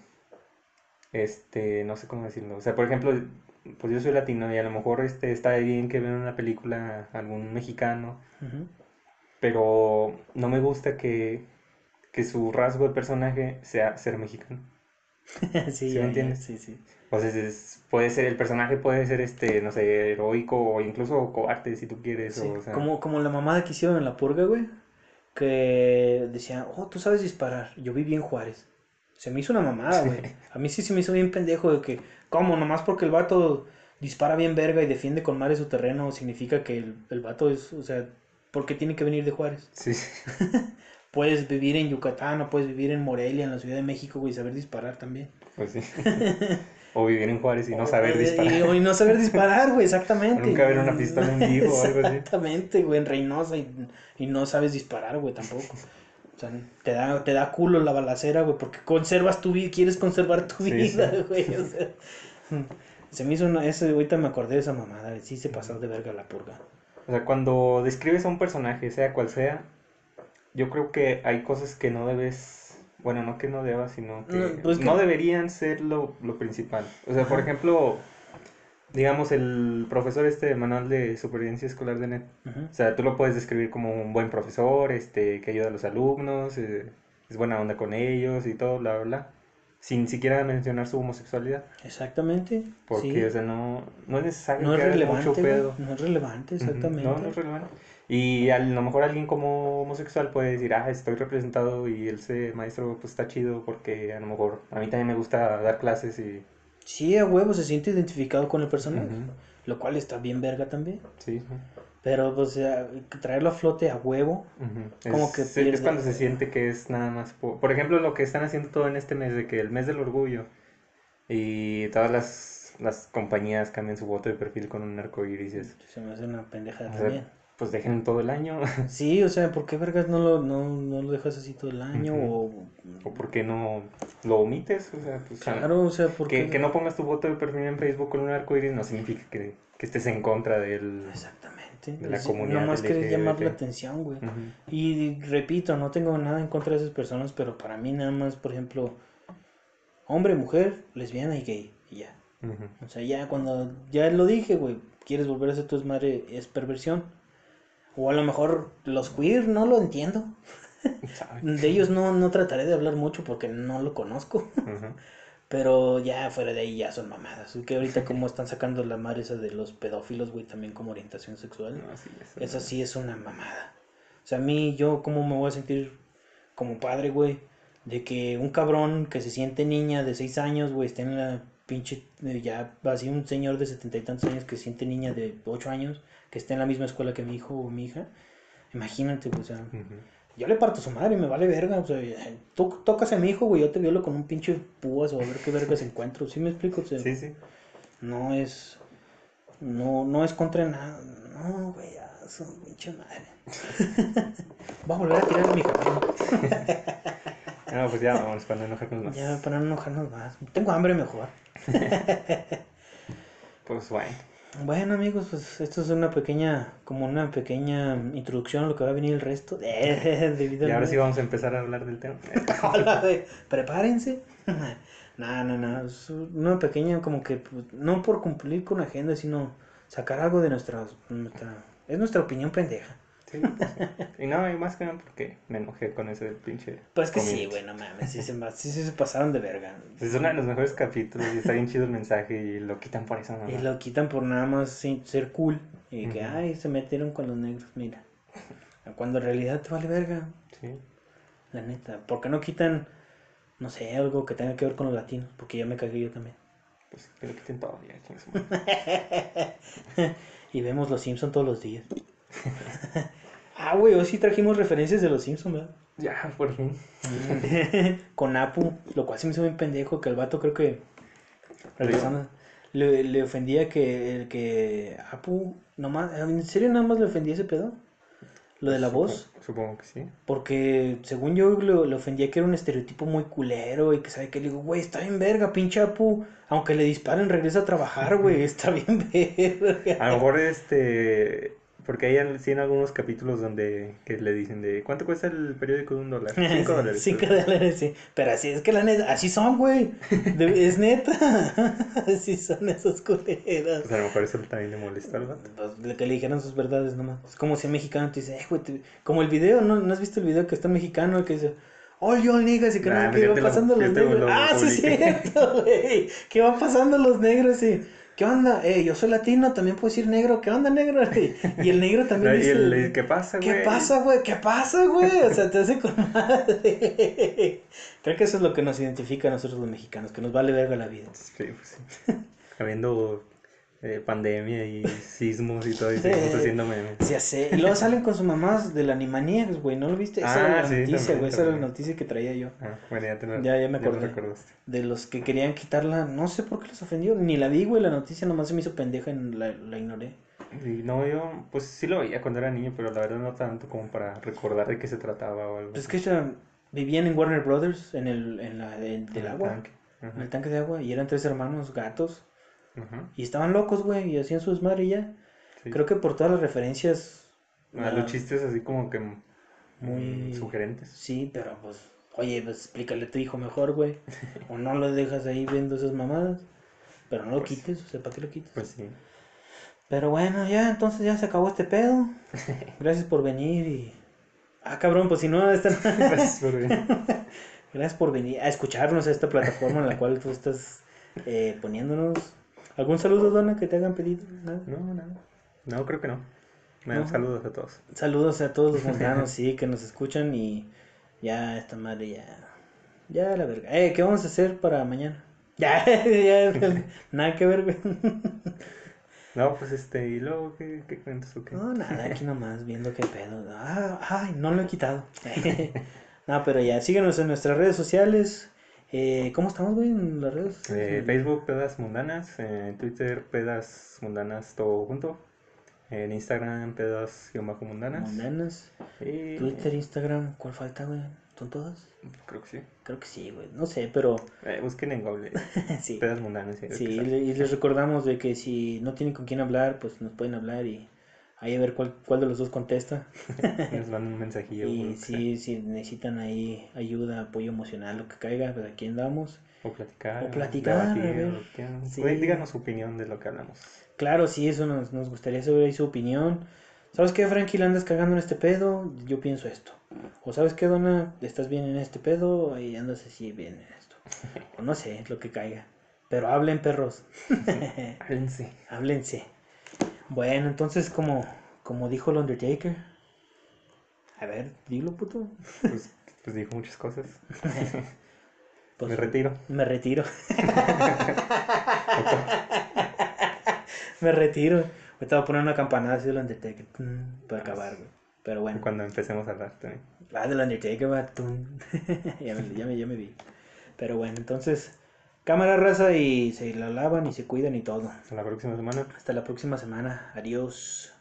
este, no sé cómo decirlo. O sea, por ejemplo, pues yo soy latino y a lo mejor este, está bien que vean una película algún mexicano, pero no me gusta que, que su rasgo de personaje sea ser mexicano.
sí,
¿Sí me entiendes?
sí, sí.
O sea, es- puede ser, el personaje puede ser, este, no sé, heroico o incluso cobarde si tú quieres.
Sí,
o, o sea,
como, como la mamada que hicieron en la purga, güey. Que decían, oh, tú sabes disparar. Yo viví en Juárez. Se me hizo una mamada, güey. A mí sí se me hizo bien pendejo de que, ¿cómo? Nomás porque el vato dispara bien verga y defiende con madre su terreno, significa que el, el vato es, o sea, ¿por qué tiene que venir de Juárez?
Sí,
Puedes vivir en Yucatán o puedes vivir en Morelia, en la Ciudad de México, güey, y saber disparar también.
pues sí. o vivir en Juárez y no saber
O-
disparar.
Y, y no saber disparar, güey, exactamente.
Nunca ver una pistola en vivo o algo así.
Exactamente, güey, en Reynosa y, y no sabes disparar, güey, tampoco. Sea, te da, te da culo la balacera, güey, porque conservas tu vida, quieres conservar tu
Sí,
vida,
sí.
güey. O sea, se me hizo una, ahorita me acordé de esa mamada, sí se pasó de verga la purga.
O sea, cuando describes a un personaje, sea cual sea, yo creo que hay cosas que no debes, bueno, no que no debas, sino que
No, pues que-
deberían ser lo, lo principal. O sea, por ejemplo, digamos, el profesor este del manual de supervivencia escolar de NET. O sea, tú lo puedes describir como un buen profesor, este, que ayuda a los alumnos, eh, es buena onda con ellos y todo, bla, bla, bla. sin siquiera mencionar su homosexualidad.
Exactamente.
Porque,
sí.
o sea, no, no es necesario
No es
que
relevante,
mucho pedo.
No es relevante, exactamente.
No, no es relevante. Y a lo mejor alguien como homosexual puede decir, ah, estoy representado y ese maestro pues está chido porque a lo mejor a mí también me gusta dar clases y...
Sí, a huevo se siente identificado con el personaje. Lo cual está bien verga también.
Sí, sí.
Pero, pues, traerlo a flote a huevo. Como
es,
que
es
pierde-
cuando se siente que es nada más... Por, por ejemplo, lo que están haciendo todo en este mes, de que el mes del orgullo y todas las, las compañías cambian su voto de perfil con un arco iris.
Se me hace una
sea,
también.
Pues dejen todo el año.
Sí, o sea, ¿por qué vergas no lo, no, no lo dejas así todo el año? O,
¿O por qué no lo omites? O sea, pues,
claro, o sea, ¿por
que,
qué?
que no pongas tu voto de perfil en Facebook con un arco iris no significa que, que estés en contra del...
Exactamente.
de la
Es-
comunidad
Nomás querés llamar la atención, güey. Y repito, no tengo nada en contra de esas personas, pero para mí nada más, por ejemplo, hombre, mujer, lesbiana y gay, y ya. O sea, ya cuando, ya lo dije, güey, quieres volver a ser tu desmadre, es perversión. O a lo mejor los queer, no lo entiendo. De ellos no, no trataré de hablar mucho porque no lo conozco. Pero ya fuera de ahí ya son mamadas. Que ahorita como están sacando la madre esa de los pedófilos, güey, también como orientación sexual.
No, sí, eso no.
sí es una mamada. O sea, a mí, yo, ¿cómo me voy a sentir como padre, güey? De que un cabrón que se siente niña de 6 años, güey, esté en la pinche. eh, Ya, así un señor de setenta y tantos años que se siente niña de 8 años, que esté en la misma escuela que mi hijo o mi hija. Imagínate, güey, o sea, yo le parto a su madre, me vale verga. O sea, tú tocas a mi hijo, güey, yo te violo con un pinche púas o a ver qué vergas encuentro. ¿Sí me explico? O sea,
Sí, sí.
no es. No, no es contra nada. No, güey, ya, su pinche madre. Va a volver a tirar mi cabrón.
No, pues ya vamos, para no enojarnos más.
Ya, para no enojarnos más. Tengo hambre mejor.
Pues bueno.
Bueno, amigos, pues esto es una pequeña, como una pequeña introducción a lo que va a venir el resto. Debido
Y
al-
ahora sí vamos a empezar a hablar del tema.
Prepárense. No, no, no. Es una pequeña, como que, pues, no por cumplir con la agenda, sino sacar algo de nuestra. nuestra es nuestra opinión pendeja.
Sí, pues. Y no, y más que nada porque me enojé con ese del pinche.
Pues que sí, güey, no mames. Sí se, sí se pasaron de verga.
Es uno de los mejores capítulos y está bien chido el mensaje y lo quitan por eso.
Y lo quitan por nada más sin- ser cool. Y que, ay, se metieron con los negros, mira. Cuando en realidad te vale verga,
Sí.
la neta. ¿Por qué no quitan, no sé, algo que tenga que ver con los latinos? Porque ya me cagué yo también.
Pues que lo quiten todo ya.
Y vemos los Simpsons todos los días. ah, güey, hoy sí trajimos referencias de los Simpsons, ¿verdad?
Ya, por fin.
Con Apu, lo cual se me hizo bien pendejo, que el vato creo que, regresando, le, le ofendía que, el que Apu, nomás, ¿en serio nada más le ofendía ese pedo? Lo de la voz,
Supongo que sí.
porque según yo le, le ofendía que era un estereotipo muy culero y que sabe que le digo, güey, está bien verga, pinche Apu, aunque le disparen regresa a trabajar, güey, está bien verga.
A lo mejor este. Porque hay sí en algunos capítulos donde que le dicen de ¿cuánto cuesta el periódico de un dólar? Cinco dólares.
Cinco dólares, sí. Pero así es que la neta, así son, güey. Es neta. Así son esos culeros.
Pues a lo mejor eso también le molesta al vato.
Pues, que le dijeran sus verdades nomás. Es como si un mexicano te dice, eh, güey, te- como el video, ¿no? ¿No has visto el video que está mexicano que dice, all you niggas y que,
Nah,
no, que
yo
va
te lo-
pasando
yo
los
te lo
negros? Ah, sí, es cierto, güey. Que van pasando los negros y, ¿qué onda? Eh, yo soy latino, también puedo decir negro, ¿qué onda, negro? Y, el negro también dice,
el, el, ¿Qué pasa, güey?
¿Qué pasa, güey? ¿Qué pasa, güey? O sea, te hace con madre. Creo que eso es lo que nos identifica a nosotros los mexicanos, que nos vale verga la vida.
Sí, pues sí. Habiendo eh, pandemia y sismos y todo, y
Sí.
seguimos haciendo memes.
Se hace. Y luego salen con sus mamás del Animaniacs, güey. ¿No lo viste? Esa era
Ah,
la
sí,
noticia,
también,
güey. Esa era la noticia que traía yo.
Ah, bueno, ya te lo,
Ya- ya me acordé.
recordaste.
De los que querían quitarla. No sé por qué les ofendió. Ni la vi, güey. La noticia nomás se me hizo pendeja y la, la ignoré.
Y no, yo, pues sí lo veía cuando era niño, pero la verdad no tanto como para recordar de qué se trataba o algo.
Pues es que ya vivían en Warner Brothers, en el, en la, en- del
En el
agua.
tanque.
En el tanque de agua. Y eran tres hermanos gatos. Y estaban locos, güey. Y hacían su desmadre y ya.
sí.
Creo que por todas las referencias.
Ah,
ah,
los chistes así como que
Muy-
mm, sugerentes.
Sí, pero pues, oye, pues explícale a tu hijo mejor, güey. o no lo dejas ahí viendo esas mamadas. Pero no lo
Pues-
quites, o sea, ¿para qué lo quites?
Pues sí.
Pero bueno, ya, entonces ya se acabó este pedo. Gracias por venir y... Ah, cabrón, pues si no, esta...
Gracias por venir.
Gracias por venir a escucharnos a esta plataforma en la cual tú estás eh, poniéndonos. ¿Algún saludo, Dona, que te hagan pedido? ¿Nada?
No, no. No, creo que no. Bueno,
No.
saludos a todos.
Saludos a todos los montanos, sí, que nos escuchan y ya esta madre ya. Ya la verga. Eh, ¿qué vamos a hacer para mañana? Ya, ya, nada que ver.
No, pues este, ¿y luego qué, qué cuentas o qué?
No, nada, aquí nomás viendo qué pedo. Ah, ay, no lo he quitado. no, pero ya, síguenos en nuestras redes sociales. Eh, ¿Cómo estamos, güey, en las redes?
Eh? Facebook, Pedas Mundanas. En Twitter, Pedas Mundanas, todo junto. En Instagram, Pedas-Mundanas.
Mundanas.
Y...
Twitter, Instagram, ¿cuál falta, güey? ¿Son todas?
Creo que sí.
Creo que sí, güey. No sé, pero
Eh, busquen en Google.
sí.
Pedas Mundanas. sí,
y les recordamos de que si no tienen con quién hablar, pues nos pueden hablar y ahí a ver cuál, cuál de los dos contesta.
Nos mandan un mensajillo.
Y sí, si necesitan ahí ayuda, apoyo emocional, lo que caiga, pues aquí andamos.
O platicar.
O platicar, a ver. Sí.
Díganos su opinión de lo que hablamos.
Claro, sí, eso nos, nos gustaría saber ahí su opinión. ¿Sabes qué, Frankie, la andas cagando en este pedo? Yo pienso esto. O ¿sabes qué, Donna? ¿Estás bien en este pedo? Y andas así bien en esto. O no sé, lo que caiga. Pero hablen, perros.
Háblense.
Háblense. Bueno, entonces, como, como dijo el Undertaker. A ver, dilo, puto.
Pues, pues dijo muchas cosas.
Pues,
Me retiro.
Me retiro. me retiro. Ahorita voy a poner una campanada así del Undertaker. Para acabar, güey. Pero bueno.
Cuando empecemos a hablar también.
Ah, del Undertaker, va. ya, me, ya, me, ya me vi. Pero bueno, entonces. Cámara raza y se la lavan y se cuidan y todo.
Hasta la próxima semana.
Hasta la próxima semana. Adiós.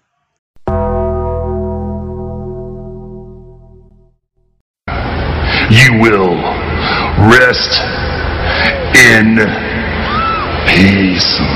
you will rest in peace.